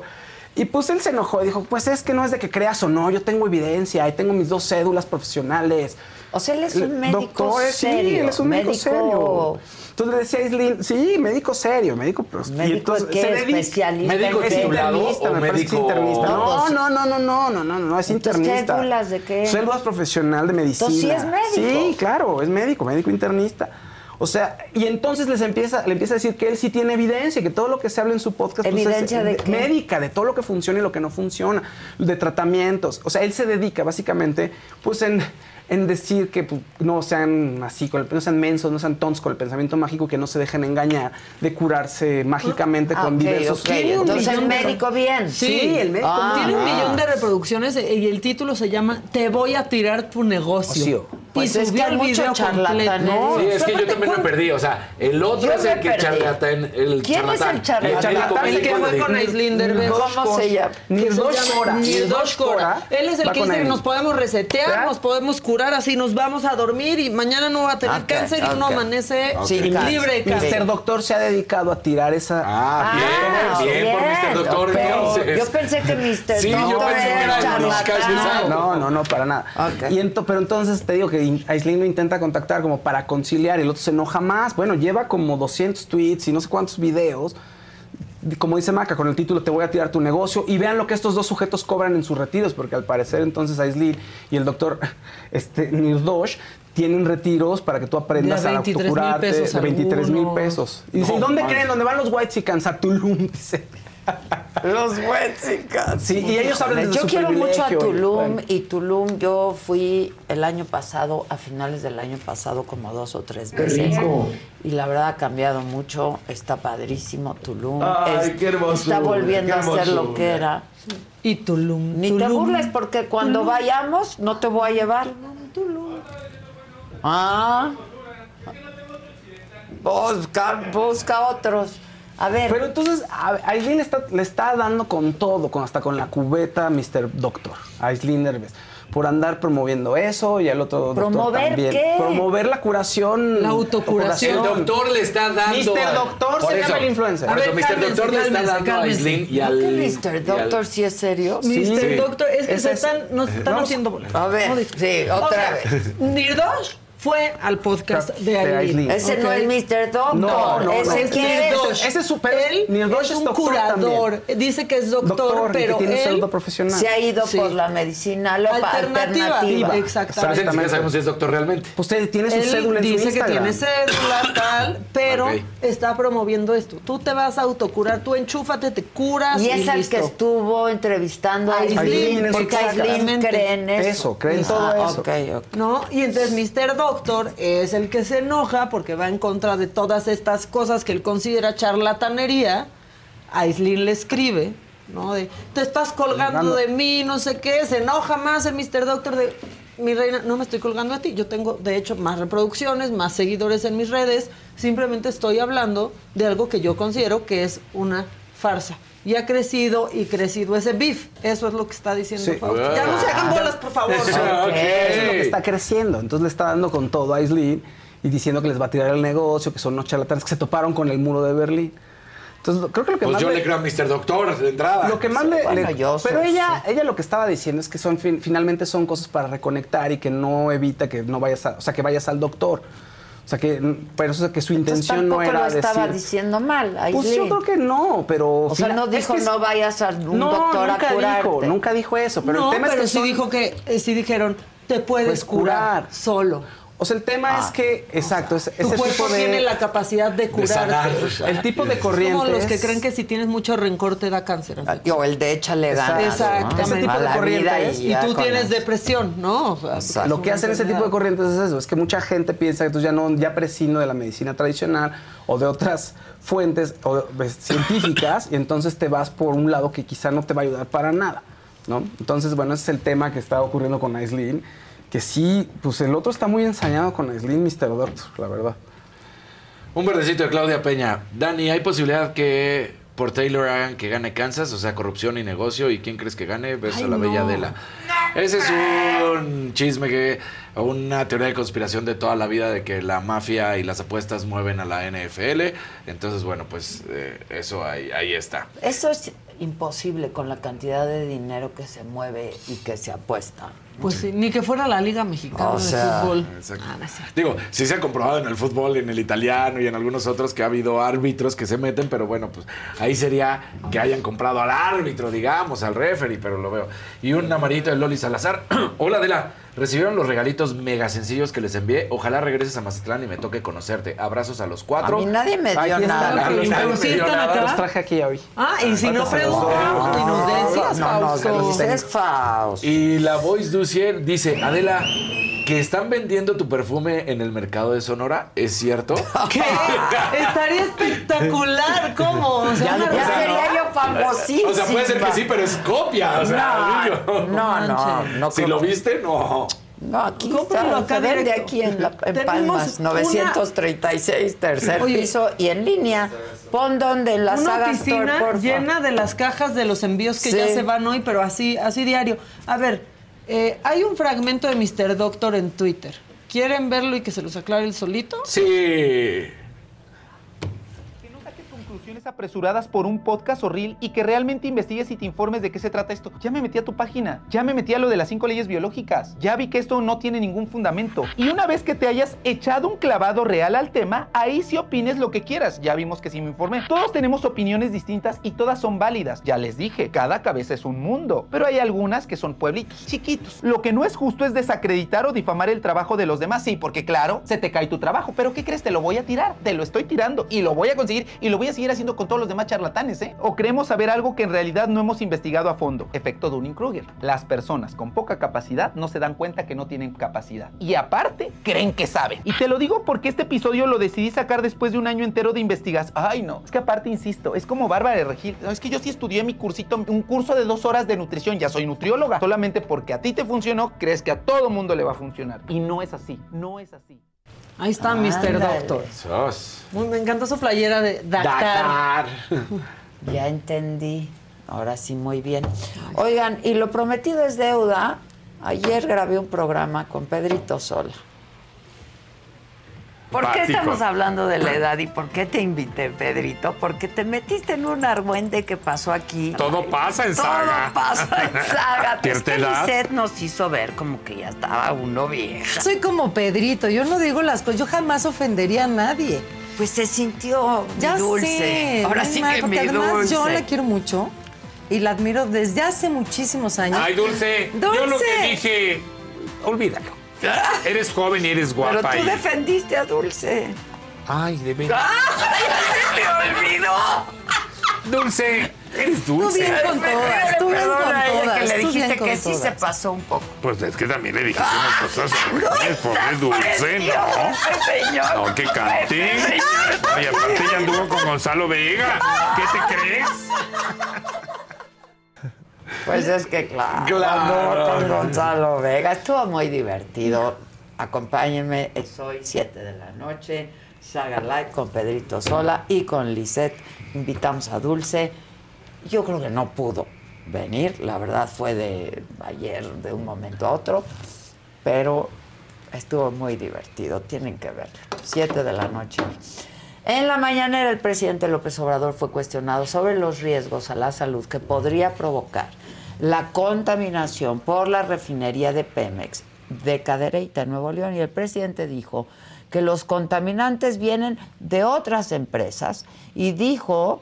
Y pues él se enojó y dijo, pues es que no es de que creas o no, yo tengo evidencia y tengo mis dos cédulas profesionales. O sea, él es un médico Doctor, sí, serio, él es un médico, médico- serio. Entonces le decía a sí, médico serio, médico, y ¿Médico entonces qué? ¿Especialista médico titulado ¿Internista? o Me parece que médico internista. No, No, no, no, no, no, no, no, no, es Entonces, internista. ¿cédulas de qué? Células profesional de medicina. Entonces, sí es médico. Sí, claro, es médico, médico internista. O sea, y entonces les empieza, le empieza a decir que él sí tiene evidencia, que todo lo que se habla en su podcast pues, es ¿Evidencia de qué? médica, de todo lo que funciona y lo que no funciona, de tratamientos. O sea, él se dedica básicamente, pues, en, en decir que pues, no sean así, con el- no sean mensos, no sean tontos con el pensamiento mágico, que no se dejen engañar de curarse mágicamente Ah, con ok, diversos. ok. Tiene un Entonces, el millón de- médico bien. Sí, el médico Ah. Tiene un millón de reproducciones eh, y el título se llama Te voy a tirar tu negocio. Ocio. Pues y es que hay el mucho charlatanería. completo. Sí, es que yo también me perdí. O sea, el otro Yo es el que perdí. charlatán. El ¿Quién es charlatán. el charlatán? El que fue con Aislinn Derbez. ¿Cómo se llama? Nirdosh Kora. Nirdosh Él es el que dice que nos podemos resetear, nos podemos curar, así nos vamos a dormir y mañana no va a tener cáncer y uno amanece Sí, Y cáncer. libre de Mr. cáncer. Doctor se ha dedicado a tirar esa. Ah, bien, bien, por Mr. Doctor, entonces. Yo pensé que Mr. Sí, yo Doctor pensé que era. No, no, no, para nada. Ok. Y ento- pero entonces te digo que in- Aislinn lo intenta contactar como para conciliar y el otro se enoja más. Bueno, lleva como 200 tweets y no sé cuántos videos. Como dice Maca, con el título Te voy a tirar tu negocio. Y vean lo que estos dos sujetos cobran en sus retiros, porque al parecer entonces Aislinn y el doctor este, Nirdosh tienen retiros para que tú aprendas De a 23,000 autocurarte pesos de 23 mil pesos. Y dice, ¿y dónde creen? ¿Dónde van los whites y a Tulum? Dice. Los Wexicans. Sí, y ellos hablan de Yo su quiero mucho a Tulum bueno. y Tulum yo fui el año pasado, a finales del año pasado, como dos o tres veces. rico. Y la verdad ha cambiado mucho, está padrísimo Tulum. Ay, Es- qué hermosura, Está volviendo qué a ser lo que era. Y Tulum. Ni te Tulum. burles porque cuando vayamos no te voy a llevar. Ah. Busca, busca otros. A ver. Pero entonces, a- Aislinn le está, le está dando con todo, con, hasta con la cubeta Mr. Doctor, Aislinn Derbez, por andar promoviendo eso y al otro doctor ¿Promover también. qué? Promover la curación. La autocuración. El doctor le está dando. Mr. Doctor por se eso, llama el influencer. A ver, Mr. cálmense, Doctor le está dando a. Aislinn y ¿No al. Mr. al- Doctor sí es serio? Mr. Sí. Doctor, es que Ese se es- están, nos están Vamos- haciendo bolas. A ver, sí, O otra sea, vez. Nirdosh fue al podcast de Aileen. Aislinn. Ese no es Mr. Doctor. No, no, Ese no. quién es. Ese es su- pero Él Nirdosh es es un doctor curador. Dice que es doctor, Doctor, y que pero tiene él profesional. Se ha ido Sí. por la medicina Alternativa. alternativa. Pero Exactamente. ni siquiera sabemos si es doctor realmente. Pues usted tiene su Él cédula en su dice que tiene cédula tal, pero está promoviendo esto. Tú te vas a autocurar, tú enchúfate, te curas Y y, es el listo. que estuvo entrevistando a Aislinn, Aislinn, en su porque. Aislinn cree en eso. Eso, cree en todo eso. ok, ok. ¿No? Y entonces Mr. Doctor es el que se enoja porque va en contra de todas estas cosas que él considera charlatanería. Aislinn le escribe, ¿no? De, te estás colgando Colgando. de mí, no sé qué. Se enoja más el Mr. Doctor de, mi reina, no me estoy colgando a ti. Yo tengo, de hecho, más reproducciones, más seguidores en mis redes. Simplemente estoy hablando de algo que yo considero que es una farsa. Y ha crecido y crecido ese beef. Eso es lo que está diciendo Sí. Fausto. Ya no se hagan bolas, por favor. Eso es lo que está creciendo. Entonces le está dando con todo a Aislinn y diciendo que les va a tirar el negocio, que son unos charlatanes que se toparon con el muro de Berlín. Entonces creo que lo que Pues más yo le creo a Mr. Doctor de entrada. Lo que más le, Bueno, le- yo pero ella, ella lo que estaba diciendo es que son fin- finalmente son cosas para reconectar y que no evita que no vayas a, o sea, que vayas al doctor. O sea que, pero eso es que su Entonces, intención no tampoco era lo estaba decir- diciendo mal. Pues yo creo que no, pero O sea, no es dijo que es- no vayas a un no, doctor nunca a curarte. dijo, nunca dijo eso, pero no, el tema pero es que sí son- dijo que, eh, sí dijeron, te puedes Puedes curar, curar. solo. O sea, el tema es que, exacto, es, Tu ese cuerpo tipo de tiene la capacidad de sanar. El tipo de Es Como corrientes- los que creen que si tienes mucho rencor te da cáncer. O el de échale ganas. ¿no? Exactamente. Ese tipo A de la vida corrientes. y Y tú tienes eso. depresión, ¿no? O sea, Lo que hacen ese tipo de corrientes es eso, es que mucha gente piensa que tú ya no, ya prescindo de la medicina tradicional o de otras fuentes o, pues, científicas y entonces te vas por un lado que quizá no te va a ayudar para nada, ¿no? Entonces, bueno, ese es el tema que está ocurriendo con Aislinn, que sí, pues el otro está muy ensañado con Aislinn, Mr. Doctor, la verdad. Un verdecito de Claudia Peña. Dani, ¿hay posibilidad que por Taylor hagan que gane Kansas? O sea, corrupción y negocio. ¿Y quién crees que gane? Beso Ay, a la no. bella Adela. Ese es un chisme que. Una teoría de conspiración de toda la vida de que la mafia y las apuestas mueven a la NFL. Entonces, bueno, pues eh, eso ahí, ahí está. Eso es imposible con la cantidad de dinero que se mueve y que se apuesta. Pues sí, ni que fuera la Liga Mexicana O de Fútbol. Exacto. Ah, no. Digo, sí se ha comprobado en el fútbol, en el italiano y en algunos otros que ha habido árbitros que se meten, pero bueno, pues ahí sería que hayan comprado al árbitro, digamos, al referee, pero lo veo. Y un amarillito de Loli Salazar. Hola, Adela. ¿Recibieron los regalitos mega sencillos que les envié? Ojalá regreses a Mazatlán y me toque conocerte. Abrazos a los cuatro. A mí nadie me dio Aquí están, nada. están. Pero sí están acá. Los traje aquí hoy. Ah, y si no preguntamos y nos decías, No, no, Fausto. dices Faust. Y la Voice Ducier dice, Adela, que están vendiendo tu perfume en el mercado de Sonora, ¿es cierto? ¿Qué? Estaría espectacular. ¿Cómo? O sea, Ya, una sería yo famosísima. O sea, puede ser que sí, pero es copia. O sea, No, no, no, no Si lo viste, no. No, aquí Cómpralo está, acá se vende directo. aquí en, la, en Palmas, una- 936, tercer Oye. piso y en línea. Pon donde la una saga oficina Store, llena de las cajas de los envíos que Sí. ya se van hoy, pero así, así diario. A ver, eh, hay un fragmento de Mr. Doctor en Twitter. ¿Quieren verlo y que se los aclare el solito? Sí. Apresuradas por un podcast o reel y que realmente investigues y te informes de qué se trata esto. Ya me metí a tu página, ya me metí a lo de las cinco leyes biológicas, ya vi que esto no tiene ningún fundamento. Y una vez que te hayas echado un clavado real al tema, ahí sí opines lo que quieras. Ya vimos que sí me informé. Todos tenemos opiniones distintas y todas son válidas. Ya les dije, cada cabeza es un mundo, pero hay algunas que son pueblitos, chiquitos. Lo que no es justo es desacreditar o difamar el trabajo de los demás. Sí, porque claro, se te cae tu trabajo, pero ¿qué crees? Te lo voy a tirar, te lo estoy tirando y lo voy a conseguir y lo voy a seguir haciendo con todos los demás charlatanes, ¿eh? O creemos saber algo que en realidad no hemos investigado a fondo. Efecto Dunning-Kruger. Las personas con poca capacidad no se dan cuenta que no tienen capacidad. Y aparte, creen que saben. Y te lo digo porque este episodio lo decidí sacar después de un año entero de investigación. Ay, no. Es que aparte, insisto, es como Bárbara de Regil. No, es que yo sí estudié mi cursito, un curso de dos horas de nutrición. Ya soy nutrióloga. Solamente porque a ti te funcionó, crees que a todo mundo le va a funcionar. Y no es así. No es así. Ahí está Mr. Doctor. Sos. Muy- me encanta su playera de Dakar. Ya entendí. Ahora sí, muy bien. Oigan, y lo prometido es deuda. Ayer grabé un programa con Pedrito Sola. ¿Por qué estamos hablando de la edad y por qué te invité, Pedrito? Porque te metiste en un argüente que pasó aquí. Todo pasa en saga. Todo pasa en saga. Es que edad. Lisette nos hizo ver como que ya estaba uno vieja. Soy como Pedrito, yo no digo las cosas, yo jamás ofendería a nadie. Pues se sintió mi ya dulce. sé, Ahora sí mal, que porque mi además dulce. yo la quiero mucho y la admiro desde hace muchísimos años. Ay, Dulce, yo lo que dije, olvídalo. Eres joven y eres Pero guapa. tú y- defendiste a Dulce. Ay, de veras. ¡Se me olvidó! Dulce, eres dulce. bien con todas, tú bien con todas, que le tú dijiste que sí todas. se pasó un poco. Pues es que también le dijiste unas cosas horribles, pobre Dulce, ¿no? señor. No, que señor. Y aparte ya anduvo con Gonzalo Vega. ¿Qué te crees? Pues es que claro, Claro. con Gonzalo Vega. Estuvo muy divertido. Acompáñenme, es hoy 7 de la noche, Saga Live con Pedrito Sola y con Lisette. Invitamos a Dulce. Yo creo que no pudo venir, la verdad fue de ayer, de un momento a otro, pero estuvo muy divertido, tienen que ver. 7 de la noche. En la mañanera el presidente López Obrador fue cuestionado sobre los riesgos a la salud que podría provocar la contaminación por la refinería de Pemex de Cadereyta, Nuevo León, y el presidente dijo que los contaminantes vienen de otras empresas y dijo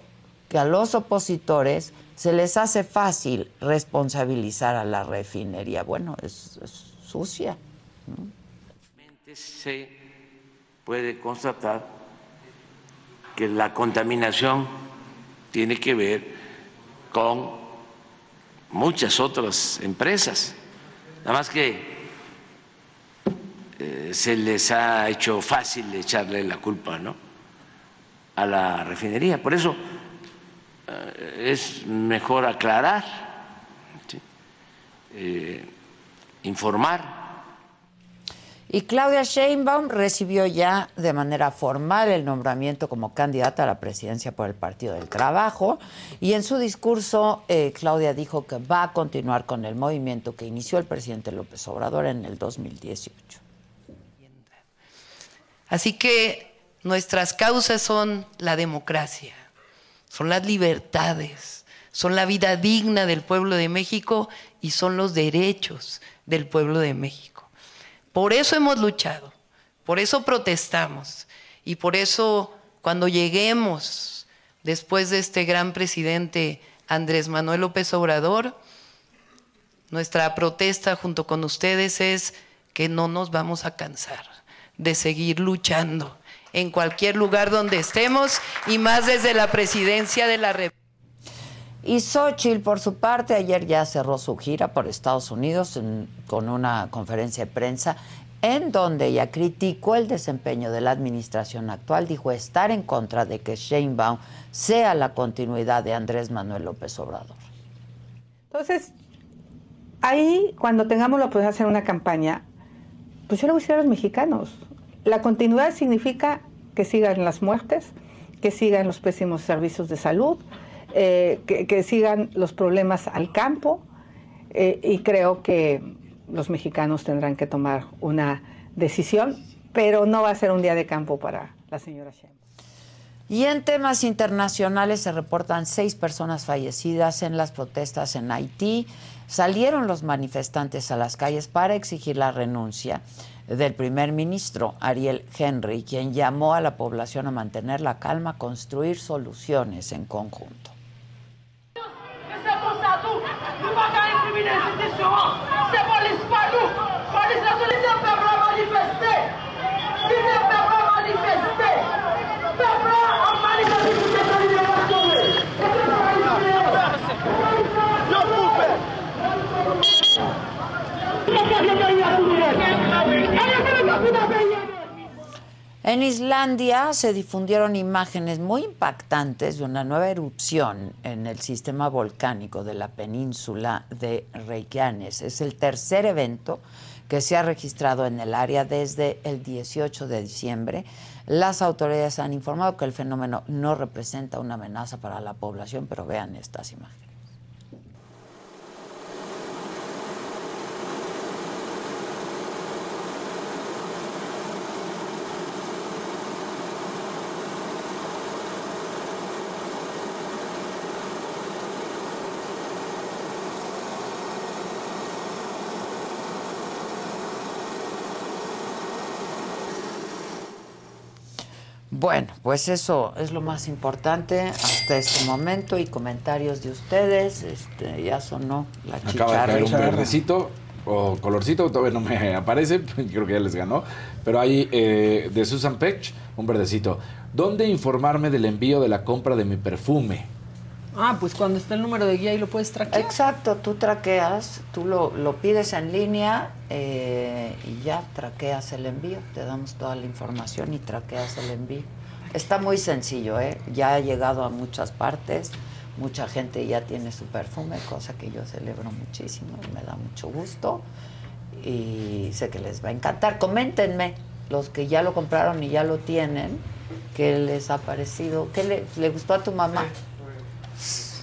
que a los opositores se les hace fácil responsabilizar a la refinería. Bueno, es, sucia. se puede constatar que la contaminación tiene que ver con muchas otras empresas. Nada más que eh, se les ha hecho fácil echarle la culpa ¿no? a la refinería. Por eso eh, es mejor aclarar. Eh, informar. Y Claudia Sheinbaum recibió ya de manera formal el nombramiento como candidata a la presidencia por el Partido del Trabajo. Y en su discurso, eh, Claudia dijo que va a continuar con el movimiento que inició el presidente López Obrador en el 2018. Así que nuestras causas son la democracia, son las libertades, son la vida digna del pueblo de México y son los derechos del pueblo de México. Por eso hemos luchado, por eso protestamos y por eso cuando lleguemos después de este gran presidente Andrés Manuel López Obrador, nuestra protesta junto con ustedes es que no nos vamos a cansar de seguir luchando en cualquier lugar donde estemos y más desde la presidencia de la República. Y Xochitl, por su parte, ayer ya cerró su gira por Estados Unidos con una conferencia de prensa en donde ella criticó el desempeño de la administración actual, dijo estar en contra de que Sheinbaum sea la continuidad de Andrés Manuel López Obrador. Entonces, ahí cuando tengamos la oportunidad de hacer una campaña, pues yo le voy a decir a los mexicanos, la continuidad significa que sigan las muertes, que sigan los pésimos servicios de salud, eh, que, sigan los problemas al campo, eh, y creo que los mexicanos tendrán que tomar una decisión, pero no va a ser un día de campo para la señora Sheinbaum. Y en temas internacionales se reportan seis personas fallecidas en las protestas en Haití. Salieron los manifestantes a las calles para exigir la renuncia del primer ministro Ariel Henry, quien llamó a la población a mantener la calma, construir soluciones en conjunto. Tout. Nous ne pouvons pas incriminer les institutions. C'est police pas nous. Police la solidarité pas manifester. En Islandia se difundieron imágenes muy impactantes de una nueva erupción en el sistema volcánico de la península de Reykjanes. Es el tercer evento que se ha registrado en el área desde el 18 de diciembre. Las autoridades han informado que el fenómeno no representa una amenaza para la población, pero vean estas imágenes. Bueno, pues eso es lo más importante hasta este momento y comentarios de ustedes. Este, ya sonó la Acaba de chicharra. caer un verdecito o colorcito, todavía no me aparece, creo que ya les ganó. Pero hay eh, de Susan Pech, un verdecito. ¿Dónde informarme del envío de la compra de mi perfume? Ah, pues cuando está el número de guía y lo puedes traquear. Exacto, tú traqueas, tú lo, lo pides en línea eh, y ya traqueas el envío. Te damos toda la información y traqueas el envío. Está muy sencillo, ¿eh? Ya ha llegado a muchas partes. Mucha gente ya tiene su perfume, cosa que yo celebro muchísimo y me da mucho gusto. Y sé que les va a encantar. Coméntenme, los que ya lo compraron y ya lo tienen, qué les ha parecido, qué le, le gustó a tu mamá.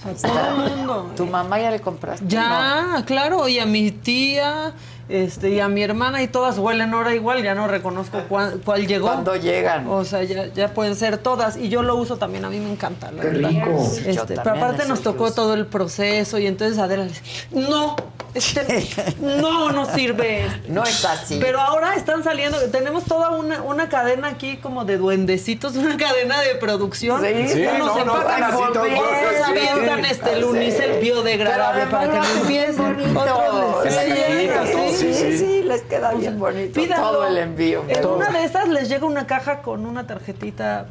A todo el mundo. ¿Tu mamá ya le compraste? Ya, claro, y a mi tía, este, y a mi hermana, y todas huelen ahora igual, ya no reconozco cuál, cuál llegó. ¿Cuándo llegan? O sea, ya, ya pueden ser todas, y yo lo uso también, a mí me encanta, la Qué verdad. rico. Sí, Este, pero aparte nos tocó uso. todo el proceso, y entonces Adela dice, no, no, no sirve. No es así. Pero ahora están saliendo, tenemos toda una, una cadena aquí como de duendecitos, una cadena de producción. Sí, sí, no, no, así con todo, otros sí. avientan este, el unicel biodegradable para que no empiecen. bonito. Otros les sí, sí, sí, sí. sí. les queda bien bonito. Pídanlo. Todo el envío. En todo. una de esas les llega una caja con una tarjetita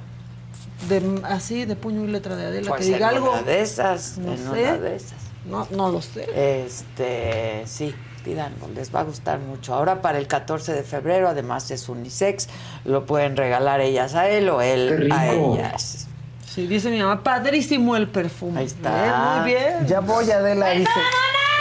de así de puño y letra de Adela Pues que diga en algo. una de esas, No en sé. una de esas. No, no lo sé. Este, sí, pídanlo, les va a gustar mucho. Ahora para el 14 de febrero, además es unisex, lo pueden regalar ellas a él o él a ellas. Sí, dice mi mamá, padrísimo el perfume. Ahí está. muy bien. Ya voy, Adela, dice.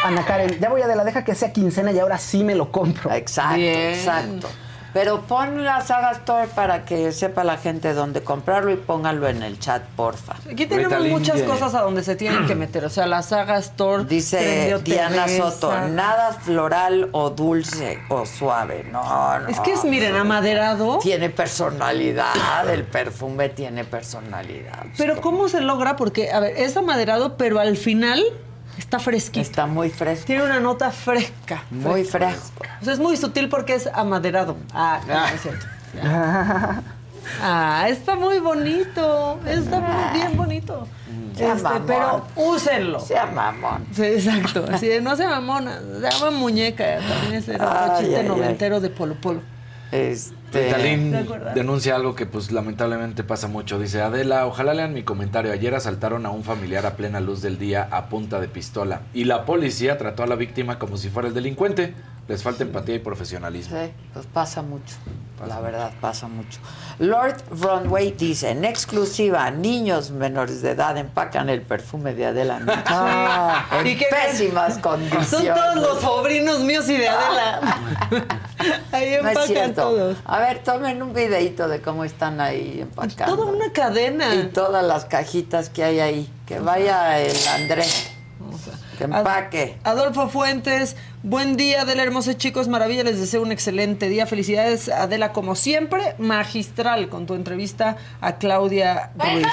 Ana Karen, ya voy, Adela, deja que sea quincena y ahora sí me lo compro. Exacto, exacto. Pero pon la Saga Store para que sepa la gente dónde comprarlo y pónganlo en el chat, porfa. Aquí tenemos muchas cosas a donde se tienen que meter. O sea, la saga Store. Dice Diana Teresa. Soto, nada floral o dulce o suave. No, no. Es que es, miren, amaderado. Tiene personalidad, el perfume tiene personalidad. Pero ¿cómo se logra? Porque, a ver, es amaderado, pero al final está fresquito. Está muy fresco. Tiene una nota fresca. Muy fresco. O sea, es muy sutil porque es amaderado. Ah, no, es cierto. Ah, está muy bonito. Está muy bien bonito. Sea Este, mamón. pero úsenlo. Sea mamón. Sí, exacto. Así de, no sea mamona, se llama muñeca. También es el Ay, chiste ay, ay. noventero de Polo Polo. Este. Denuncia algo que pues lamentablemente pasa mucho. Dice Adela, ojalá lean mi comentario. Ayer asaltaron a un familiar a plena luz del día a punta de pistola. Y la policía trató a la víctima como si fuera el delincuente. Les falta empatía y profesionalismo. Sí, pues pasa mucho. La verdad, pasa mucho. Lord Runway dice, en exclusiva, niños menores de edad empacan el perfume de Adela Ah, en ¿y qué pésimas Son condiciones. todos los sobrinos míos y de Adela. Ahí No es empacan cierto. todos. A ver, tomen un videito de cómo están ahí empacando. Toda una cadena. Y todas las cajitas que hay ahí. Que vaya el Andrés. Que empaque. Adolfo Fuentes, buen día Adela, hermosos chicos, maravilla, les deseo un excelente día. Felicidades Adela, como siempre, magistral con tu entrevista a Claudia Ruiz.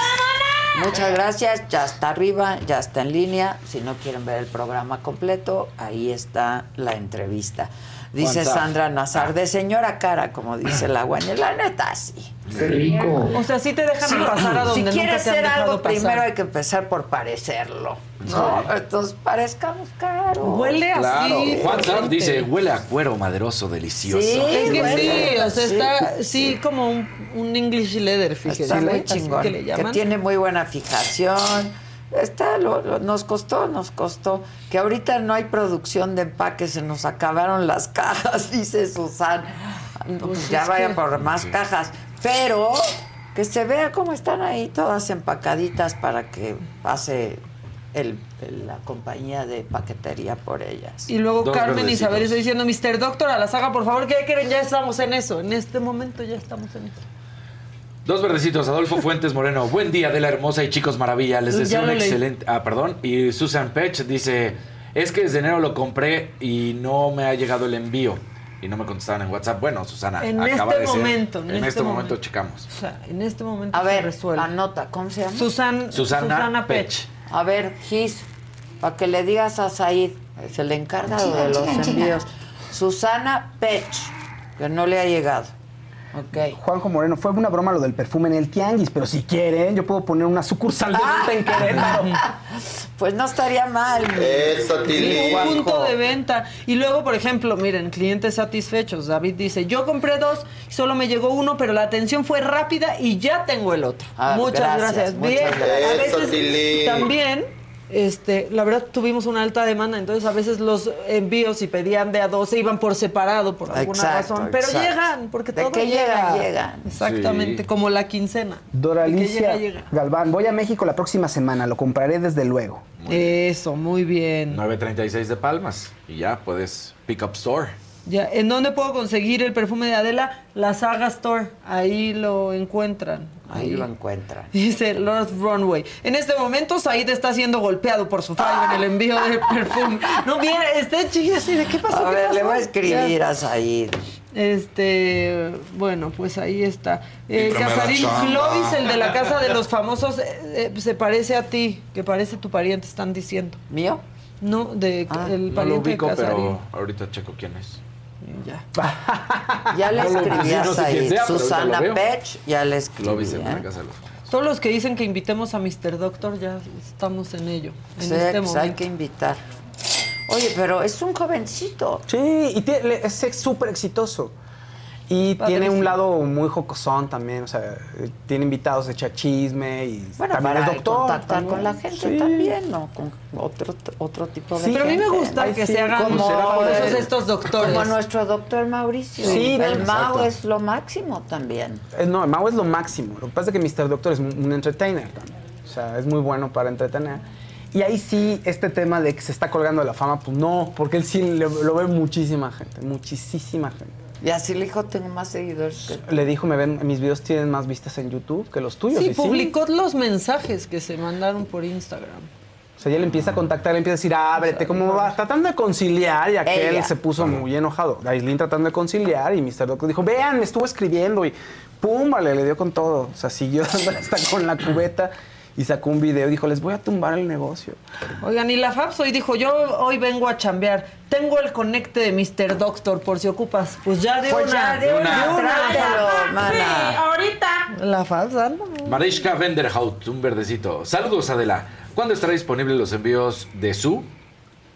Muchas gracias, ya está arriba, ya está en línea. Si no quieren ver el programa completo, ahí está la entrevista. Dice. Sandra Nazar, de señora cara, como dice la guaña. La neta, sí. Qué rico. O sea, sí te dejan pasar a donde Si nunca quieres te han ser dejado algo, pasar. primero hay que empezar por parecerlo. ¿no? Entonces, parezcamos caro. Huele Claro, así. WhatsApp potente. dice, huele a cuero maderoso, delicioso. Sí, Es que sí, o sea, sí. está sí como un, un English leather, fíjese. Está muy así chingón. que le llaman. tiene muy buena fijación. Está, lo- lo- nos costó, nos costó. Que ahorita no hay producción de empaques, se nos acabaron las cajas, dice Susan. No, pues ya es vaya que- por más cajas. Pero que se vea cómo están ahí todas empacaditas para que pase el- el- la compañía de paquetería por ellas. Y luego Dos Carmen verdecitos. Isabel está diciendo, Mr. Doctor, a la saga, por favor, ¿qué quieren? Ya estamos en eso. En este momento ya estamos en eso. Dos verdecitos, Adolfo Fuentes Moreno. Buen día de la hermosa y chicos maravilla. Les deseo un excelente. Ah, perdón. Y Susan Pech dice: Es que desde enero lo compré y no me ha llegado el envío. Y no me contestaban en WhatsApp. Bueno, Susana, En acaba este de ser. momento, En, en este, este momento, momento. checamos. O sea, en este momento A se ver, resuelve. anota, ¿cómo se llama? Susan, Susana Susana Pech. Pech. A ver, Gis, para que le digas a Said, se le encarga de los envíos. Susana Pech, que no le ha llegado. Ok. Juanjo Moreno, fue una broma lo del perfume en el tianguis, pero si quieren, yo puedo poner una sucursal de venta en Querétaro. Pues no estaría mal. Eso, Tilly. un punto de venta. Y luego, por ejemplo, miren, clientes satisfechos. David dice, yo compré dos y solo me llegó uno, pero la atención fue rápida y ya tengo el otro. Ah, muchas gracias, gracias. muchas Bien. gracias. A veces también este, la verdad tuvimos una alta demanda, entonces a veces los envíos si pedían de a dos se iban por separado por alguna Exacto, razón, pero exacto. llegan, porque todo que llega. llegan, llegan. Exactamente, Sí. como la quincena. Doralicia El que llega, llega. Galván, voy a México la próxima semana, lo compraré desde luego. Eso, muy bien. 9.36 de Palmas. Y ya puedes pick up store. Ya, ¿En dónde puedo conseguir el perfume de Adela? La Saga Store. Ahí lo encuentran. Ahí lo encuentran. Dice Lord Runway. En este momento Said está siendo golpeado por su fallo en el envío del perfume. No, bien, está chido así. ¿De qué pasó? A ¿Qué ver, le voy a escribir Ya. a Said. Este, bueno, pues ahí está. Eh, Casarín. Clovis, el de la casa de los famosos, eh, eh, se parece a ti, que parece tu pariente, están diciendo. ¿Mío? No, de el Ah, No lo pariente ubico, de Casarín. pero ahorita checo quién es. Ya. Ya le No lo- escribí a no sé quién Said. sea, pero ahorita Susana. Pech, ya le escribí. Clovis en ¿eh? la casa de los famosos. Todos los que dicen que invitemos a Mr. Doctor, ya estamos en ello. En Sí, este pues momento. hay que invitar. Oye, pero es un jovencito. Sí, y tiene- le- es súper exitoso. Y tiene un lado muy jocosón también, o sea, tiene invitados, echa chisme y Bueno, también para es doctor. contactar también. con la gente Sí. también, ¿no? Con otro, otro tipo de Sí, pero a mí me gente. gusta Ay, que sí, se hagan como el- estos doctores. Como nuestro doctor Mauricio. Sí, el Mau exacto. es lo máximo también. Eh, No, el Mau es lo máximo. Lo que pasa es que Mr. Doctor es un entertainer también. O sea, es muy bueno para entretener. Y ahí sí, este tema de que se está colgando de la fama, pues no, porque él sí le- lo ve muchísima gente, muchísima gente. Y así le dijo, tengo más seguidores que Le dijo, me ven, mis videos tienen más vistas en YouTube que los tuyos. Sí, y publicó los mensajes que se mandaron por Instagram. O sea, ella le empieza a contactar, le empieza a decir, ábrete, ¿cómo va? Tratando de conciliar y aquel Ella. se puso muy enojado. Aislinn tratando de conciliar y Mr. Doctor dijo, vean, me estuvo escribiendo y pum, vale, le dio con todo. O sea, siguió dándole hasta con la cubeta y sacó un video y dijo, les voy a tumbar el negocio. Oigan, y la Fabs hoy dijo, yo hoy vengo a chambear. Tengo el conecte de Mr. Doctor, por si ocupas. Pues ya de Pues una. ya de una, trátelo, mana. ahorita. La Fabs, anda. Marishka Venderhout, un verdecito. Saludos, Adela. ¿Cuándo estará disponible los envíos de su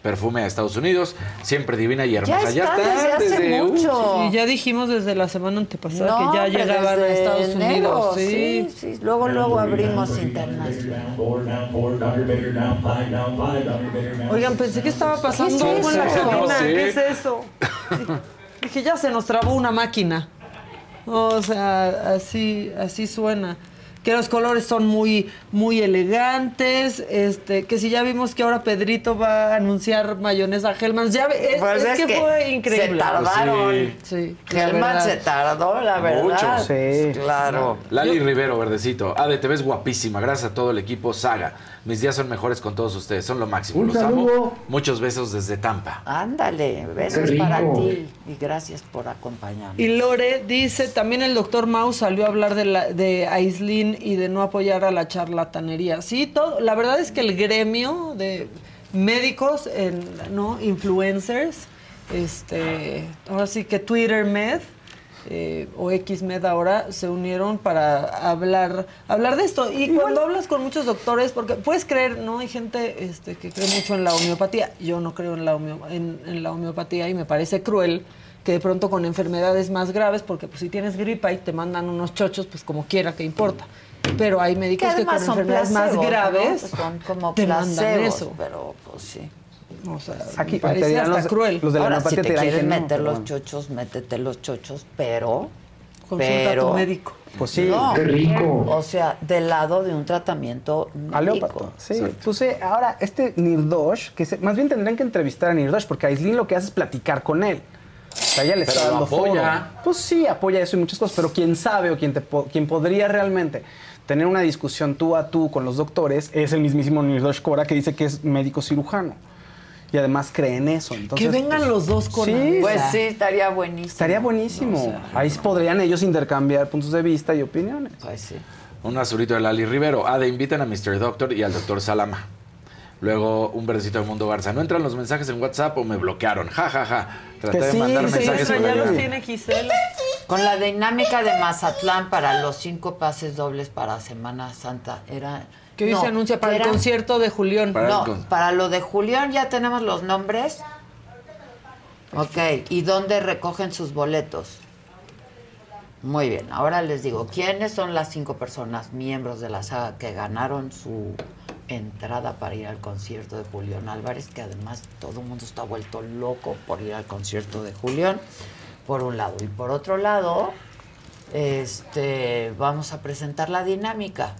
perfume a Estados Unidos? Siempre divina y hermosa. está desde hace uh, mucho. Sí, ya dijimos desde la semana antepasada No, que ya llegaban a desde Estados enero, Unidos. Sí. sí, sí. Luego, luego abrimos internacional. Oigan, pensé que estaba pasando ¿Qué es algo en la cabina. No. ¿Qué es eso? Dije, ya se nos trabó una máquina. O sea, así, así suena. Que los colores son muy, muy elegantes. Este, que si ya vimos que ahora Pedrito va a anunciar mayonesa Hellmann's. Ya ve- es, Pues es es que, que fue se increíble. tardaron. Sí. la Helman verdad. se tardó, la verdad. Mucho. Sí. Claro. Lali Rivero, verdecito. Ade, te ves guapísima. Gracias a todo el equipo Saga. Mis días son mejores con todos ustedes. Son lo máximo. Un Los saludo. amo. Muchos besos desde Tampa. Ándale, besos para ti y gracias por acompañarnos. Y Lore dice, también el doctor Mau salió a hablar de, la, de Aislinn y de no apoyar a la charlatanería. Sí, todo, la verdad es que el gremio de médicos, en, ¿no? Influencers, este, ahora sí que Twitter Med eh, o XMed ahora se unieron para hablar, hablar de esto. Y cuando hablas con muchos doctores, porque puedes creer, ¿no? Hay gente este, que cree mucho en la homeopatía. Yo no creo en la, en, en la homeopatía y me parece cruel que de pronto con enfermedades más graves, porque pues si tienes gripa y te mandan unos chochos, pues como quiera, que importa. Pero hay médicos que, con enfermedades más ¿no? graves Pues son como te mandan eso. pero pues sí. O sea, Aquí me parece te hasta los- cruel. los de la Ahora, si te te dirán quieres no, meter pero los bueno. chochos, métete los chochos, pero... Consulta a tu pero, médico. Pues sí. No, Qué rico. O sea, del lado de un tratamiento médico. sí. Pues sí, ahora, este Nirdosh, que se- más bien tendrían que entrevistar a Nirdosh, porque Aislinn lo que hace es platicar con él. O sea, ella le Pero está dando apoya. foro. Pues sí, apoya eso y muchas cosas, pero quién sabe o quién, te po- quién podría realmente tener una discusión tú a tú con los doctores es el mismísimo Nirdosh Kora, que dice que es médico cirujano. Y además cree en eso. Entonces, que vengan pues, los dos con Sí. Pues sí, estaría buenísimo. Estaría buenísimo. Ahí podrían ellos intercambiar puntos de vista y opiniones. Pues sí. Un azulito de Lali Rivero. Ade, invitan a Mr. Doctor y al Doctor Salama. Luego, un verdecito de Mundo Garza. ¿No entran los mensajes en WhatsApp o me bloquearon? Ja, ja, ja. Traté Que de sí, mandar sí, mensajes eso ya ya- los tiene Gisela. Con la dinámica de Mazatlán para los cinco pases dobles para Semana Santa, era... Que hoy no, se anuncia para el era- concierto de Julián. no, para lo de Julián ya tenemos los nombres. Ok, ¿y dónde recogen sus boletos? Muy bien, ahora les digo, ¿quiénes son las cinco personas, miembros de la saga, que ganaron su entrada para ir al concierto de Julián Álvarez, que además todo el mundo está vuelto loco por ir al concierto de Julián, por un lado. Y por otro lado, este, vamos a presentar la dinámica,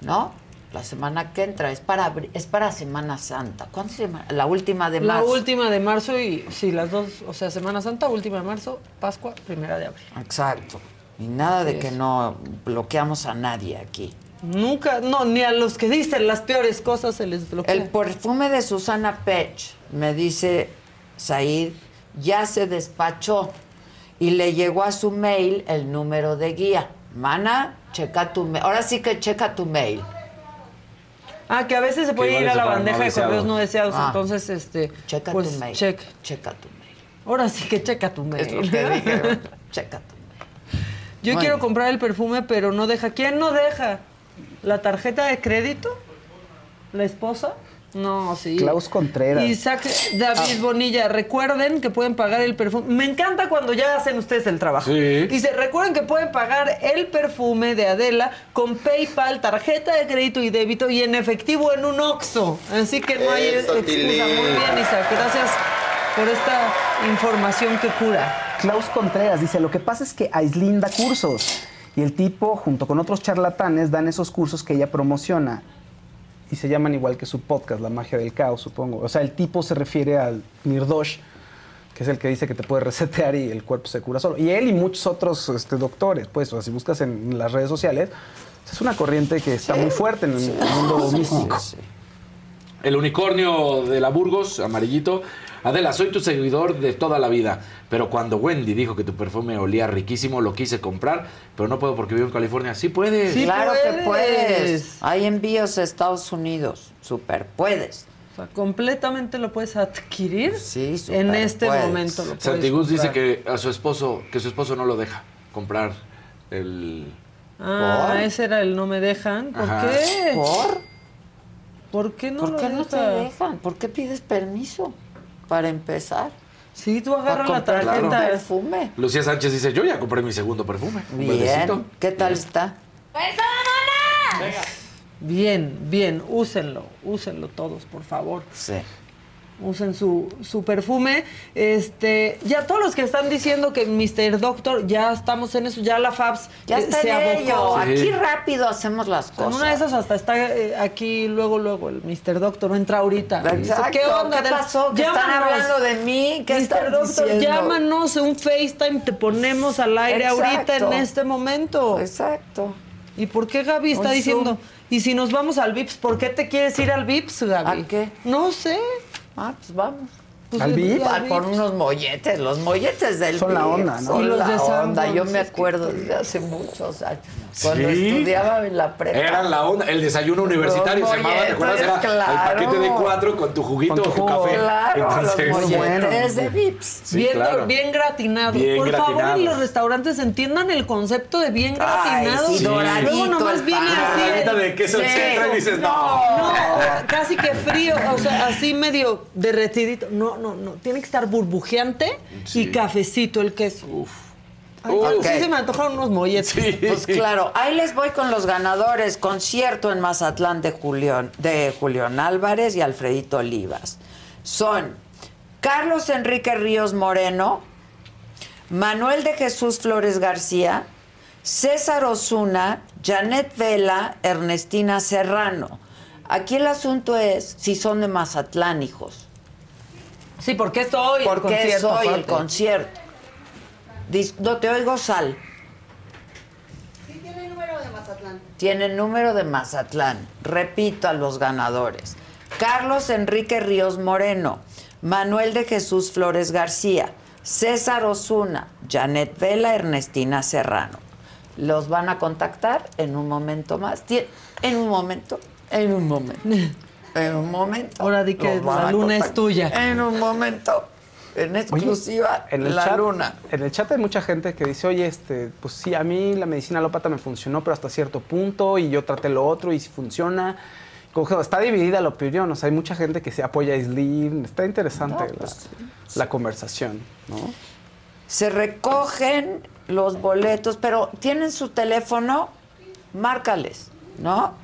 ¿no? La semana que entra, es para, es para Semana Santa. ¿Cuándo se llama? La última de La marzo. última de marzo y sí, las dos, o sea, Semana Santa, última de marzo, Pascua, primera de abril. Exacto. Y nada de que no bloqueamos a nadie aquí. Nunca, no, ni a los que dicen las peores cosas se les bloquea. El perfume de Susana Pech, me dice Said, ya se despachó y le llegó a su mail el número de guía. Mana, checa tu mail. Ahora sí que checa tu mail. Ah, que a veces se puede ir a la bandeja no de correos no deseados. Ah. Entonces, este. Checa pues, tu mail. check. Checa tu mail. Ahora sí que checa tu mail. Es lo que dije. checa tu Yo Bueno. quiero comprar el perfume, pero no deja. ¿Quién no deja? ¿La tarjeta de crédito? ¿La esposa? No, sí. Klaus Contreras. Isaac David Bonilla, recuerden que pueden pagar el perfume. Me encanta cuando ya hacen ustedes el trabajo. Sí. Dice, recuerden que pueden pagar el perfume de Adela con PayPal, tarjeta de crédito y débito y en efectivo en un OXXO. Así que no hay Eso, excusa. Muy bien, Isaac. Gracias por esta información que cura. Klaus Contreras dice, lo que pasa es que Aislinn da cursos y el tipo, junto con otros charlatanes, dan esos cursos que ella promociona y se llaman igual que su podcast, La magia del caos, supongo. O sea, el tipo se refiere al Nirdosh, que es el que dice que te puede resetear y el cuerpo se cura solo. Y él y muchos otros este, doctores, pues, o sea, si buscas en las redes sociales, es una corriente que está muy fuerte en el mundo místico. El unicornio de la Burgos, amarillito. Adela, soy tu seguidor de toda la vida, pero cuando Wendy dijo que tu perfume olía riquísimo, lo quise comprar, pero no puedo porque vivo en California. Sí puedes. claro que puedes. Hay envíos a Estados Unidos. Super, puedes. O sea, completamente lo puedes adquirir. Sí, En este puedes. momento lo puedes Santigus dice que a su esposo, que su esposo no lo deja comprar el. Ah, ¿Por? ese era el no me dejan. ¿Por Ajá. qué? ¿Por? ¿Por qué no ¿Por lo qué no te deja? dejan? ¿Por qué pides permiso? Para empezar. Sí, tú agarras la tarjeta. un perfume. Lucía Sánchez dice, yo ya compré mi segundo perfume. Bien. ¿Qué tal está? Bien, bien, úsenlo, úsenlo todos, por favor. Sí. Usen su, su perfume. Este, ya todos los que están diciendo que Mr. Doctor, ya estamos en eso, ya la Fabs Ya eh, está se en ello. abocó. Aquí rápido hacemos las En cosas. una de esas hasta está eh, aquí luego, luego el Mr. Doctor entra ahorita. Exacto. ¿Qué onda? ¿Qué pasó? ¿Que están hablando de mí? ¿Qué Mr. están Doctor, diciendo? llámanos un FaceTime, te ponemos al aire ahorita en este momento. Exacto. ¿Y por qué Gaby está Un diciendo? Zoom. Y si nos vamos al VIPS, ¿por qué te quieres ir al VIPS, Gaby? ¿A qué? No sé. Ah, pues vamos. Pues ¿Al VIP? Por unos molletes, los molletes del Son la VIP, onda, ¿no? son Y los la de onda. Yo me acuerdo desde hace muchos años. Cuando Sí. estudiaba en la prepa. Eran la onda, el desayuno universitario Los se llamaba, ¿te acuerdas? Era molletes, el paquete de claro. cuatro con tu juguito Con tu o tu café. Claro, Entonces, los molletes de VIPs. Sí, bien, claro. bien gratinado. Bien Por favor, gratinado. en los restaurantes entiendan el concepto de bien Ay, gratinado. sí, doradito Luego nomás viene así. El- de queso y dices, no. No, casi que frío, o sea, así medio derretidito. No, no, no. Tiene que estar burbujeante Sí. y cafecito el queso. Uf. Ay, Uf. sí se me antojaron unos molletes. Pues claro, ahí les voy con los ganadores. Concierto en Mazatlán de Julián, de Julián Álvarez y Alfredito Olivas. Son Carlos Enrique Ríos Moreno, Manuel de Jesús Flores García, César Osuna, Janet Vela, Ernestina Serrano. Aquí el asunto es si son de Mazatlán, hijos. Sí, porque es hoy el ¿Por qué concierto. soy el aparte. concierto? Dis- No te oigo, Sal. Tiene número de Mazatlán. Repito a los ganadores. Carlos Enrique Ríos Moreno, Manuel de Jesús Flores García, César Osuna, Janet Vela, Ernestina Serrano. Los van a contactar en un momento más. Tien- En un momento, en un momento, en un momento. Ahora di que la luna es tuya. En un momento, en Oye, exclusiva, en el la chat, luna. En el chat hay mucha gente que dice, oye, este, pues sí, a mí la medicina alópata me funcionó, pero hasta cierto punto, y yo traté lo otro, y si funciona. Está dividida la opinión, o sea, hay mucha gente que se apoya a Islin. Está interesante No, la, pues, la conversación, ¿no? Se recogen los boletos, pero tienen su teléfono, márcales, ¿no?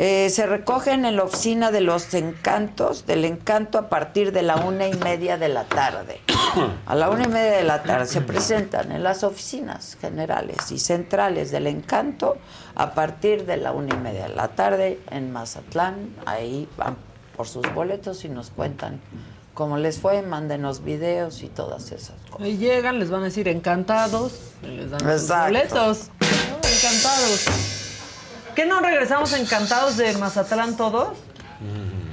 Eh, se recogen en la oficina de los encantos, del encanto a partir de la una y media de la tarde. A la una y media de la tarde se presentan en las oficinas generales y centrales del encanto a partir de la una y media de la tarde en Mazatlán. Ahí van por sus boletos y nos cuentan cómo les fue, mándenos videos y todas esas cosas. Ahí llegan, les van a decir encantados, y les dan sus boletos. ¿no? Encantados. ¿Qué no regresamos encantados de Mazatlán todos?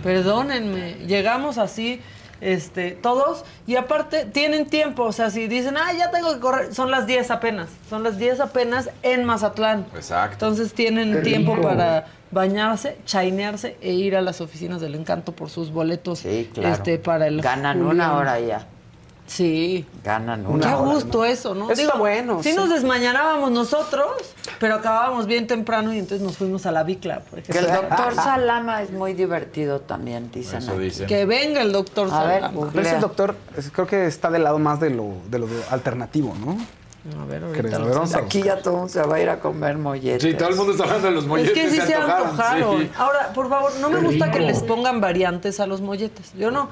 Perdónenme, llegamos así, este, todos, y aparte tienen tiempo, o sea, si dicen, ah, ya tengo que correr, son las 10 apenas, son las 10 apenas en Mazatlán. Exacto. Entonces tienen Qué tiempo rico. para bañarse, chainearse e ir a las oficinas del encanto por sus boletos claro. este, para el Ganan una hora ya. Sí. Ganan Qué una hora. gusto eso, ¿no? Eso está bueno, Sí, sí. nos desmañanábamos nosotros, pero acabábamos bien temprano y entonces nos fuimos a la bicla. Por Que el doctor Salama es muy divertido también, dicen. Eso dicen. Que venga el doctor A ver, Salama. Pero ese doctor es- creo que está del lado más de lo, de lo alternativo, ¿no? A ver, Creo. A ver, vamos a Aquí ya todo mundo se va a ir a comer molletes. Sí, todo el mundo está hablando de los Es molletes. que sí se antojaron, antojaron. sí. Ahora, por favor, no me Qué gusta que les pongan variantes a los molletes. Yo no.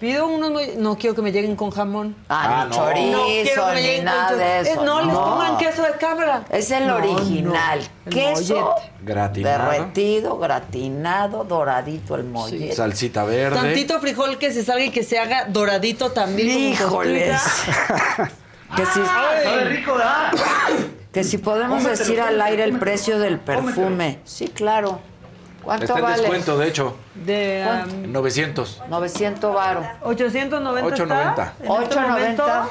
Pido unos no quiero que me lleguen con jamón. Ah, ni chorizo, No quiero que me ni lleguen nada con de eso, Eh, no, les no. pongan queso de cabra. Es el No, original. no. El Queso. Gratinado. derretido, gratinado, doradito el mollete. Salsita verde. Tantito frijol que se salga y que se haga doradito también. Híjoles. que si, Ay. rico, Que si podemos Cómetelo, decir al cómetelo, aire el cómetelo. precio del perfume. Sí, claro. ¿Cuánto Está en vale? descuento, de hecho. De um, 900. 900 varo. 890 890. está. En este 890. momento,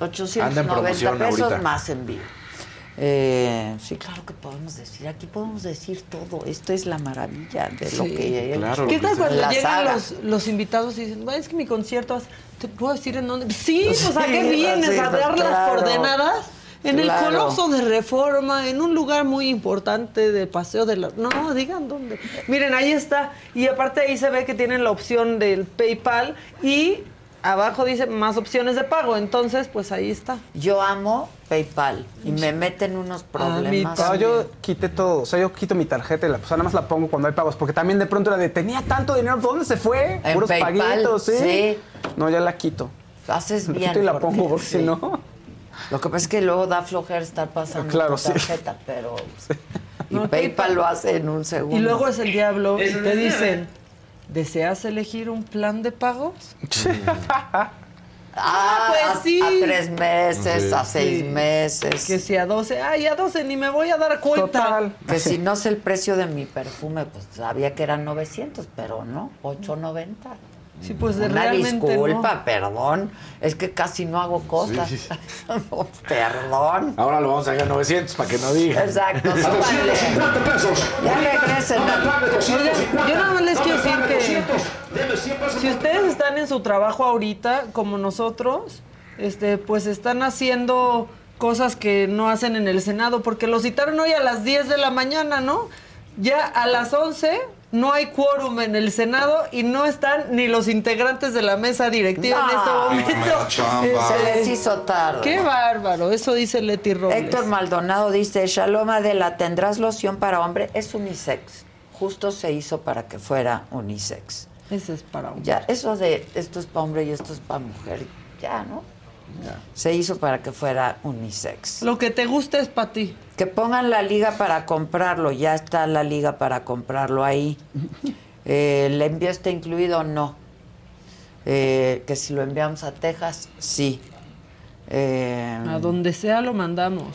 890 Anda en promoción pesos ahorita. más envío. Eh, sí, claro que podemos decir. Aquí podemos decir todo. Esto es la maravilla de lo Sí. que he Claro. ¿Qué tal cuando llegan los, los invitados y dicen, "Ay, es que mi concierto, ¿te puedo decir en dónde? Sí, pues a qué Sí, vienes sí, a pues, dar las claro. coordenadas. En Claro. el Coloso de Reforma, en un lugar muy importante de Paseo de la... No, digan dónde. Miren, ahí está. Y aparte ahí se ve que tienen la opción del PayPal y abajo dice más opciones de pago. Entonces, pues ahí está. Yo amo PayPal y me meten unos problemas. No, yo quité todo, o sea, yo quito mi tarjeta y la, o sea, nada más la pongo cuando hay pagos, porque también de pronto era de, tenía tanto dinero, ¿dónde se fue? En Puros PayPal, paguitos, ¿sí? sí. No, ya la quito. Haces La bien. quito y la pongo, porque sí. si no... Lo que pasa es que luego da flojera estar pasando Claro, tu sí. tarjeta, pero... Y No, PayPal lo hace en un segundo. Y luego es el diablo y te dicen, ¿deseas elegir un plan de pagos? Ah, pues a- sí. A, tres meses, Sí. a seis Sí. meses. Que si a 12, ay, a 12 ni me voy a dar cuenta. Que si no sé el precio de mi perfume, pues sabía que eran 900, pero no, 890. Sí, pues Una realmente disculpa, no. perdón. Es que casi no hago cosas. Sí. No, perdón. Ahora lo vamos a dejar a 900 para que no digan. Exacto, súbanle. Ya regresen. Yo nada más les quiero decir que si ustedes están en su trabajo ahorita, como nosotros, este, pues están haciendo cosas que no hacen en el Senado, porque lo citaron hoy a las 10 de la mañana, ¿no? Ya a las 11 no hay quórum en el Senado y no están ni los integrantes de la mesa directiva en este momento. Se les hizo tarde. Qué bárbaro, eso dice Leti Robles. Héctor Maldonado dice, Shalom Adela, ¿tendrás loción para hombre? Es unisex. Justo se hizo para que fuera unisex. Ese es para hombre. Ya, eso de esto es para hombre y esto es para mujer, ya, ¿no? Se hizo para que fuera unisex. Lo que te gusta es para ti. Que pongan la liga para comprarlo, ya está la liga para comprarlo ahí. Eh, ¿El envío está incluido o no? Eh, que si lo enviamos a Texas, sí. Eh, A donde sea lo mandamos.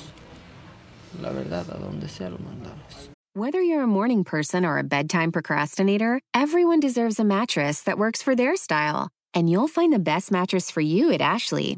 La verdad, a donde sea lo mandamos. Whether you're a morning person or a bedtime procrastinator, everyone deserves a mattress that works for their style. And you'll find the best mattress for you at Ashley.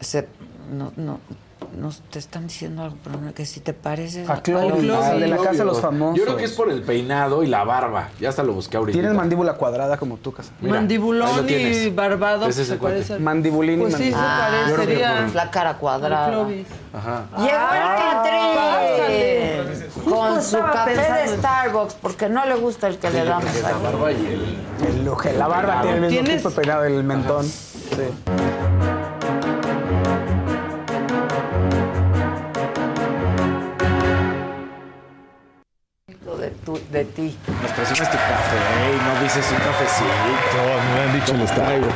Se- no, no, no te están diciendo algo, pero no, que si te pareces A Clovis, al de la casa de los famosos. Yo creo que es por el peinado y la barba. Ya hasta lo busqué ahorita. Tienes mandíbula cuadrada como tú, casa. Mira, Mandibulón y barbado Ese es se el cuate. parece. Mandibulín y Pues sí, se. Ah, parece. yo creo que Sería por- La cara cuadrada. Ajá. Llegó el. Catrín con su café pensando de Starbucks porque no le gusta el que le damos La barba y el... El la barba tiene el mismo ¿Tienes? tipo de peinado, el mentón. Sí. Tu- de ti. Nos presumes tu café y no dices un cafecito. me han dicho, los traigo.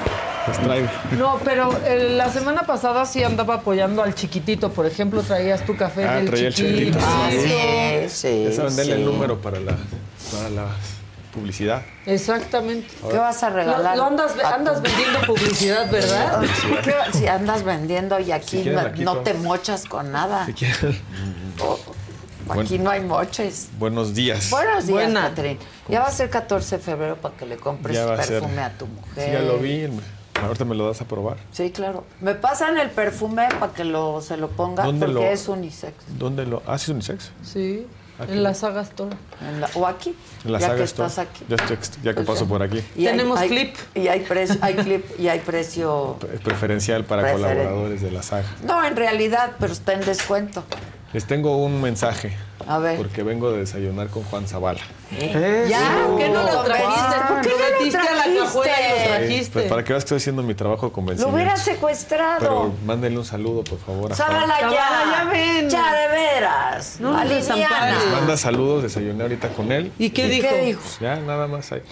Los traigo. No, pero eh, la semana pasada sí andaba apoyando al chiquitito. Por ejemplo, traías tu café Ah, del traía el chiquito. chiquitito. Ah, sí, sí. Denle sí. el número para la, para la publicidad. Exactamente. ¿Qué vas a regalar? Lo, lo andas, a andas vendiendo publicidad, ¿verdad? ¿Qué va- si andas vendiendo y aquí Si quieren, no, aquí no todo. te mochas con nada. Si Aquí no hay moches. Buenos días. Buenos días, Buena. Catrín. Ya va a ser 14 de febrero para que le compres a perfume a tu mujer. Sí, ya lo vi. Ahorita me lo das a probar. Sí, claro. Me pasan el perfume para que lo, se lo ponga ¿Dónde porque lo- es unisex. ¿Dónde lo...? Ah, ¿sí es unisex? Sí, Aquí. en la saga Store. En la- o aquí. En la ya saga que Store. estás aquí. Ya, estoy, ya que paso por aquí. Y Tenemos hay- clip. Y hay, precio, hay clip y hay precio. Es preferencial para Preferen- colaboradores de la saga. No, en realidad, pero está en descuento. Les tengo un mensaje. A ver. Porque vengo de desayunar con Juan Zavala. Ya, ¿por qué no lo trajiste? ¿Por qué Lo no metiste a la trajiste? cajuela y lo trajiste? pues para que veas que estoy haciendo mi trabajo de Lo hubiera secuestrado. Pero mándenle un saludo, por favor. a Juan. Sábala ya. Zavala, ya ven. Ya, de veras. No Aliviana. Manda saludos, desayuné ahorita con él. ¿Y qué ¿Y dijo? qué dijo? Ya, nada más ahí.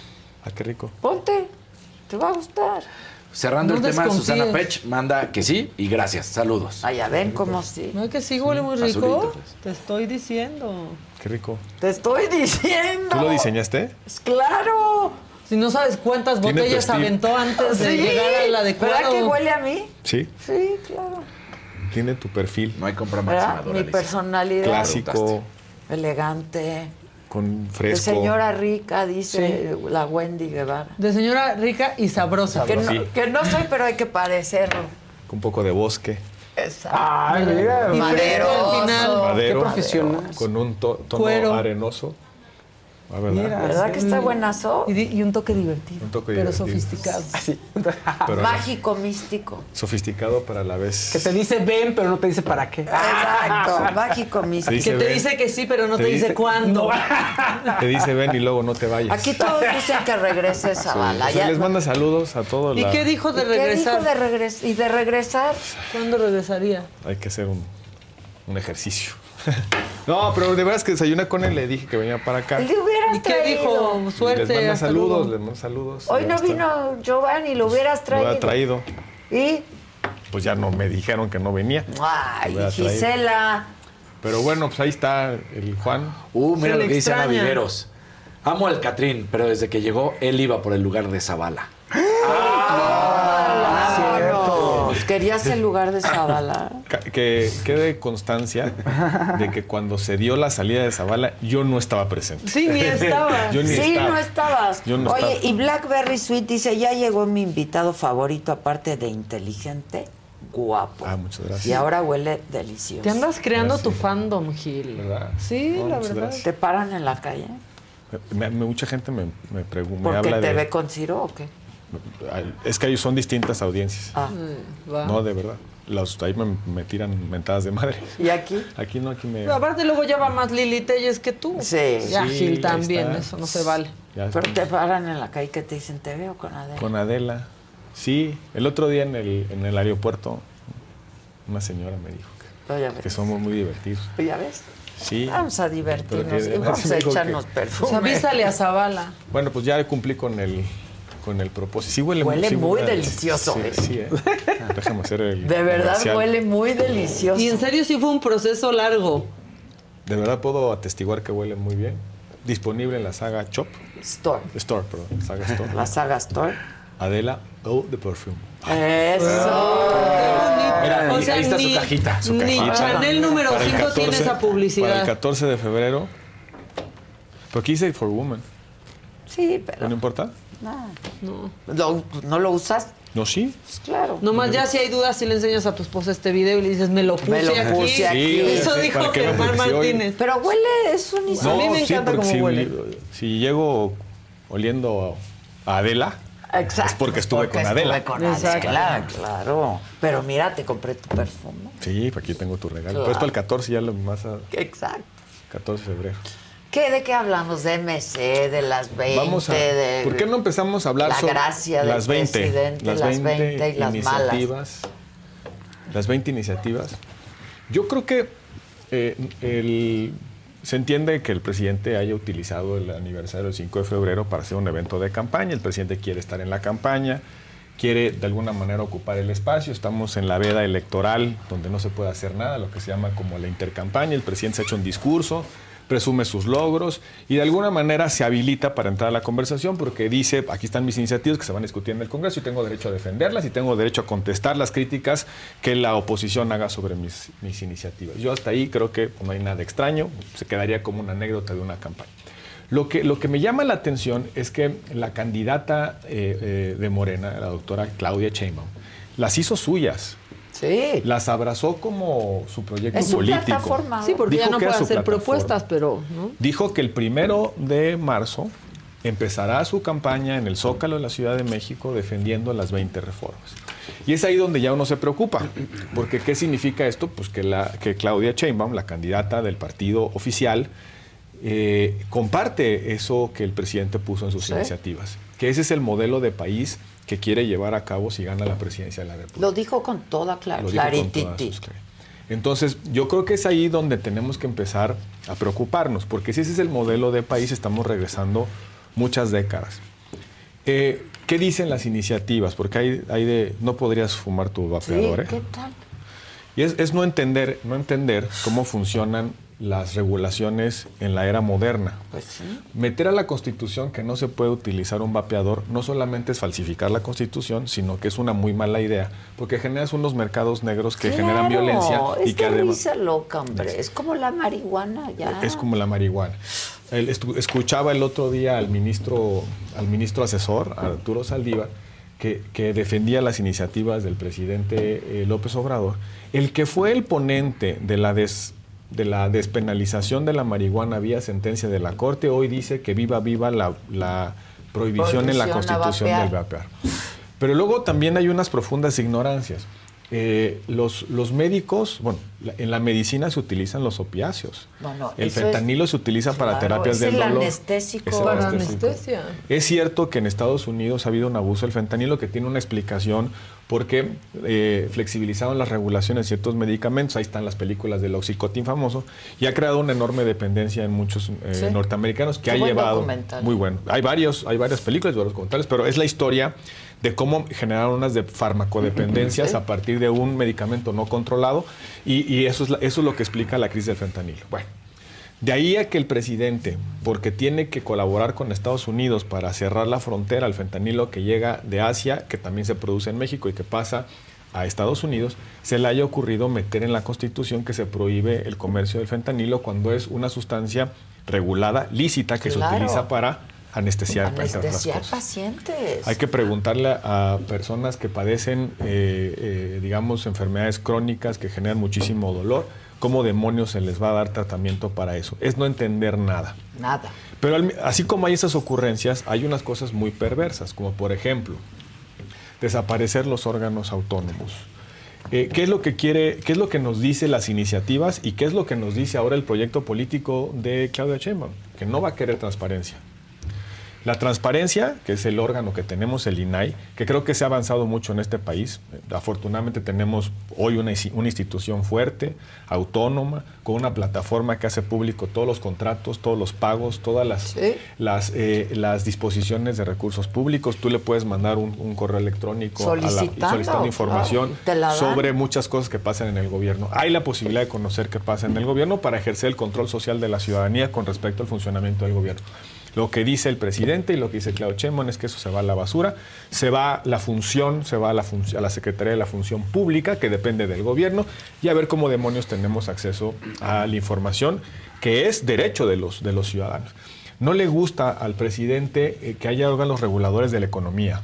Ah, qué rico. Ponte. Te va a gustar. Cerrando No el tema, desconfíes. Susana Pech manda que sí y gracias. Saludos. Ah, ya ven cómo sí. No, que sí huele muy rico. Azulito, pues. Te estoy diciendo. Qué rico. Te estoy diciendo. ¿Tú lo diseñaste? Pues Claro. Si no sabes cuántas botellas aventó antes de Sí. llegar al adecuado. ¿Verdad que huele a mí? Sí. Sí, claro. Tiene tu perfil. No hay compra máxima, Mi personalidad. Clásico, Elegante. Con De fresco. señora rica, dice la Wendy Guevara. De señora rica y sabrosa. Que no, Sí. que no soy, pero hay que parecerlo. Con un poco de bosque. Exacto. Ay, mira. Y fresco al final. Madero. Qué profesional. Con un to- tono Cuero. arenoso. Ah, ¿verdad? Mira. ¿Verdad que está buenazo? Y, y un toque divertido. Un toque pero divertido. sofisticado. Así. Pero no, Mágico, místico. sofisticado para la vez. Que te dice ven, pero no te dice para qué. Exacto. Mágico, místico. Que te ven, dice que sí, pero no Te te, dice, dice- cuándo. Te dice ven y luego no te vayas. Aquí todos dicen que regrese Sí. Zavala. O sea, Ya- les manda saludos a todos. ¿Y qué dijo de ¿Qué regresar? dijo de regresar? ¿Y de regresar? ¿Cuándo regresaría? Hay que hacer un, un ejercicio. no, pero de veras que desayuné con él, le dije que venía para acá. Le hubieras ¿Y qué traído. dijo? les Suerte. manda saludos, les manda saludos. Hoy no vino Giovanni, lo hubieras Lo traído. había traído. ¿Y? Pues ya no me dijeron que no venía. Ay, Lo hubiera. Gisela. Pero bueno, pues ahí está el Juan. Uh, mira lo que dice Ana. Viveros. Amo al Catrín, pero desde que llegó, él iba por el lugar de Zavala. Vámonos. Querías el lugar de Zavala. Que quede constancia de que cuando se dio la salida de Zavala, yo no estaba presente. Sí, ni estaba. Yo ni sí, estaba. no estabas. Yo no Oye, estaba. y Blackberry Sweet dice, ya llegó mi invitado favorito, aparte de inteligente, guapo. Ah, muchas gracias. Y ahora huele delicioso. Te andas creando tu fandom, Gil. ¿Verdad? Sí, No, la verdad. gracias. ¿Te paran en la calle? Me- me- mucha gente me, me pregunta, me ¿Porque habla te de... ve con Ciro o qué? Es que son distintas audiencias. Ah. Va. No, de verdad. Los, ahí me, me tiran mentadas de madre. ¿Y aquí? Aquí no, aquí me... Pero aparte luego ya va más Lili Telles que tú. Sí. Ya, Sí, Gil también, está. eso no se vale. Ya Pero te paran en la calle que te dicen, te veo con Adela. Con Adela. Sí, el otro día en el, en el aeropuerto, una señora me dijo que, que somos muy divertidos. ¿Ya ves? Sí. Vamos a Pero divertirnos que- y vamos a que- echarnos O perfume. sea, avísale a Zavala. Bueno, pues ya cumplí con el, con el propósito. Sí huele, Huele sí muy huele- delicioso, Sí, eh. sí, eh. Déjame hacer el De verdad comercial. huele muy delicioso. Y en serio sí fue un proceso largo. De verdad puedo atestiguar que huele muy bien. Disponible en la saga Chop. Store. Store, perdón. Saga Store. La saga Store. Adela Eau de Perfume. Eso. Mira, O sea, ahí está ni- su cajita. Su ni cajita. Chanel número Para el cinco tiene esa publicidad. Para el 14 de febrero. Pero aquí dice For Woman. Sí, pero ¿No importa? No. ¿Lo- ¿No lo usas? No, sí. Pues claro. Nomás ya si hay dudas, si le enseñas a tu esposa este video y le dices, me lo puse, Me lo aquí. puse aquí. Sí, Eso sí, dijo Germán Martínez. Pero huele, es un a mí me sí, encanta cómo si, huele. si llego oliendo a Adela, Exacto. es porque estuve porque con Adela. estuve con. Adela, claro. Pero mira, te compré tu perfume. Sí, pues aquí tengo tu regalo. Claro. Para el 14, ya lo más a Exacto. 14 de febrero. ¿Qué, ¿De qué hablamos? ¿De MC, de las 20? Vamos a. de ¿Por qué no empezamos a hablar la sobre gracia del las 20, presidente, las las 20, 20 y las malas? iniciativas? Las 20 iniciativas. Yo creo que eh, el- se entiende que el presidente haya utilizado el aniversario del 5 de febrero para hacer un evento de campaña. El presidente quiere estar en la campaña, quiere de alguna manera ocupar el espacio. Estamos en la veda electoral donde no se puede hacer nada, lo que se llama como la intercampaña. El presidente se ha hecho un discurso, presume sus logros y de alguna manera se habilita para entrar a la conversación porque dice, aquí están mis iniciativas que se van a discutir en el Congreso y tengo derecho a defenderlas y tengo derecho a contestar las críticas que la oposición haga sobre mis, iniciativas. Yo hasta ahí creo que no hay nada extraño, se quedaría como una anécdota de una campaña. Lo que, lo que me llama la atención es que la candidata eh, eh, de Morena, la doctora Claudia Sheinbaum, las hizo suyas. Sí. Las abrazó como su proyecto Es su político. plataforma. Sí, porque Dijo ya no puede hacer plataforma. propuestas, pero ¿no? Dijo que el primero de marzo empezará su campaña en el Zócalo de la Ciudad de México defendiendo las 20 reformas. Y es ahí donde ya uno se preocupa, porque ¿qué significa esto? Pues que, la, que Claudia Sheinbaum, la candidata del partido oficial, eh, comparte eso que el presidente puso en sus Sí. iniciativas, que ese es el modelo de país que quiere llevar a cabo si gana la presidencia de la República. Lo dijo con toda clar- sus cre- Entonces, yo creo que es ahí donde tenemos que empezar a preocuparnos, porque si ese es el modelo de país, estamos regresando muchas décadas. Eh, ¿Qué dicen las iniciativas? Porque hay, hay de, no podrías fumar tu Sí, vapeador, ¿eh? ¿qué tal? Y es, es no entender, no entender cómo funcionan las regulaciones en la era moderna. Pues sí. Meter a la Constitución que no se puede utilizar un vapeador no solamente es falsificar la Constitución, sino que es una muy mala idea, porque generas unos mercados negros que generan violencia es y que de además loca, hombre. Es como la marihuana ya. es como la marihuana. El- escuchaba el otro día al ministro, al ministro asesor, Arturo Saldívar, que, que defendía las iniciativas del presidente eh, López Obrador. El que fue el ponente de la, des- de la despenalización de la marihuana vía sentencia de la Corte, hoy dice que viva, viva la, la prohibición en la Constitución del vapear. Pero luego también hay unas profundas ignorancias. Eh, los, los médicos, bueno, la- en la medicina se utilizan los opiáceos. Bueno, el eso es- fentanilo se utiliza para Claro, terapias del el dolor. anestésico. Es el Para anestésico. anestesia. Es cierto que en Estados Unidos ha habido un abuso del fentanilo que tiene una explicación porque eh, flexibilizaron las regulaciones de ciertos medicamentos. Ahí están las películas del Oxycontin famoso y ha creado una enorme dependencia en muchos eh, Sí. norteamericanos que Qué ha buen llevado muy bueno. Hay varios, hay varias películas, varios documentales, pero es la historia de cómo generaron unas de farmacodependencias Sí. a partir de un medicamento no controlado y, y eso, es la- eso es lo que explica la crisis del fentanilo. Bueno, de ahí a que el presidente, porque tiene que colaborar con Estados Unidos para cerrar la frontera al fentanilo que llega de Asia, que también se produce en México y que pasa a Estados Unidos, se le haya ocurrido meter en la Constitución que se prohíbe el comercio del fentanilo cuando es una sustancia regulada, lícita, que Claro. se utiliza para anestesiar, pacientes. Hay que preguntarle a personas que padecen, eh, eh, digamos, enfermedades crónicas que generan muchísimo dolor, cómo demonios se les va a dar tratamiento para eso. Es no entender nada. Nada. Pero así como hay esas ocurrencias, hay unas cosas muy perversas, como por ejemplo, desaparecer los órganos autónomos. Eh, ¿Qué es lo que quiere, qué es lo que nos dice las iniciativas y qué es lo que nos dice ahora el proyecto político de Claudia Sheinbaum? Que no va a querer transparencia. La transparencia, que es el órgano que tenemos, el INAI, que creo que se ha avanzado mucho en este país. Afortunadamente tenemos hoy una, institución fuerte, autónoma, con una plataforma que hace público todos los contratos, todos los pagos, todas las, las, eh, las disposiciones de recursos públicos. Tú le puedes mandar un, un correo electrónico a la- Solicitando, solicitando información sobre muchas cosas que pasan en el gobierno. Hay la posibilidad de conocer qué pasa en el gobierno para ejercer el control social de la ciudadanía con respecto al funcionamiento del gobierno. Lo que dice el presidente y lo que dice Claudio Sheinbaum es que eso se va a la basura, se va la función, se va a la, a la Secretaría de la Función Pública, que depende del gobierno, y a ver cómo demonios tenemos acceso a la información, que es derecho de los, de los ciudadanos. No le gusta al presidente eh, que haya órganos reguladores de la economía.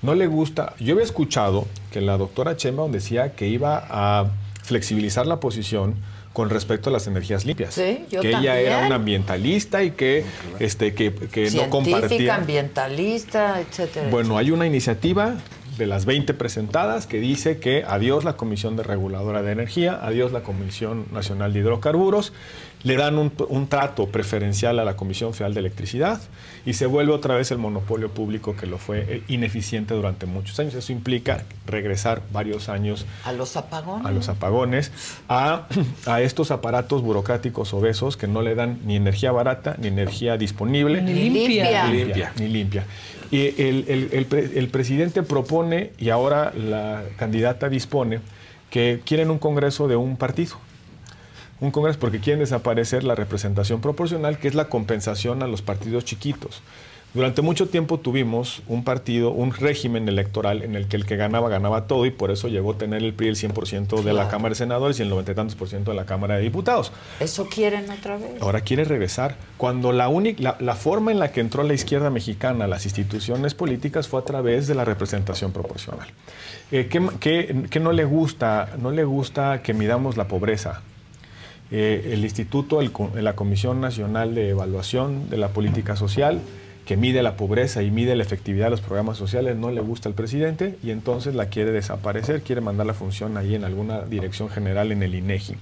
No le gusta. Yo había escuchado que la doctora Sheinbaum decía que iba a flexibilizar la posición con respecto a las energías limpias. Sí, yo que ella era una ambientalista y que, este, que, que no Científica, compartía. ambientalista, etcétera. Bueno, hay una iniciativa de las 20 presentadas que dice que adiós la Comisión de Reguladora de Energía, adiós la Comisión Nacional de Hidrocarburos, le dan un, un trato preferencial a la Comisión Federal de Electricidad y se vuelve otra vez el monopolio público que lo fue eh, ineficiente durante muchos años. Eso implica regresar varios años a los apagones. a los apagones, a, a estos aparatos burocráticos obesos que no le dan ni energía barata, ni energía disponible, Ni limpia. Ni limpia. Ni limpia. Y el, el- el pre- el presidente propone, y ahora la candidata dispone, que quieren un congreso de un partido. Un congreso porque quieren desaparecer la representación proporcional, que es la compensación a los partidos chiquitos. Durante mucho tiempo tuvimos un partido, un régimen electoral en el que el que ganaba, ganaba todo y por eso llegó a tener el PRI el 100% de la. Cámara de Senadores y el 90 y tantos por ciento de la Cámara de Diputados. ¿Eso quieren otra vez? Ahora quiere regresar. Cuando la, única, la, la forma en la que entró la izquierda mexicana a las instituciones políticas fue a través de la representación proporcional. Eh, ¿qué, qué- qué no le gusta? No le gusta que midamos la pobreza. Eh, el Instituto, el la Comisión Nacional de Evaluación de la Política Social, que mide la pobreza y mide la efectividad de los programas sociales, no le gusta al presidente y entonces la quiere desaparecer, quiere mandar la función ahí en alguna dirección general en el INEGI.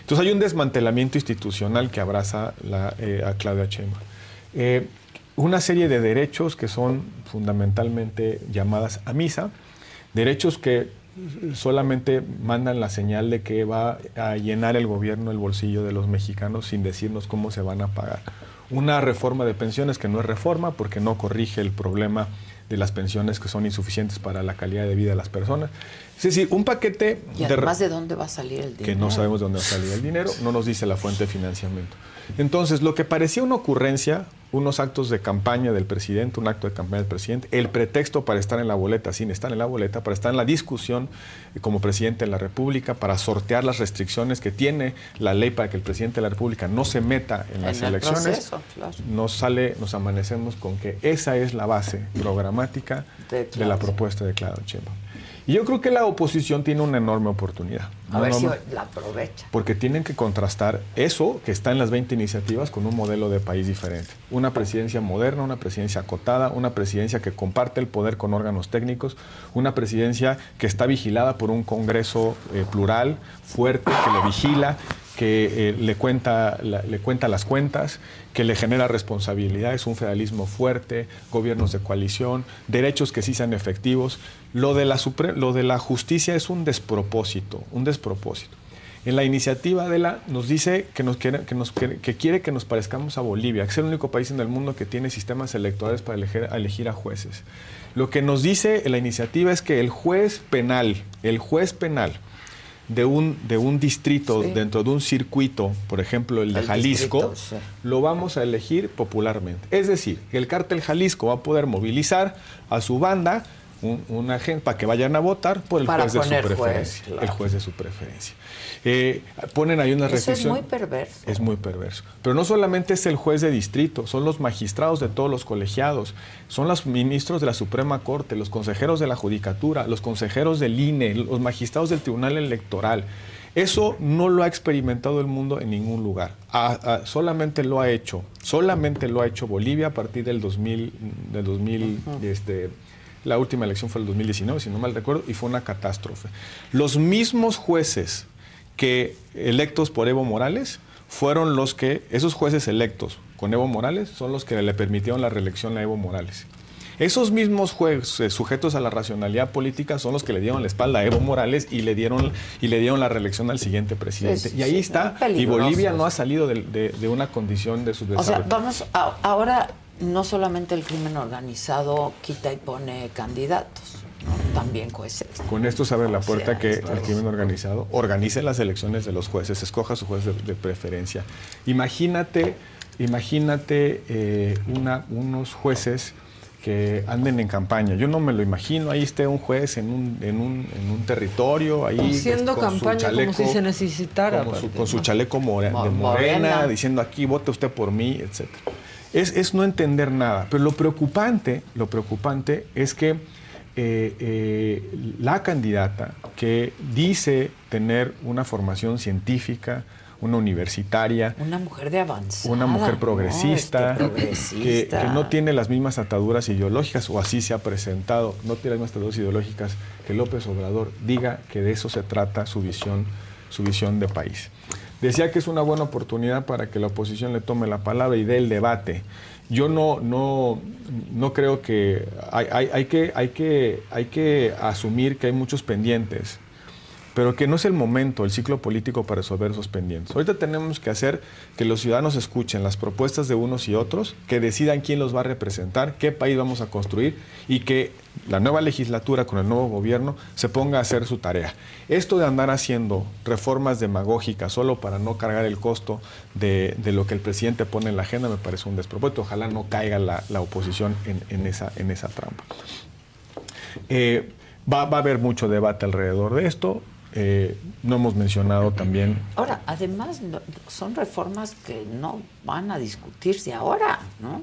Entonces hay un desmantelamiento institucional que abraza eh, a Claudia Sheinbaum. Eh, una serie de derechos que son fundamentalmente llamadas a misa, derechos que solamente mandan la señal de que va a llenar el gobierno el bolsillo de los mexicanos sin decirnos cómo se van a pagar. Una reforma de pensiones que no es reforma porque no corrige el problema de las pensiones que son insuficientes para la calidad de vida de las personas. Es decir, un paquete Y de además, ¿de dónde va a salir el dinero? que no sabemos de dónde va a salir el dinero, no nos dice la fuente de financiamiento. Entonces, lo que parecía una ocurrencia, unos actos de campaña del presidente, un acto de campaña del presidente, el pretexto para estar en la boleta, sin estar en la boleta, para estar en la discusión eh, como presidente de la República, para sortear las restricciones que tiene la ley para que el presidente de la República no se meta en las En elecciones, proceso, claro. nos sale, nos amanecemos con que esa es la base programática De de, la propuesta de Claudio Sheinbaum. Y yo creo que la oposición tiene una enorme oportunidad. A ver si la aprovecha. porque tienen que contrastar eso que está en las 20 iniciativas con un modelo de país diferente. Una presidencia moderna, una presidencia acotada, una presidencia que comparte el poder con órganos técnicos, una presidencia que está vigilada por un Congreso eh, plural, fuerte, que le vigila, que eh, le, cuenta, la- le cuenta las cuentas, que le genera responsabilidades, un federalismo fuerte, gobiernos de coalición, derechos que sí sean efectivos. Lo de la, supre- lo de la justicia es un despropósito, un despropósito. En la iniciativa de la nos dice que, nos quiere, que, nos que quiere que nos parezcamos a Bolivia, que es el único país en el mundo que tiene sistemas electorales para elegir, a elegir a jueces. Lo que nos dice la iniciativa es que el juez penal, el juez penal de un, de un distrito dentro de un circuito, por ejemplo el de El Jalisco, distrito, sí. lo vamos a elegir popularmente. Es decir, que el cártel Jalisco va a poder movilizar a su banda un, una gente para que vayan a votar por el Para juez de su juez, preferencia. claro. El juez de su preferencia. Eh, ponen ahí una Eso es restricción. muy perverso. Es muy perverso. Pero no solamente es el juez de distrito, son los magistrados de todos los colegiados, son los ministros de la Suprema Corte, los consejeros de la Judicatura, los consejeros del INE, los magistrados del Tribunal Electoral. Eso no lo ha experimentado el mundo en ningún lugar. Solamente lo ha hecho, solamente lo ha hecho Bolivia a partir del 2000, del 2000 este, la última elección fue el 2019, si no mal recuerdo, y fue una catástrofe. Los mismos jueces que electos por Evo Morales fueron los que, esos jueces electos con Evo Morales, son los que le permitieron la reelección a Evo Morales. Esos mismos jueces sujetos a la racionalidad política son los que le dieron la espalda a Evo Morales y le dieron, y le dieron la reelección al siguiente presidente. Sí, y ahí sí, está. Y. Bolivia no ha salido de, de- de una condición de O sea, subdesarrollo. vamos, a- ahora no solamente el crimen organizado quita y pone candidatos, ¿no? también jueces. Con esto se abre la puerta sea, que el crimen organizado organice las elecciones de los jueces, escoja su juez de, de preferencia. Imagínate, imagínate eh, una- unos jueces que anden en campaña. Yo no me lo imagino, ahí esté un juez en un, en un, en un territorio, ahí Haciendo con su campaña como si se necesitara. como su- con su chaleco more- Mo- de morena, morena. diciendo aquí vote usted por mí, etc. Es, es no entender nada. Pero lo preocupante, lo preocupante es que eh, eh, la candidata que dice tener una formación científica, una universitaria, Una mujer de avanzada. una mujer ¿no? progresista, Este, que, progresista. que no tiene las mismas ataduras ideológicas, o así se ha presentado, no tiene las mismas ataduras ideológicas que López Obrador, diga que de eso se trata su visión, su visión de país. Decía que es una buena oportunidad para que la oposición le tome la palabra y dé el debate. Yo no, no, no creo que hay, hay- hay que hay que hay que asumir que hay muchos pendientes pero que no es el momento, el ciclo político para resolver esos pendientes. Ahorita tenemos que hacer que los ciudadanos escuchen las propuestas de unos y otros, que decidan quién los va a representar, qué país vamos a construir y que la nueva legislatura con el nuevo gobierno se ponga a hacer su tarea. Esto de andar haciendo reformas demagógicas solo para no cargar el costo de, lo que el presidente pone en la agenda me parece un despropósito. Ojalá no caiga la, oposición en, esa, trampa. Eh, va a haber mucho debate alrededor de esto. Eh, no hemos mencionado también Ahora, además, no- son reformas que no van a discutirse ahora, ¿no?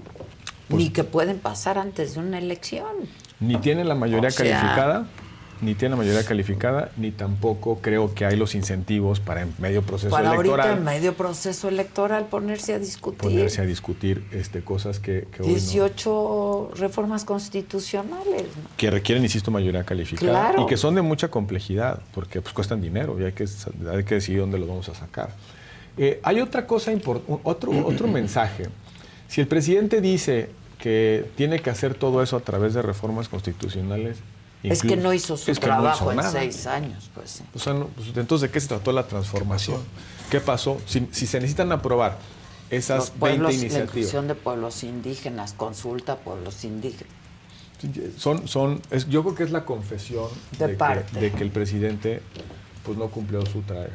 Pues Ni que pueden pasar antes de una elección. ni tiene la mayoría O sea- calificada, ni tiene la mayoría calificada, ni tampoco creo que hay los incentivos para en medio proceso Para ahorita, electoral en medio proceso electoral, ponerse a discutir. ponerse a discutir este, cosas que, que hoy no- 18 reformas constitucionales. ¿no? que requieren, insisto, mayoría calificada Claro. y que son de mucha complejidad, porque pues cuestan dinero y hay que, hay que decidir dónde los vamos a sacar. Eh, hay otra cosa importante, otro, otro mensaje. Si el presidente dice que tiene que hacer todo eso a través de reformas constitucionales, Es que no hizo su es que no trabajo hizo en seis años, pues sí. O sea, no, pues, entonces, ¿de qué se trató la transformación? ¿Qué pasó? Si, si se necesitan aprobar esas Los pueblos, 20 la iniciativas, inclusión de pueblos indígenas, consulta a pueblos indígenas. son, son, es- yo creo que es la confesión De que- parte. de que el presidente pues, no cumplió su trabajo.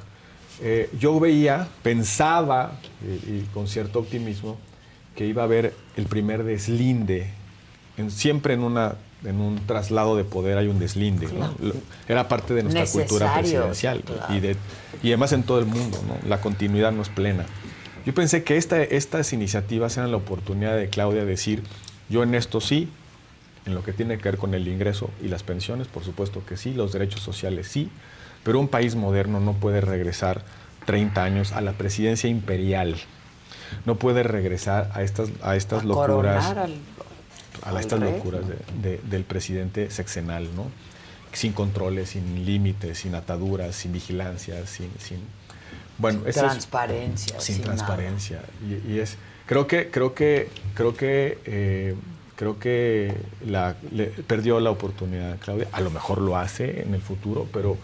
Eh, yo veía, pensaba, y, y con cierto optimismo, que iba a haber el primer deslinde. En- siempre en, una, en un traslado de poder hay un deslinde. ¿no? Era parte de nuestra cultura presidencial. claro. Y, de, y además en todo el mundo, ¿no? la continuidad no es plena. Yo pensé que esta, estas iniciativas eran la oportunidad de Claudia de decir, yo en esto sí, en lo que tiene que ver con el ingreso y las pensiones, por supuesto que sí, los derechos sociales sí, pero un país moderno no puede regresar 30 años a la presidencia imperial, no puede regresar a estas, a estas locuras, Coronar al, a estas rey. locuras de- de- del presidente sexenal, ¿no? sin controles, sin límites, sin ataduras, sin vigilancia, sin... sin bueno, Sin eso es- transparencia, sin, sin transparencia. Y, y es, creo que, creo que, creo que, eh, creo que la, le- perdió la oportunidad, Claudia. A lo mejor lo hace en el futuro, pero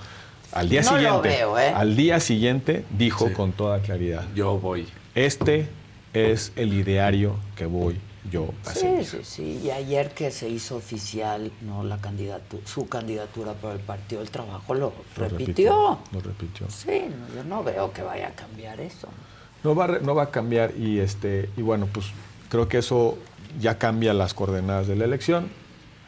al día No lo siguiente, veo, ¿eh? al día siguiente dijo con toda claridad. Yo voy. Este es el ideario que voy yo a Sí, sí, sí. Y ayer que se hizo oficial no la candidatura, su candidatura por el Partido del Trabajo lo, Lo repitió. Lo repitió. Sí, no, yo no veo que vaya a cambiar eso. No va, no va a cambiar y este y bueno, pues creo que eso ya cambia las coordenadas de la elección.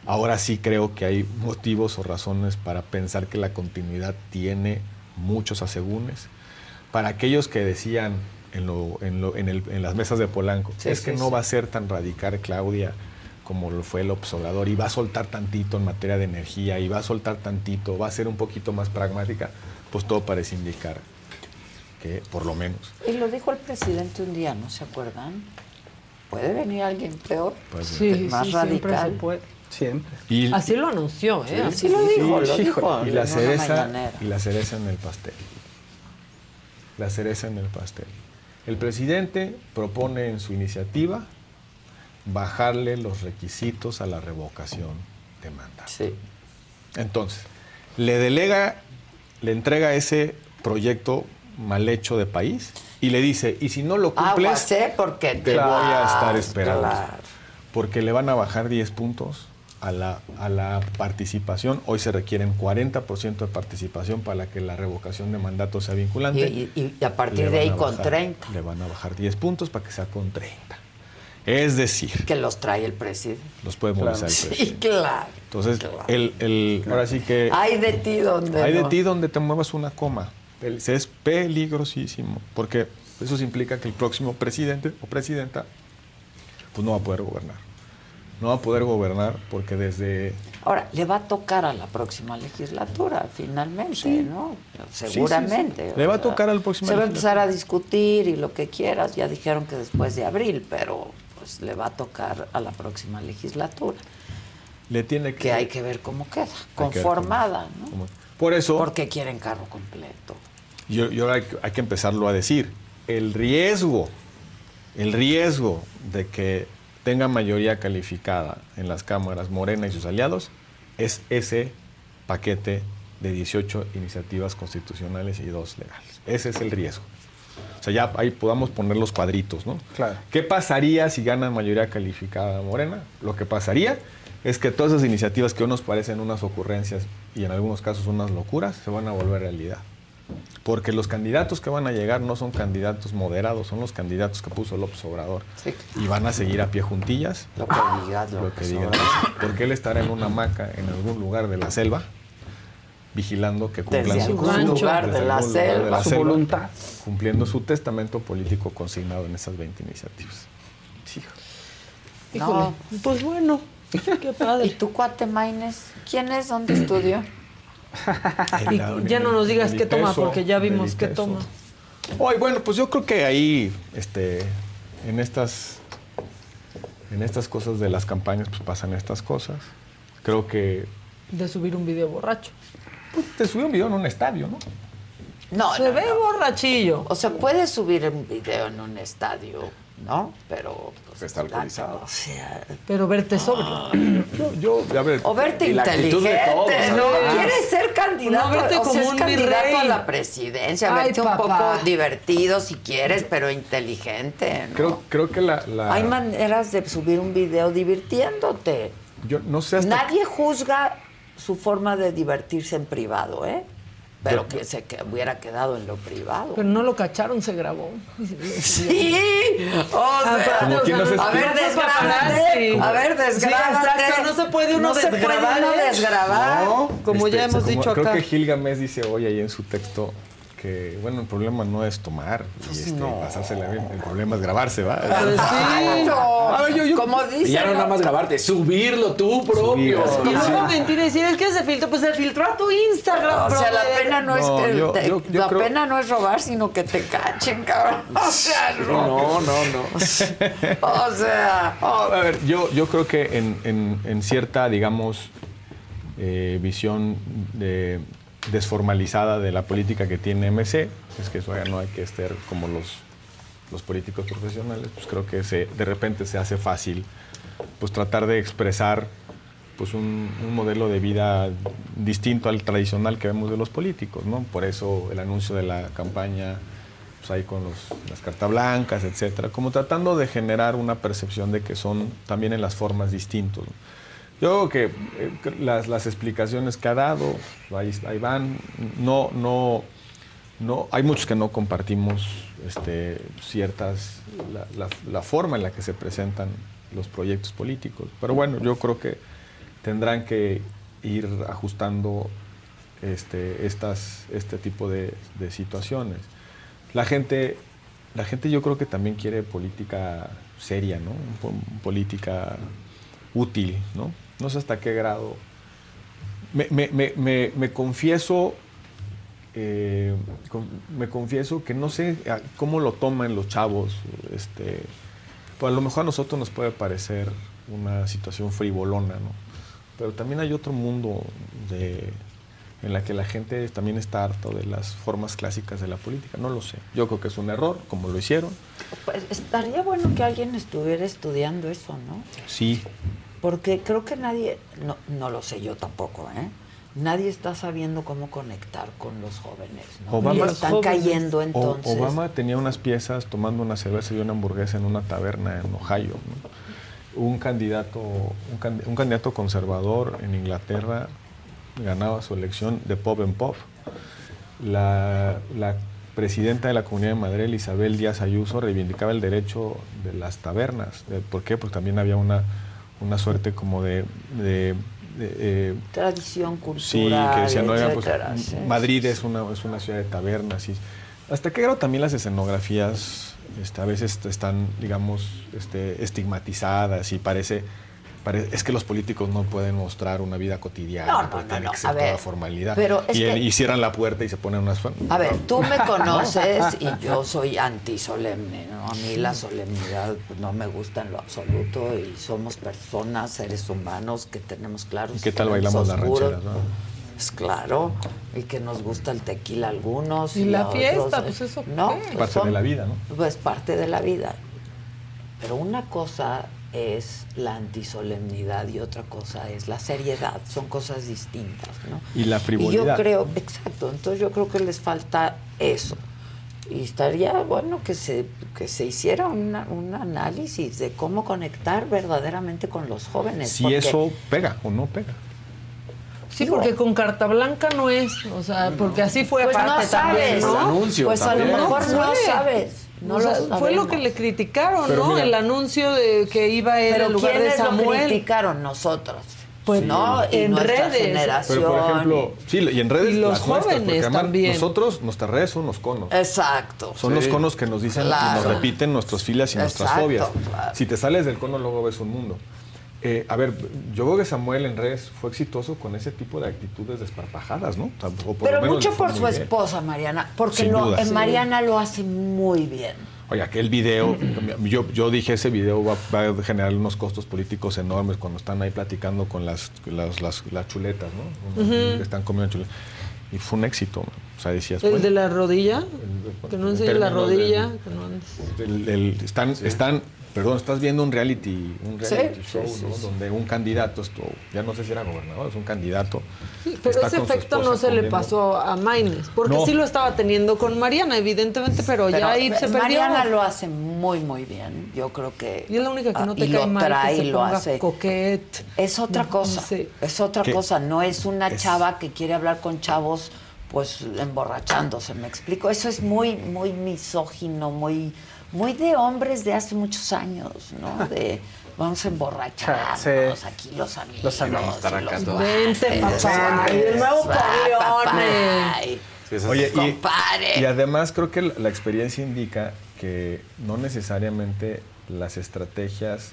Ahora sí creo que hay motivos o razones para pensar que la continuidad tiene muchos asegúnes. Para aquellos que decían en, lo- en, lo- en el- en las mesas de Polanco, Sí, es que sí, no sí. va a ser tan radical Claudia como lo fue el observador y va a soltar tantito en materia de energía y va a soltar tantito, va a ser un poquito más pragmática, pues todo parece indicar que por lo menos Y lo dijo el presidente un día, ¿no se acuerdan? ¿Puede venir alguien peor? Pues, Sí, más sí, siempre radical. se puede. Siempre. Y- Así lo anunció, ¿eh? Así lo dijo, lo Sí, dijo. Y la cereza y la cereza en el pastel. La cereza en el pastel. El presidente propone en su iniciativa bajarle los requisitos a la revocación de mandato. Entonces, le delega, le entrega ese proyecto mal hecho de país y le dice, y si no lo cumples, Aguas, ¿eh? Porque te voy a estar esperando. claro. Porque le van a bajar 10 puntos a la, a la participación. Hoy se requieren 40% de participación para que la revocación de mandato sea vinculante. Y, y- y a partir Le de ahí a con bajar- 30. Le van a bajar 10 puntos para que sea con 30. Es decir, Que los trae el presidente. los puede movilizar el Sí, presidente. claro. Entonces, el, el- ahora sí que... Hay de ti donde Hay de ti donde te muevas una coma. El- Es peligrosísimo, porque eso implica que el próximo presidente o presidenta pues no va a poder gobernar. No va a poder gobernar porque desde... Ahora, le va a tocar a la próxima legislatura, finalmente, ¿no? Seguramente. sí. Le va a tocar al próximo Se va a empezar a discutir y lo que quieras. Ya dijeron que después de abril, pero pues le va a tocar a la próxima legislatura. Le tiene que... Que hay que ver cómo queda, que conformada, ¿no? cómo- Por eso... Porque quieren carro completo. Yo, yo hay que empezarlo a decir. El riesgo, el riesgo de que tenga mayoría calificada en las cámaras Morena y sus aliados es ese paquete de 18 iniciativas constitucionales y dos legales. Ese es el riesgo. O sea, ya ahí podamos poner los cuadritos, ¿no? Claro. ¿Qué pasaría si gana mayoría calificada Morena? Lo que pasaría es que todas esas iniciativas que hoy nos parecen unas ocurrencias y en algunos casos unas locuras se van a volver realidad. Porque los candidatos que van a llegar no son candidatos moderados, son los candidatos que puso López Obrador. Y van a seguir a pie juntillas. Lo que digas, Lo que. Obrador. Porque él estará en una hamaca en algún lugar de la selva, vigilando que cumplan Desde su algún su- lugar desde de la algún lugar de selva. la Su selva, voluntad. Cumpliendo su testamento político consignado en esas 20 iniciativas. Híjole, pues bueno, qué padre. ¿Y tu cuate Maines? ¿Quién es? ¿Dónde estudió? Y ya no nos digas qué toma, porque ya vimos qué toma. Hoy, bueno, pues yo creo que ahí, este, en estas, en estas cosas de las campañas, pues pasan estas cosas. Creo que De subir un video borracho. pues, te subió un video en un estadio, ¿no? No, Se no, ve no. borrachillo. O sea, puedes subir un video en un estadio, ¿no? Pero. Pues, Está alcoholizado. O sea. Pero verte sobrio. Yo, yo, a ver, O verte inteligente, todos, ¿no? Quieres ser candidato, No verte o sea, como es un candidato a la presidencia, Ay, verte un poco divertido si quieres, pero inteligente, ¿no? Creo, creo que la, la- Hay maneras de subir un video divirtiéndote. yo no sé hasta Nadie juzga su forma de divertirse en privado, ¿eh? Pero que se que hubiera quedado en lo privado. Pero no lo cacharon, se grabó. Sí, o sea, Como quien no se a ver, explica. desgrábate, a ver, desgrábate. Sí, exacto, no se puede uno No se desgrabar, puede uno ¿eh? desgrabar. No, Como ya hemos como- dicho creo acá. que Gilgamesh dice hoy ahí en su texto que, bueno, el problema no es tomar Pues y este, pasársela bien, el problema es grabarse, ¿va? Pues sí. No, A ver, yo- yo- como Y dice, ya no nada más grabarte, subirlo tú propio. Subirlo. Y luego mentir y decir, es que se filtró, pues se filtró a tu Instagram, O sea, la pena no, No, es que yo- te- yo- yo la creo- pena no es robar, sino que te cachen, cabrón. O sea, no. No, no, no. O sea, No, a ver, yo, yo creo que en, en- en cierta, digamos, eh, visión de- desformalizada de la política que tiene MC, es que eso ya no hay que estar como los, los políticos profesionales, pues creo que se, de repente se hace fácil pues tratar de expresar pues un, modelo de vida distinto al tradicional que vemos de los políticos, ¿no? Por eso el anuncio de la campaña pues ahí con las cartas blancas, etcétera, como tratando de generar una percepción de que son también en las formas distintos. Yo creo que eh, las, las explicaciones que ha dado, ahí, van, no, no, no, hay muchos que no compartimos este, ciertas, la, forma en la que se presentan los proyectos políticos, pero bueno, yo creo que tendrán que ir ajustando este, estas, este tipo de, de situaciones. La gente, la gente yo creo que también quiere política seria, ¿no? Po- política útil, ¿no? No sé hasta qué grado. Me, me- me- me- confieso, eh, con- me confieso que no sé a- cómo lo toman los chavos. Este, pues a lo mejor a nosotros nos puede parecer una situación frivolona, ¿no? Pero también hay otro mundo de, en la que la gente también está harto de las formas clásicas de la política. No lo sé. Yo creo que es un error, como lo hicieron. Pues estaría bueno que alguien estuviera estudiando eso, ¿no? Sí. Porque creo que nadie, no, no lo sé yo tampoco, ¿eh? Nadie está sabiendo cómo conectar con los jóvenes, ¿no? Obama, Y están cayendo entonces. Obama tenía unas piezas tomando una cerveza y una hamburguesa en una taberna en Ohio. ¿no? Un candidato, un, can- un candidato conservador en Inglaterra ganaba su elección de pub en pub. La, la presidenta de la Comunidad de Madrid, Isabel Díaz Ayuso, reivindicaba el derecho de las tabernas. ¿Por qué? Porque también había una, una suerte como de... eh, Tradición cultural, Sí, que decían, oigan, pues, Madrid es una, es una ciudad de tabernas. Y, ¿Hasta qué grado también las escenografías este, a veces están, digamos, este, estigmatizadas y parece, pare- es que los políticos no pueden mostrar una vida cotidiana, No, no, porque no, tiene no. que ser A toda ver, formalidad. pero y, que- y cierran la puerta y se ponen unas... A ver, tú me conoces y yo soy antisolemne, ¿no? A mí la solemnidad pues, no me gusta en lo absoluto y somos personas, seres humanos que tenemos claros. ¿Y qué tal bailamos las rancheras? no? Pues claro, y que nos gusta el tequila a algunos. Y la a fiesta, otros, pues, ¿eso No, pues, Parte son- de la vida, ¿no? Pues parte de la vida. Pero una cosa es la antisolemnidad y otra cosa es la seriedad. Son cosas distintas, ¿no? Y la Y frivolidad. yo creo, exacto, entonces yo creo que les falta eso. Y estaría bueno que se, que se hiciera una- un análisis de cómo conectar verdaderamente con los jóvenes. Si porque- eso pega o no pega. Sí, porque con carta blanca no es, o sea, porque así fue Pues no aparte también, sabes. ¿no? Anuncio Pues a lo también. mejor no sabes, no O sea, lo fue lo que le criticaron, Pero ¿no? mira. el anuncio de que iba él Pero en lugar de ¿quiénes lo Samuel. criticaron? Nosotros. Pues no, y en redes. generación. Pero, por ejemplo, sí, y en redes Y los jóvenes también. Nosotros, nuestras redes son los conos. Exacto. Son Sí. los conos que nos dicen y Claro. nos repiten nuestras filias y nuestras fobias. claro. Si te sales del cono, luego ves un mundo. Eh, a ver, yo creo que Samuel en redes fue exitoso con ese tipo de actitudes desparpajadas, ¿no? O por Pero lo menos mucho por su bien. esposa, Mariana, porque lo, duda. eh, Sí. Mariana lo hace muy bien. Oye, aquel video, yo, yo dije ese video va, va a generar unos costos políticos enormes cuando están ahí platicando con las, las, las, las chuletas, ¿no? Que están comiendo chuletas. Y fue un éxito. ¿no? O sea, decías, El bueno, de la rodilla, que no en enseñe la rodilla. del- que no el- el- están, están, perdón, estás viendo un reality, un reality sí, show, sí, ¿no? sí. Donde un candidato, esto, ya no sé si era gobernador, es un candidato. Pero ese efecto no se le pasó a Maines, porque No. sí lo estaba teniendo con Mariana, evidentemente, pero, ya ahí se perdió. Mariana lo hace muy, muy bien. Yo creo que. Y es la única que no ah, te y cae lo mal, que trae, se lo ponga hace. coquet. Es otra No, cosa. Es otra ¿Qué? cosa. No es una Es- chava que quiere hablar con chavos, pues emborrachándose. ¿Me explico? Eso es muy, muy misógino, muy, muy de hombres de hace muchos años, ¿no? De vamos a emborracharnos Sí. aquí los amigos. Los amigos. y estar acá los todos. Vente, papá, y el nuevo ay. Sí, Oye, y, y además creo que la, la experiencia indica que no necesariamente las estrategias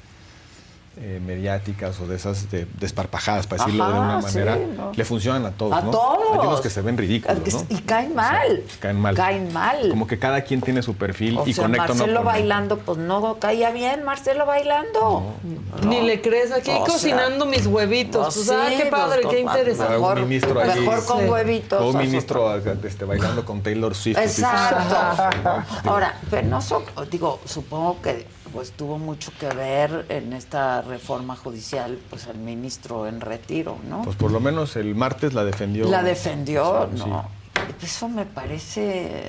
eh, mediáticas o de esas de, desparpajadas, para decirlo de una manera, sí, ¿no? le funcionan a todos, A ¿no? todos. Hay unos que se ven ridículos, ¿no? Y caen mal. Caen mal. Caen mal. Como que cada quien tiene su perfil O y sea, conecta Marcelo bailando, pues no caía bien, Marcelo bailando. Ni le crees aquí O sea, cocinando mis huevitos. pues o sea, sí, qué padre, pues, qué con- interesante. un Mejor- ministro ahí. mejor con Sí. huevitos, O un o sea, ministro este, bailando con Taylor Swift. Exacto. Ahora, Penoso, digo, supongo que pues tuvo mucho que ver en esta reforma judicial, pues el ministro en retiro, ¿no? Pues por lo menos el martes la defendió. La defendió, ¿no? Eso me parece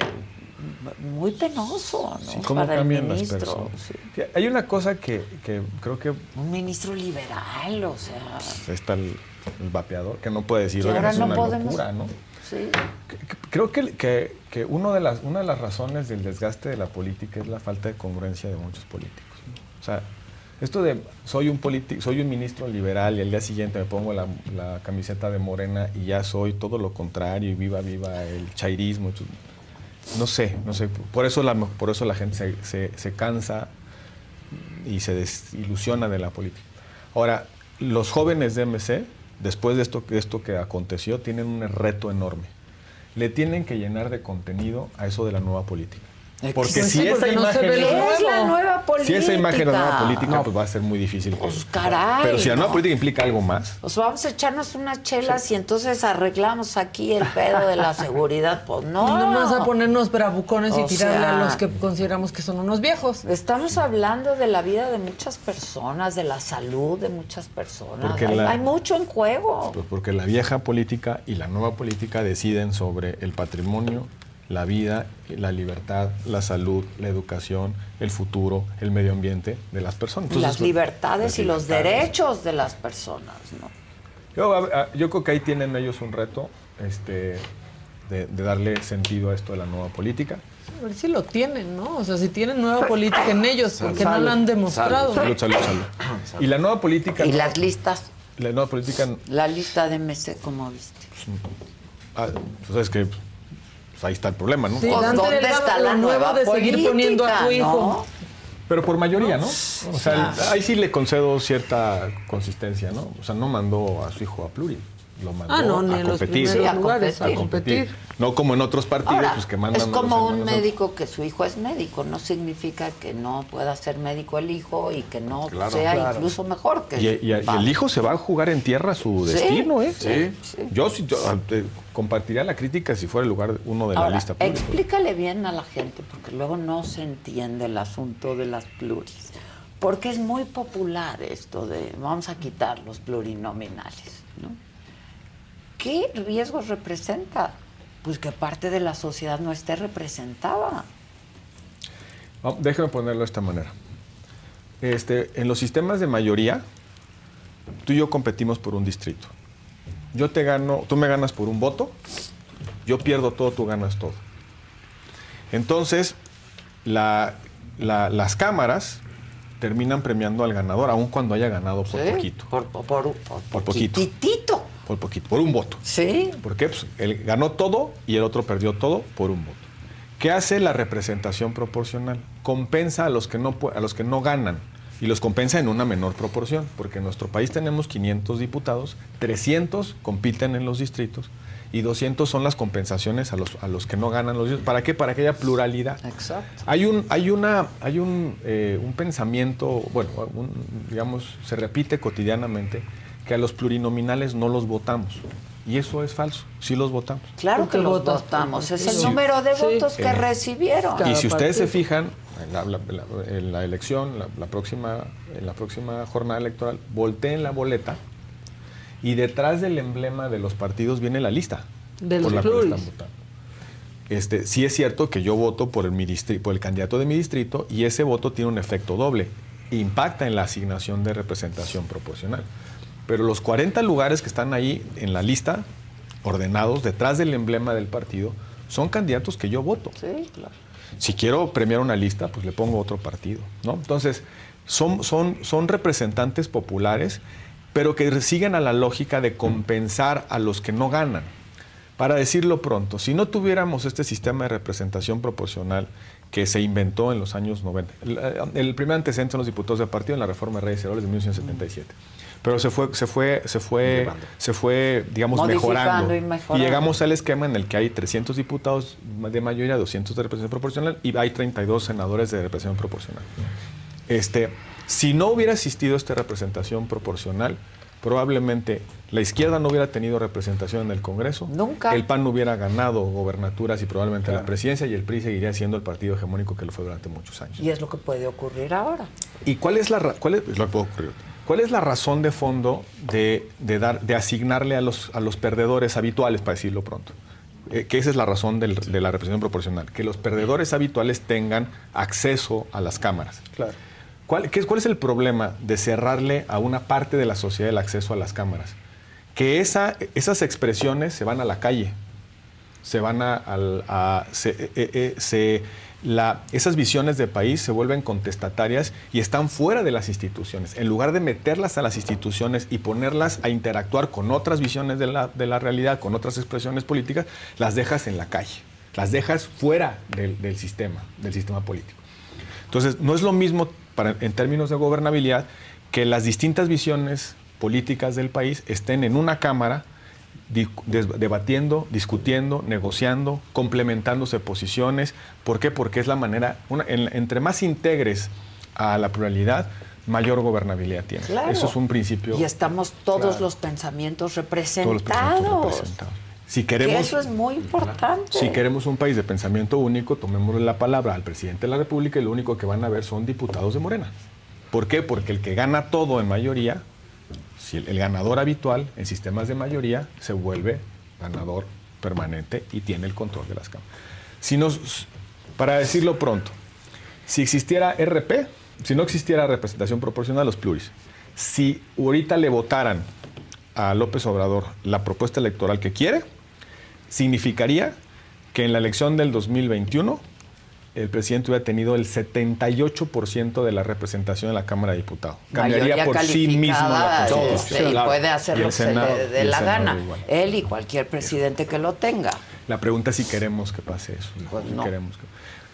muy penoso, ¿no? Sí, cómo Para el cambian ministro. personas. sí. Sí, Hay una cosa que, que creo que Un ministro liberal, o sea. está el, el vapeador, que no puede decir, que es no una podemos. locura, ¿no? Creo que, que, uno de las, una de las razones del desgaste de la política es la falta de congruencia de muchos políticos. O sea, esto de soy un político, soy un ministro liberal y al día siguiente me pongo la, camiseta de Morena y ya soy todo lo contrario y viva, viva el chairismo. No sé, no sé. Por eso la, por eso la gente se- se cansa y se desilusiona de la política. Ahora, los jóvenes de MC, después de esto, de esto que aconteció, tienen un reto enorme. Le tienen que llenar de contenido a eso de la nueva política. Porque Pues si sí, esa porque no se imagen es- la nueva política. Si esa imagen es la nueva política, pues va a ser muy difícil. que- caray, Pero si la nueva no. política implica algo más, Pues vamos a echarnos unas chelas y entonces arreglamos aquí el pedo de la seguridad. Pues no. No nomás a ponernos bravucones y O tirarle sea, a los que consideramos que son unos viejos. Estamos hablando de la vida de muchas personas, de la salud de muchas personas. Porque Hay, la- hay mucho en juego. pues porque la vieja política y la nueva política deciden sobre el patrimonio, la vida, la libertad, la salud, la educación, el futuro, el medio ambiente de las personas. Y las Entonces, libertades las y los derechos de las personas, ¿no? Yo, creo que ahí tienen ellos un reto este, de, de darle sentido a esto de la nueva política. A ver si lo tienen, ¿no? O sea, si tienen nueva política en ellos, porque no la han demostrado. Salud, salud, salud. Y la nueva política... Y las listas, La nueva política... la lista de MC, ¿cómo viste? Ah, pues sabes que pues ahí está el problema, ¿no? Sí, ¿dónde Delgado, está la nueva de seguir poniendo a tu política, hijo. Pero por mayoría, ¿no? O sea, ahí sí le concedo cierta consistencia, ¿no? O sea, no mandó a su hijo a Pluri, lo mandó Ah, no, ni a en los competir. primeros Sí, a lugares, a competir. competir. No como en otros partidos, Ahora, pues que mandan es como un médico que su hijo es médico, no significa que no pueda ser médico el hijo y que no Claro. sea Claro. incluso mejor que Y, y- y el hijo se va a jugar en tierra su Sí, destino, ¿eh? sí, Yo sí yo, eh, compartiría la crítica si fuera el lugar uno de la lista. Explícale bien a la gente, porque luego no se entiende el asunto de las pluris. Porque es muy popular esto de vamos a quitar los plurinominales. ¿no? ¿Qué riesgos representa? Pues que parte de la sociedad no esté representada. Vamos, déjeme ponerlo de esta manera. Este, en los sistemas de mayoría, tú y yo competimos por un distrito. Yo te gano, tú me ganas por un voto, yo pierdo todo, tú ganas todo. Entonces, la- la- las cámaras terminan premiando al ganador, aun cuando haya ganado por Sí, poquito. Por, por, por, por Por poquito. Por poquito, por un voto. Sí. Porque pues, él ganó todo y el otro perdió todo por un voto. ¿Qué hace la representación proporcional? Compensa a los que no, a los que no ganan y los compensa en una menor proporción, porque en nuestro país tenemos 500 diputados, 300 compiten en los distritos y 200 son las compensaciones a los, a los que no ganan los distritos. ¿Para qué? Para que haya pluralidad. Exacto. Hay un, hay una, hay un, eh, un pensamiento, bueno, un- digamos, se repite cotidianamente que a los plurinominales no los votamos. Y eso es falso, sí los votamos. Claro que los votamos. Es el Sí. número de Sí. votos que Eh, recibieron. y si ustedes se fijan, en la, la- la- en la elección, la, la próxima, en la próxima jornada electoral, volteen la boleta y detrás del emblema de los partidos viene la lista De por los la cual están votando. Este, sí es cierto que yo voto por el, mi distri- por el candidato de mi distrito y ese voto tiene un efecto doble. Impacta en la asignación de representación proporcional. Pero los 40 lugares que están ahí en la lista, ordenados detrás del emblema del partido, son candidatos que yo voto. Sí, claro. Si quiero premiar una lista, pues le pongo otro partido, ¿no? Entonces, son, son, son representantes populares, pero que siguen a la lógica de compensar a los que no ganan. Para decirlo pronto, si no tuviéramos este sistema de representación proporcional que se inventó en los años 90, el, el primer antecedente son los diputados de partido en la reforma de Reyes Heroles de 1977. Pero se fue, se fue, se fue, se fue, digamos, mejorando. y mejorando. llegamos al esquema en el que hay 300 diputados de mayoría, 200 de representación proporcional y hay 32 senadores de representación proporcional. Este, si no hubiera existido esta representación proporcional, probablemente la izquierda no hubiera tenido representación en el Congreso. Nunca. El PAN no hubiera ganado gobernaturas y probablemente la presidencia y el PRI seguiría siendo el partido hegemónico que lo fue durante muchos años. Y es lo que puede ocurrir ahora. ¿Y cuál es la, ra- cuál es, lo que puede ocurrir? ¿Cuál es la razón de fondo de, de dar, de asignarle a los, a los perdedores habituales, para decirlo pronto? Eh, que esa es la razón del- de la representación proporcional, que los perdedores habituales tengan acceso a las cámaras. Claro. ¿Cuál, qué ¿Cuál es el problema de cerrarle a una parte de la sociedad el acceso a las cámaras? Que esa, esas expresiones se van a la calle, se van a, se- eh, eh, se- la- esas visiones de país se vuelven contestatarias y están fuera de las instituciones. En lugar de meterlas a las instituciones y ponerlas a interactuar con otras visiones de la, de la realidad, con otras expresiones políticas, las dejas en la calle, las dejas fuera del, del sistema, del sistema político. Entonces, no es lo mismo para- en términos de gobernabilidad que las distintas visiones políticas del país estén en una cámara debatiendo, discutiendo, negociando, complementándose posiciones. ¿Por qué? Porque es la manera, una- en- entre más integres a la pluralidad, mayor gobernabilidad. Claro. Eso es un principio. Y estamos todos Claro. los pensamientos todos los representados. pensamientos representados. Si Que queremos, eso es muy importante. si queremos un país de pensamiento único, tomémosle la palabra al presidente de la República y lo único que van a ver son diputados de Morena. ¿Por qué? Porque el que gana todo en mayoría, el, el ganador habitual en sistemas de mayoría se vuelve ganador permanente y tiene el control de las cámaras. Si nos, para decirlo pronto, si existiera RP, si no existiera representación proporcional, los pluris, si ahorita le votaran a López Obrador la propuesta electoral que quiere, significaría que en la elección del 2021 el presidente hubiera tenido el 78% de la representación en la Cámara de Diputados. Cambiaría por sí mismo la Constitución. este, y Claro. puede hacer lo que le dé la gana. igual. Él y cualquier presidente que lo tenga. La pregunta es si queremos que pase eso. Pues Si no. queremos que-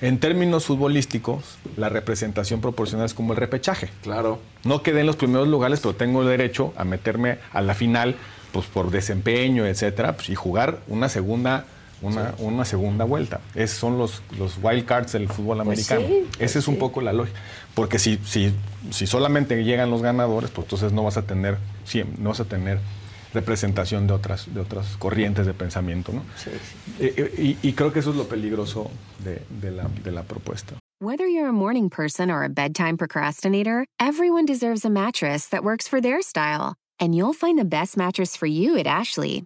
En términos futbolísticos, la representación proporcional es como el repechaje. Claro. No quedé en los primeros lugares, pero tengo el derecho a meterme a la final, pues por desempeño, etcétera, pues, y jugar una segunda, una, una segunda vuelta. Esos son los, los wild cards del fútbol Pues americano. sí, Esa pues es un sí. poco la lógica. Porque si, si, si solamente llegan los ganadores, pues entonces no vas a tener, no vas a tener representación de otras, de otras corrientes de pensamiento, ¿no? Eh, eh, y, y creo que eso es lo peligroso de, de la, de la propuesta. Whether you're a morning person or a bedtime procrastinator, everyone deserves a mattress that works for their style. And you'll find the best mattress for you at Ashley.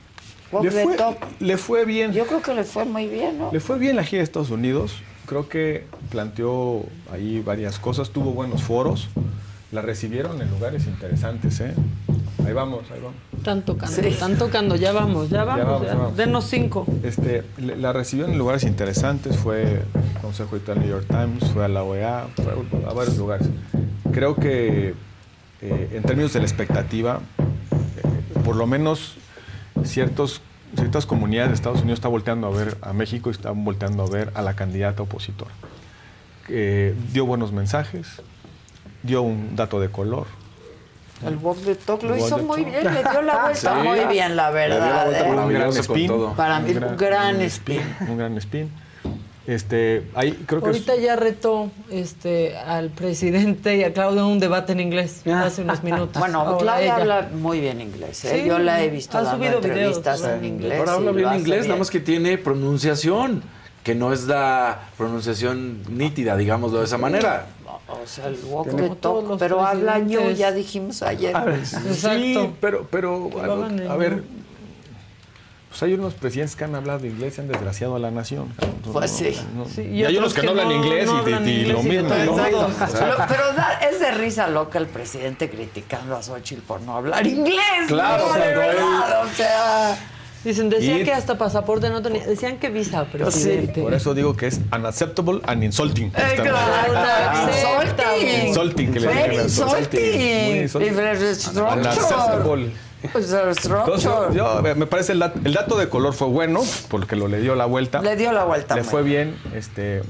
Le the fue, top? le fue bien. Yo creo que le fue muy bien, ¿no? Le fue bien la gira de Estados Unidos. Creo que planteó ahí varias cosas, tuvo buenos foros. La recibieron en lugares interesantes, ¿eh? Ahí vamos, ahí vamos. Están tocando, Sí. están tocando, ya vamos, ya vamos, vamos, ya. ya vamos. Denos cinco. Este, la recibió en lugares interesantes, fue al Consejo del New York Times, fue a la OEA, fue a varios lugares. Creo que eh, en términos de la expectativa, eh, por lo menos ciertos, ciertas comunidades de Estados Unidos están volteando a ver a México y están volteando a ver a la candidata opositora. Eh, dio buenos mensajes, dio un dato de color, El walk the talk lo hizo muy bien, le dio la vuelta Sí. muy bien, la Le dio la verdad. vuelta ¿eh? un gran con spin. todo. Para mí, un gran spin. Un gran spin. Este, ahí creo que es- Ahorita ya retó este, al presidente y a Claudio en un debate en inglés hace unos minutos. Bueno, Ahora Claudia ella. habla muy bien inglés. ¿eh? Sí, Yo la he visto ha dando subido videos, entrevistas en inglés. Ahora habla bien inglés, bien. nada más que tiene pronunciación, que no es la pronunciación nítida, digámoslo de esa manera. O sea, el walk Tiene- the talk, pero habla presidentes. ya dijimos ayer. Ver, pues. Sí, pero, pero a ver, pues hay unos presidentes que han hablado inglés y han desgraciado a la nación. Pues sí. No- Sí, y, hay unos que, no hablan inglés no y, hablan y- y inglés lo y de mismo. Pero, da- es de risa loca el presidente criticando a Xochitl por no hablar inglés. Claro, no, de cuando él- verdad, o sea. Dicen, decía Y- que hasta pasaporte no tenía. Decían que visa, presidente. Por eso digo que es unacceptable and insulting. Eh, claro, insulting. Insulting, que le insulting. Muy insulting. Unacceptable. Pues. Entonces, yo, me parece el, dat- el dato de color fue bueno, porque lo le dio la vuelta. Le dio la vuelta. Le fue bien. Este,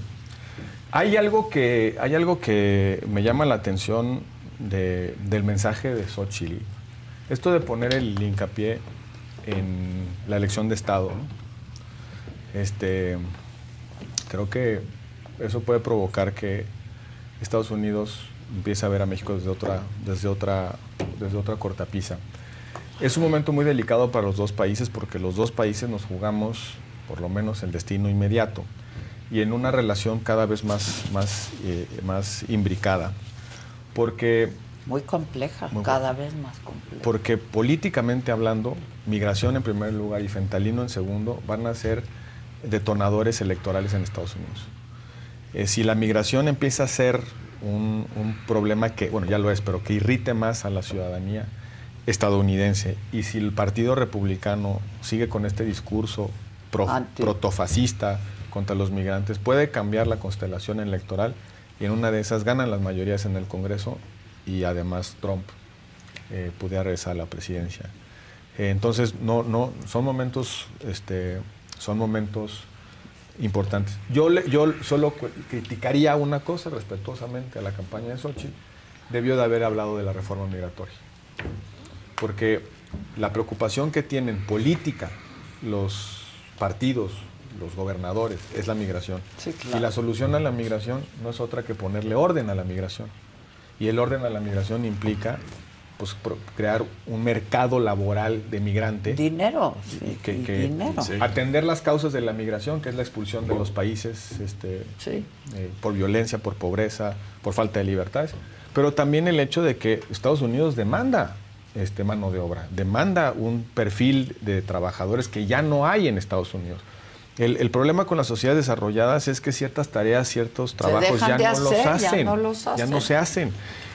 hay, algo que, hay algo que me llama la atención de- del mensaje de Xochitl. Esto de poner el hincapié en la elección de Estado. ¿no? Este, creo que eso puede provocar que Estados Unidos empiece a ver a México desde otra, desde otra, desde otra cortapisa. Es un momento muy delicado para los dos países porque los dos países nos jugamos por lo menos el destino inmediato. y en una relación cada vez más, más, eh, más imbricada. Porque Muy compleja, Muy cada vez más compleja. porque políticamente hablando, migración en primer lugar y fentalino en segundo van a ser detonadores electorales en Estados Unidos. Eh, si la migración empieza a ser un, un problema que, bueno, ya lo es, pero que irrite más a la ciudadanía estadounidense, y si el Partido Republicano sigue con este discurso pro- protofascista contra los migrantes, puede cambiar la constelación electoral y en una de esas ganan las mayorías en el Congreso y además Trump eh, pudiera regresar a la presidencia. Eh, entonces, no, no, son momentos, este, son momentos importantes. Yo, le- yo solo criticaría una cosa respetuosamente a la campaña de Sochi. Debió de haber hablado de la reforma migratoria. Porque la preocupación que tienen política los partidos, los gobernadores, es la migración. claro. Y la solución a la migración no es otra que ponerle orden a la migración. Y el orden a la migración implica pues, crear un mercado laboral de migrante. Dinero. que, que- dinero. sí. atender las causas de la migración, que es la expulsión de los países este, eh, por violencia, por pobreza, por falta de libertades. Pero también el hecho de que Estados Unidos demanda este, mano de obra, demanda un perfil de trabajadores que ya no hay en Estados Unidos. El, el problema con las sociedades desarrolladas es que ciertas tareas, ciertos trabajos ya de no, los hacer, ya hacen, no los ya hacen. no se hacen.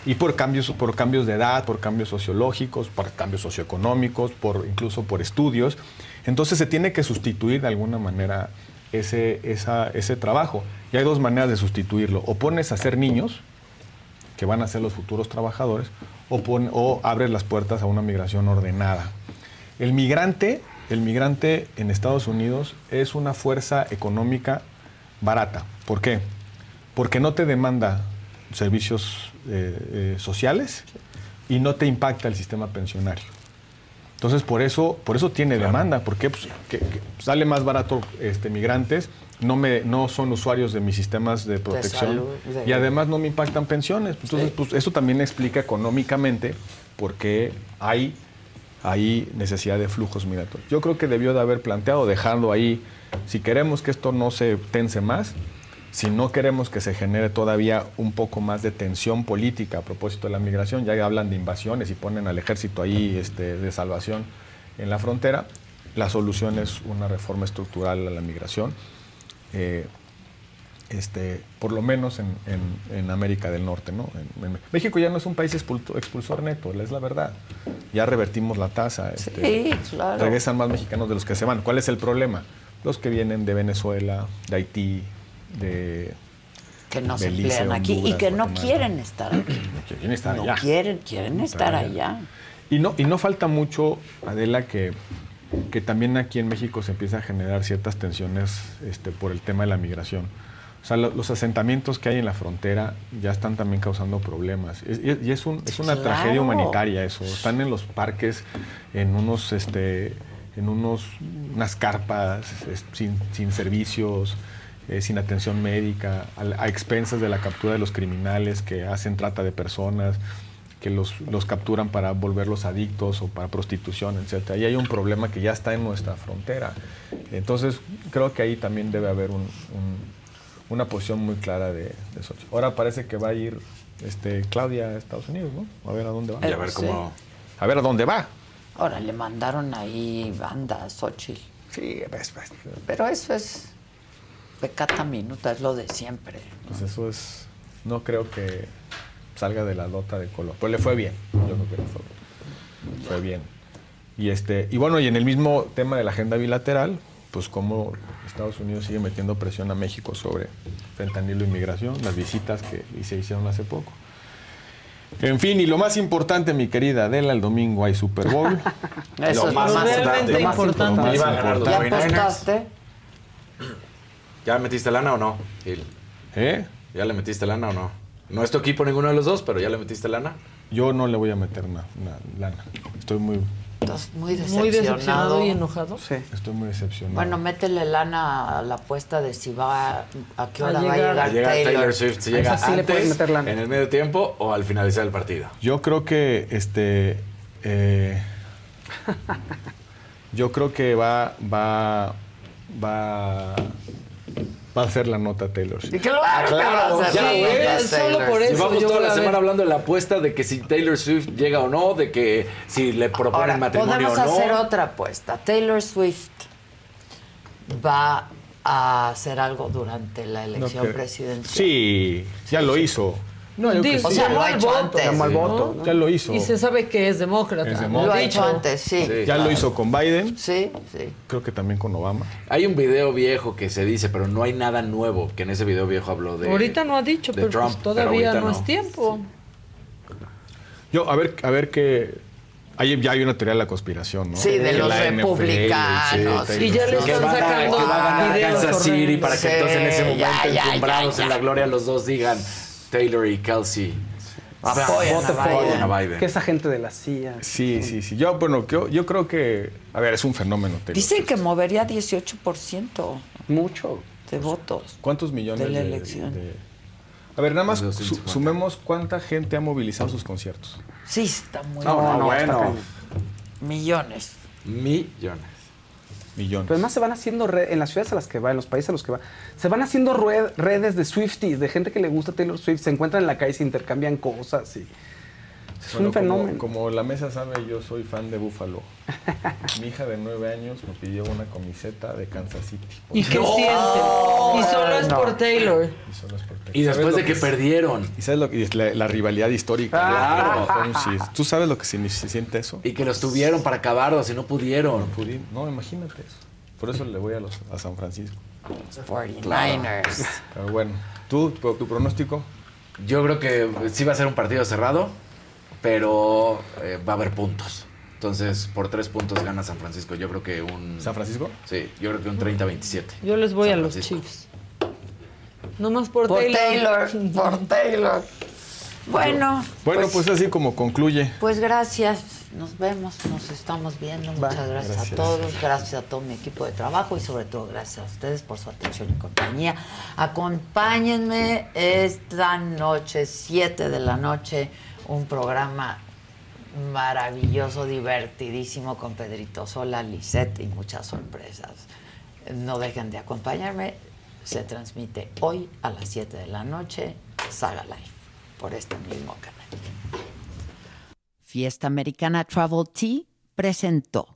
Y por cambios, por cambios de edad, por cambios sociológicos, por cambios socioeconómicos, por, incluso por estudios. Entonces se tiene que sustituir de alguna manera ese, esa- ese trabajo. Y hay dos maneras de sustituirlo. O pones a ser niños, que van a ser los futuros trabajadores, o, pon- o abres las puertas a una migración ordenada. El migrante, el migrante en Estados Unidos es una fuerza económica barata. ¿Por qué? Porque no te demanda servicios eh, eh, sociales y no te impacta el sistema pensionario. Entonces, por eso, por eso tiene demanda, porque pues, que- que sale más barato este, migrantes, no, me, no son usuarios de mis sistemas de protección salud, de- y además no me impactan pensiones. Entonces, pues, eso también explica económicamente por qué hay, hay necesidad de flujos migratorios. Yo creo que debió de haber planteado, dejando ahí, si queremos que esto no se tense más, si no queremos que se genere todavía un poco más de tensión política a propósito de la migración, ya hablan de invasiones y ponen al ejército ahí este, de salvación en la frontera, la solución es una reforma estructural a la migración, eh, este, por lo menos en, en- en América del Norte. ¿no? En- México ya no es un país expulsor neto, es la verdad. Ya revertimos la tasa. este, Sí, claro. Regresan más mexicanos de los que se van. ¿Cuál es el problema? Los que vienen de Venezuela, de Haití, de Que no se emplean aquí y que no Guatemala. quieren estar aquí. quieren estar no allá. quieren, quieren estar allá. Y no, y no falta mucho, Adela, que, que también aquí en México se empieza a generar ciertas tensiones este, por el tema de la migración. O sea, lo- los asentamientos que hay en la frontera ya están también causando problemas. Es- y es, y es un- es una Claro. tragedia humanitaria eso. Están en los parques, en unos, este, en unos, unas carpas, es- sin, sin servicios, eh, sin atención médica, a, a expensas de la captura de los criminales que hacen trata de personas que los, los capturan para volverlos adictos o para prostitución, etc. Ahí hay un problema que ya está en nuestra frontera. Entonces, creo que ahí también debe haber un- un- una posición muy clara de, de Xochitl. Ahora parece que va a ir este, Claudia a Estados Unidos, ¿no? A ver a dónde va. Y a ver cómo- A ver a dónde va. Ahora le mandaron ahí banda a Xochitl. Sí, pues, pues. Pero eso es pecata minuta, es lo de siempre. Pues eso es. No creo que salga de la nota de color. Pero le fue bien. Yo creo que le fue bien. Fue bien. Y este, y bueno, y en el mismo tema de la agenda bilateral, pues cómo Estados Unidos sigue metiendo presión a México sobre fentanilo y migración, las visitas que se hicieron hace poco. En fin, y lo más importante, mi querida Adela, el domingo hay Super Bowl. Eso lo es más realmente lo más importante. lo más los ¿Ya 49ers. apostaste? ¿Ya metiste lana o no, Gil? ¿Eh? ¿Ya le metiste lana o no? No es tu equipo ninguno de los dos, pero ¿ya le metiste lana? Yo no le voy a meter una, una lana. Estoy muy, Estás muy decepcionado. Muy decepcionado y enojado. Sí. estoy muy decepcionado. Bueno, métele lana a la apuesta de si va a qué A hora va a llegar. llegar Llega Taylor. Taylor Swift, si llega Esa sí antes, meter lana. en el medio tiempo o al finalizar el partido. Yo creo que este eh, yo creo que va va va Va a hacer la nota Taylor Swift. Claro, que va a hacer ya, nota solo por eso Llevamos yo toda la semana hablando de la apuesta de que si Taylor Swift llega o no, de que si le proponen Ahora, matrimonio podemos o no. hacer otra apuesta. Taylor Swift va a hacer algo durante la elección presidencial. Sí, ya lo hizo. No, yo que Dijo, O sí. sea, llamó lo ha al hecho voto. antes. Llamó al Sí. voto. Ya lo hizo. Y se sabe que es demócrata. Es Lo demócrata. ha Lo hecho dicho. antes, sí. Sí. Ya lo hizo con Biden, Sí, sí. creo que también con Obama. Hay un video viejo que se dice, pero no hay nada nuevo, que en ese video viejo habló de ahorita no ha dicho, pero Trump, pues todavía pero no, ahorita es tiempo. Yo, a ver, a ver qué. Hay, ya hay una teoría de la conspiración, ¿no? Sí, de Que los la NFL, republicanos. sí, Y ya le están sacando que va a ganar Kansas City para que Sí, entonces en ese momento ya, ya, encumbrados ya, en la gloria los dos digan Taylor y Kelsey. Apoyan vote a por- Biden. Apoyan a Biden. Que esa gente de la CIA. Sí, sí, sí. Yo, bueno, yo, yo creo que. A ver, es un fenómeno. Taylor Dicen Swift. que movería 18% Mucho. de votos. ¿Cuántos millones de la elección. de- A ver, nada más De su- 250. sumemos cuánta gente ha movilizado sus conciertos. Sí, está muy No, bueno. no, bueno. Millones. Millones. Millones. Pero además se van haciendo re- en las ciudades a las que va, en los países a los que va, se van haciendo rue- redes de Swifties, de gente que le gusta Taylor Swift, se encuentran en la calle, se intercambian cosas y es Bueno, un como- fenómeno. Como, la mesa sabe, yo soy fan de Buffalo. Mi hija de nueve años me pidió una camiseta de Kansas City. ¿Y qué siente? Y solo es No. por Taylor. Y solo es por Y ¿Sabes después de que es? perdieron. ¿Y sabes lo que es la, la rivalidad histórica? Claro. ¿Tú sabes lo que se, se siente eso? Y que los tuvieron para acabarlos y no pudieron. Pudi- No, imagínate eso. Por eso le voy a, los, a San Francisco. 49ers. Pero bueno, ¿tú, tu, tu pronóstico? Yo creo que sí va a ser un partido cerrado, pero eh, va a haber puntos. Entonces, por tres puntos gana San Francisco. Yo creo que un... ¿San Francisco? Sí, yo creo que un 30-27. Yo les voy San a los Francisco. Chiefs. Nomás por, Por Taylor. Taylor. Por Taylor. Bueno, Bueno, pues, así como concluye. pues gracias. Nos vemos, nos estamos viendo. Muchas gracias, a Gracias. todos. Gracias a todo mi equipo de trabajo y sobre todo gracias a ustedes por su atención y compañía. Acompáñenme esta noche, 7 de la noche, un programa maravilloso, divertidísimo con Pedrito Sola, Lisette y muchas sorpresas. No dejen de acompañarme. Se transmite hoy a las 7 de la noche, Saga Live, por este mismo canal. Fiesta Americana Travel Tea presentó.